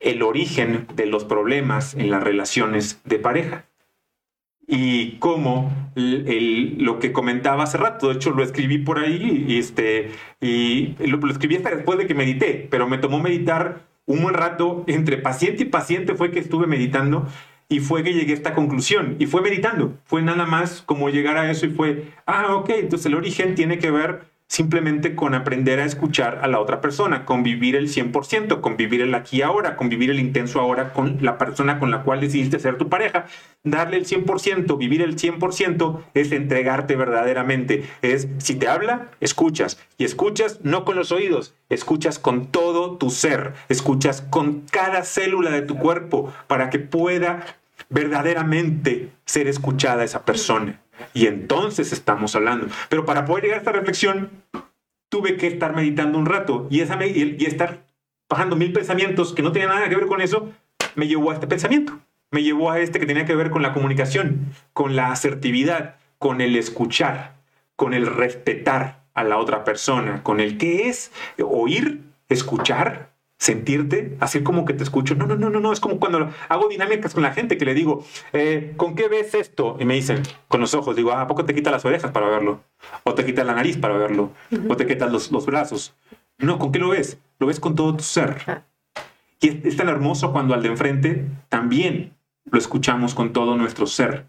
el origen de los problemas en las relaciones de pareja. Y cómo lo que comentaba hace rato, de hecho lo escribí por ahí y, este, y lo, lo escribí hasta después de que medité, pero me tomó meditar un buen rato, entre paciente y paciente fue que estuve meditando y fue que llegué a esta conclusión y fue meditando, fue nada más como llegar a eso y fue, ah, ok, entonces el origen tiene que ver simplemente con aprender a escuchar a la otra persona, convivir el 100%, convivir el aquí ahora, convivir el intenso ahora con la persona con la cual decidiste ser tu pareja, darle el 100%, vivir el 100% es entregarte verdaderamente, es si te habla, escuchas. Y escuchas no con los oídos, escuchas con todo tu ser, escuchas con cada célula de tu cuerpo para que pueda verdaderamente ser escuchada esa persona. Y entonces estamos hablando. Pero para poder llegar a esta reflexión, tuve que estar meditando un rato y, esa, y estar bajando mil pensamientos que no tenían nada que ver con eso, me llevó a este pensamiento. Me llevó a este que tenía que ver con la comunicación, con la asertividad, con el escuchar, con el respetar a la otra persona, con el que es oír, escuchar, sentirte, así como que te escucho. No, no, no, no, no. Es como cuando hago dinámicas con la gente que le digo, eh, ¿con qué ves esto? Y me dicen, con los ojos. Digo, "Ah, ¿a poco te quitas las orejas para verlo? O te quitas la nariz para verlo. O te quitas los, los brazos. No, ¿con qué lo ves? Lo ves con todo tu ser. Y es, es tan hermoso cuando al de enfrente también lo escuchamos con todo nuestro ser.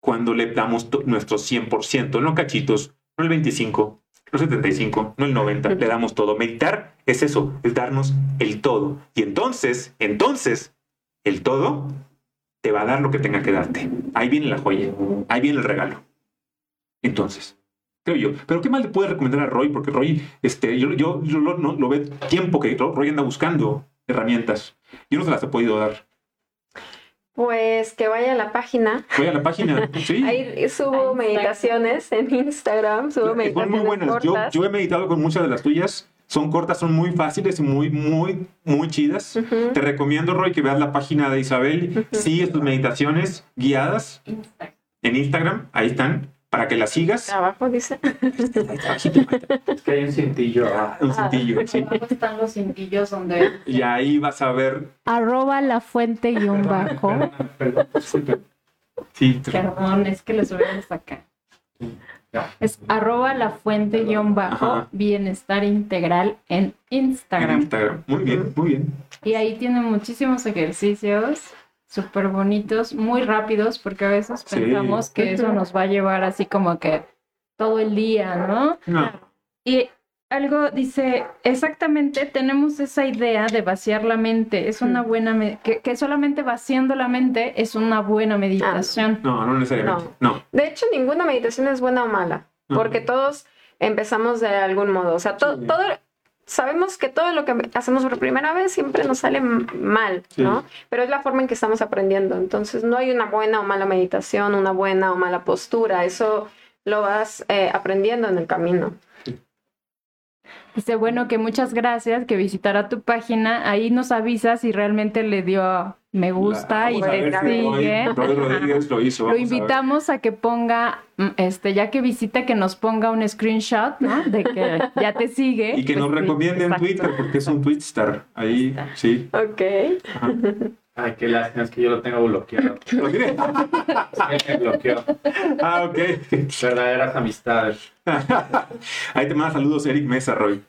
Cuando le damos nuestro 100%, no cachitos, no el 25, no el 75, no el 90, le damos todo. Meditar es eso, es darnos el todo. Y entonces, entonces, el todo te va a dar lo que tenga que darte. Ahí viene la joya, ahí viene el regalo. Entonces, creo yo. Pero ¿qué más le puede recomendar a Roy? Porque Roy, este, yo, yo, yo lo, no- lo ve tiempo que Roy anda buscando herramientas. Yo no se las he podido dar. Pues que vaya a la página. Voy a la página. Sí. Ahí subo meditaciones en Instagram, subo Son meditaciones muy buenas. Yo, he meditado con muchas de las tuyas. Son cortas, son muy fáciles y muy, muy, muy chidas. Te recomiendo, Roy, que veas la página de Isabel. Sigue sus meditaciones guiadas en Instagram. Ahí están para que la sigas. Abajo dice. Es que hay un cintillo. Ah, Un cintillo, sí. Abajo están los cintillos donde... Y ahí vas a ver. Arroba la fuente guion bajo. Perdón, disculpen. Sí, te- Perdón, es que lo subimos acá. Ya. Es arroba la fuente guion bajo Ajá. bienestar integral en en Instagram. Instagram. Muy bien, muy bien. Y ahí tiene muchísimos ejercicios súper bonitos, muy rápidos, porque a veces Sí. pensamos que eso nos va a llevar así como que todo el día, ¿no? No. Y algo dice, exactamente, tenemos esa idea de vaciar la mente, es una buena, me- que, que solamente vaciando la mente es una buena meditación. No, no necesariamente. No. De hecho, ninguna meditación es buena o mala, No. porque todos empezamos de algún modo. O sea, to- Sí. todo, sabemos que todo lo que hacemos por primera vez siempre nos sale mal, Sí. ¿no? Pero es la forma en que estamos aprendiendo. Entonces, no hay una buena o mala meditación, una buena o mala postura. Eso lo vas eh, aprendiendo en el camino. Dice, bueno, que muchas gracias, que visitará tu página, ahí nos avisa si realmente le dio me gusta y te si sigue. Rodríguez lo hizo. Lo a invitamos a que ponga, mm, este, ya que visita, que nos ponga un screenshot, ¿no? De que ya te sigue. Y que Pues nos sí, recomiende en. Twitter, porque es un Twitstar. Ahí, sí. Ok. Ajá. Ay, qué lástima, es que yo lo tengo bloqueado. ¿Lo tiene? Sí, me bloqueó. Ah, ok. Verdaderas amistades. Ahí te manda saludos Eric Mesa, Roy.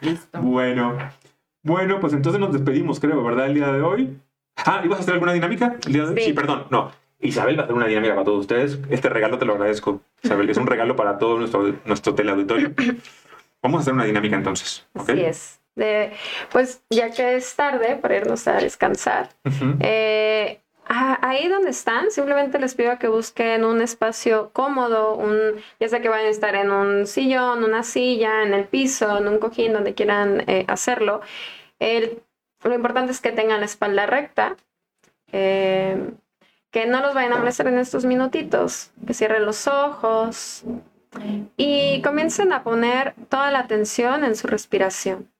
Listo. Bueno. Bueno, pues entonces nos despedimos, creo, ¿verdad? El día de hoy. Ah, ¿ibas a hacer alguna dinámica el día de hoy? Sí. Perdón, no. Isabel va a hacer una dinámica para todos ustedes. Este regalo te lo agradezco, Isabel. Es un regalo para todo nuestro, nuestro teleauditorio. Vamos a hacer una dinámica entonces. ¿ok? Así es. De, pues ya que es tarde para irnos a descansar. Eh, ahí donde están, simplemente les pido que busquen un espacio cómodo, un, ya sea que vayan a estar en un sillón, una silla, en el piso, en un cojín, donde quieran eh, hacerlo. El- lo importante es que tengan la espalda recta, eh, que no los vayan a molestar en estos minutitos, que cierren los ojos y comiencen a poner toda la atención en su respiración.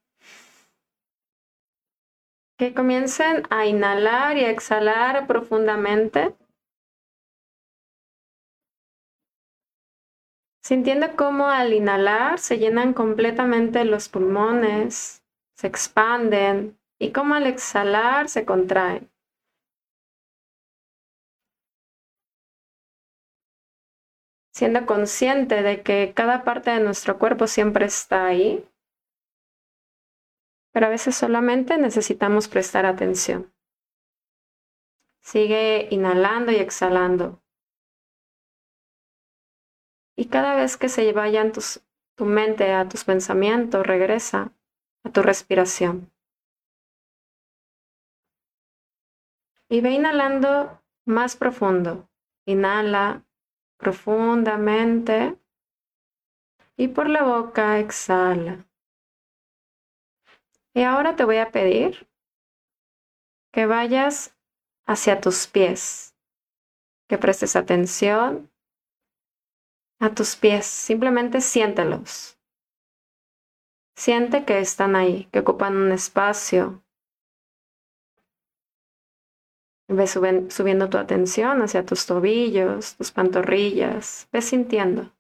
Que comiencen a inhalar y a exhalar profundamente. Sintiendo cómo al inhalar se llenan completamente los pulmones, se expanden y cómo al exhalar se contraen. Siendo consciente de que cada parte de nuestro cuerpo siempre está ahí pero a veces solamente necesitamos prestar atención. Sigue inhalando y exhalando. Y cada vez que se vayan tu mente a tus pensamientos, regresa a tu respiración. Y ve inhalando más profundo. Inhala profundamente y por la boca exhala. Y ahora te voy a pedir que vayas hacia tus pies, que prestes atención a tus pies, simplemente siéntelos. Siente que están ahí, que ocupan un espacio. Ve subiendo tu atención hacia tus tobillos, tus pantorrillas, ve sintiendo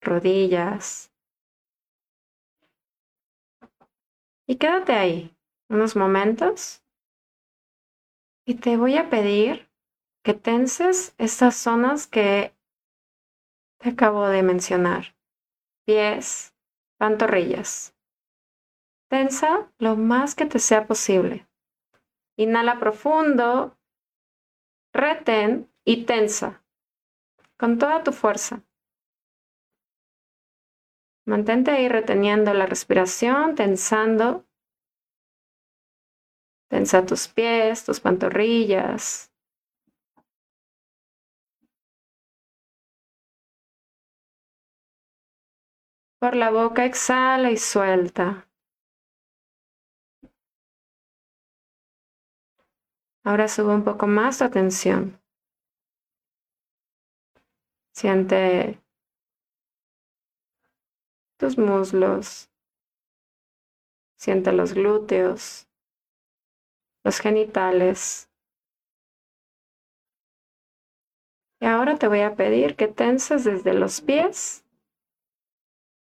rodillas, Y quédate ahí unos momentos. Y te voy a pedir que tenses estas zonas que te acabo de mencionar. Pies, pantorrillas. Tensa lo más que te sea posible. Inhala profundo, retén y tensa con toda tu fuerza. Mantente ahí reteniendo la respiración, tensando. Tensa tus pies, tus pantorrillas. Por la boca exhala y suelta. Ahora sube un poco más tu atención. Siente tus muslos. Siente los glúteos, los genitales. Y ahora te voy a pedir que tenses desde los pies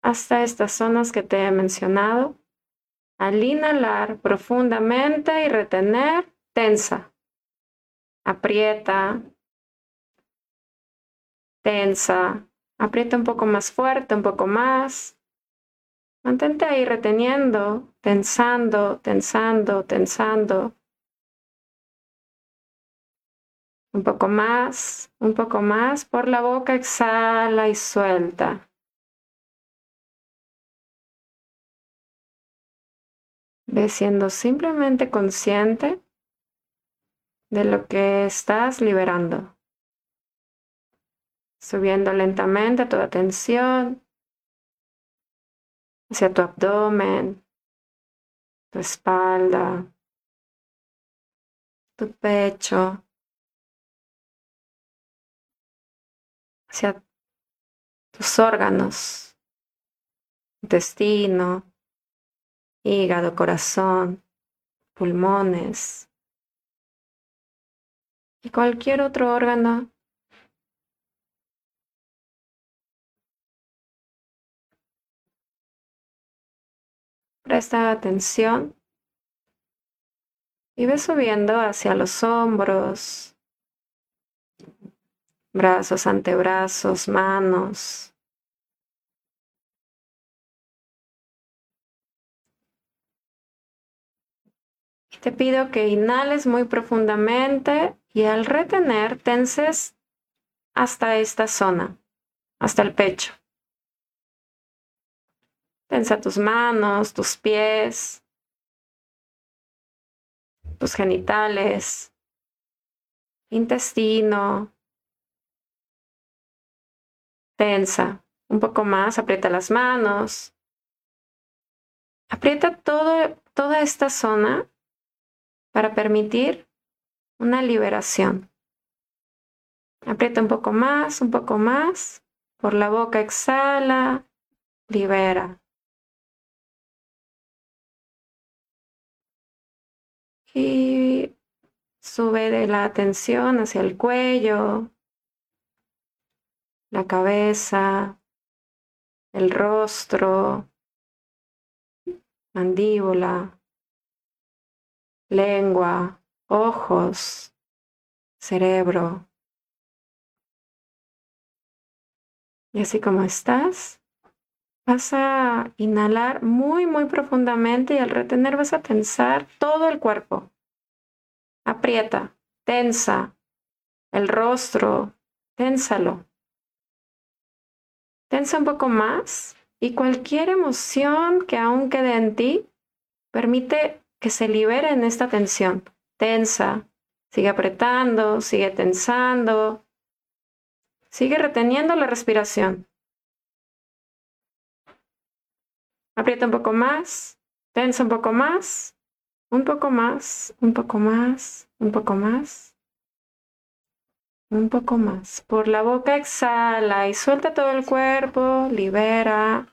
hasta estas zonas que te he mencionado. Al inhalar profundamente y retener, tensa. Aprieta. Tensa. Aprieta un poco más fuerte, un poco más. Mantente ahí reteniendo, tensando, tensando, tensando. Un poco más, un poco más. Por la boca exhala y suelta. Ve siendo simplemente consciente de lo que estás liberando. Subiendo lentamente tu atención hacia tu abdomen, tu espalda, tu pecho, hacia tus órganos, intestino, hígado, corazón, pulmones y cualquier otro órgano Presta atención y ve subiendo hacia los hombros, brazos, antebrazos, manos. Te pido que inhales muy profundamente y al retener tenses hasta esta zona, hasta el pecho. Tensa tus manos, tus pies, tus genitales, intestino. Tensa. Un poco más, aprieta las manos. Aprieta todo, toda esta zona para permitir una liberación. Aprieta un poco más, un poco más. Por la boca exhala, libera. Y sube de la atención hacia el cuello, la cabeza, el rostro, mandíbula, lengua, ojos, cerebro. Y así como estás, Vas a inhalar muy, muy profundamente y al retener vas a tensar todo el cuerpo. Aprieta, tensa el rostro, ténsalo. Tensa un poco más y cualquier emoción que aún quede en ti, permite que se libere en esta tensión. Tensa, sigue apretando, sigue tensando, sigue reteniendo la respiración. Aprieta un poco más, tensa un poco más, un poco más, un poco más, un poco más, un poco más. Por la boca exhala y suelta todo el cuerpo, libera.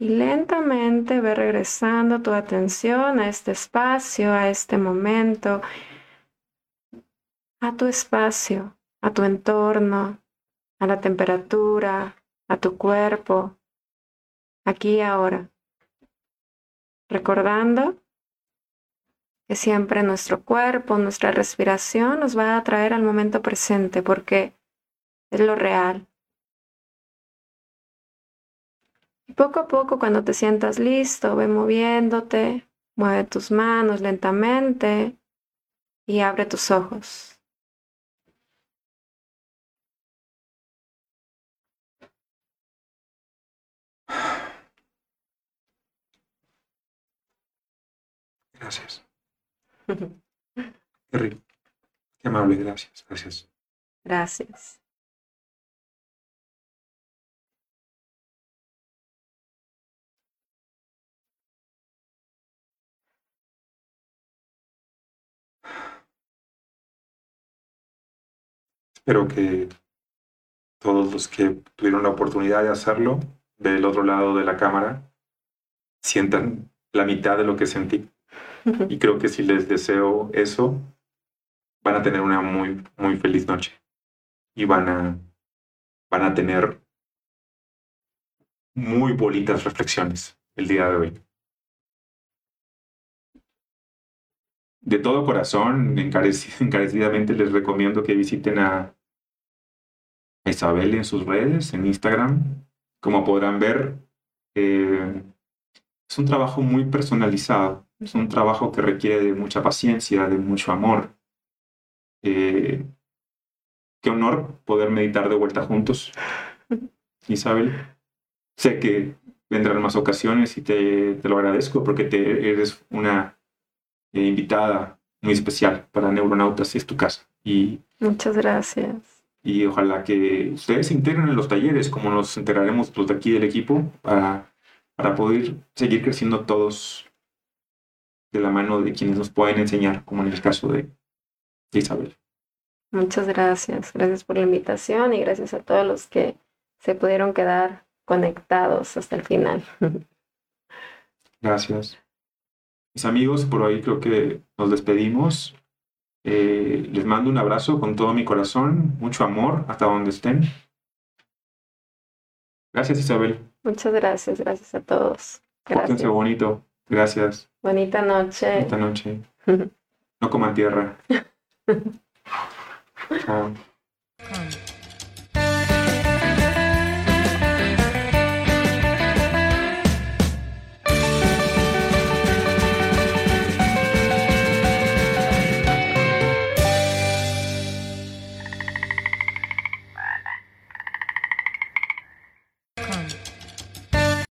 Y lentamente ve regresando tu atención a este espacio, a este momento, a tu espacio, a tu entorno, a la temperatura, a tu cuerpo, aquí y ahora, recordando que siempre nuestro cuerpo, nuestra respiración nos va a traer al momento presente porque es lo real. Poco a poco cuando te sientas listo, ve moviéndote, mueve tus manos lentamente y abre tus ojos. Gracias. Qué rico. Qué amable, gracias, gracias. Gracias. Espero que todos los que tuvieron la oportunidad de hacerlo del otro lado de la cámara sientan la mitad de lo que sentí. Y creo que si les deseo eso, van a tener una muy, muy feliz noche. Y van a, van a tener muy bonitas reflexiones el día de hoy. De todo corazón, encarecidamente les recomiendo que visiten a Isabel en sus redes, en Instagram. Como podrán ver, eh, es un trabajo muy personalizado, es un trabajo que requiere de mucha paciencia, de mucho amor. Eh, qué honor poder meditar de vuelta juntos, Isabel. Sé que vendrán más ocasiones y te, lo agradezco porque te, eres una eh, invitada muy especial para Neuronautas, es tu casa. Y, Muchas gracias. Y ojalá que ustedes se integren en los talleres, como nos integraremos los de aquí del equipo, para para poder seguir creciendo todos de la mano de quienes nos pueden enseñar, como en el caso de, Isabel. Muchas gracias. Gracias por la invitación y gracias a todos los que se pudieron quedar conectados hasta el final. Gracias. Mis amigos, por hoy creo que nos despedimos. Eh, les mando un abrazo con todo mi corazón, mucho amor hasta donde estén. Gracias, Isabel. Muchas gracias, gracias a todos. Gracias. bonito. Gracias. Bonita noche. Bonita noche. no coman tierra. Chao.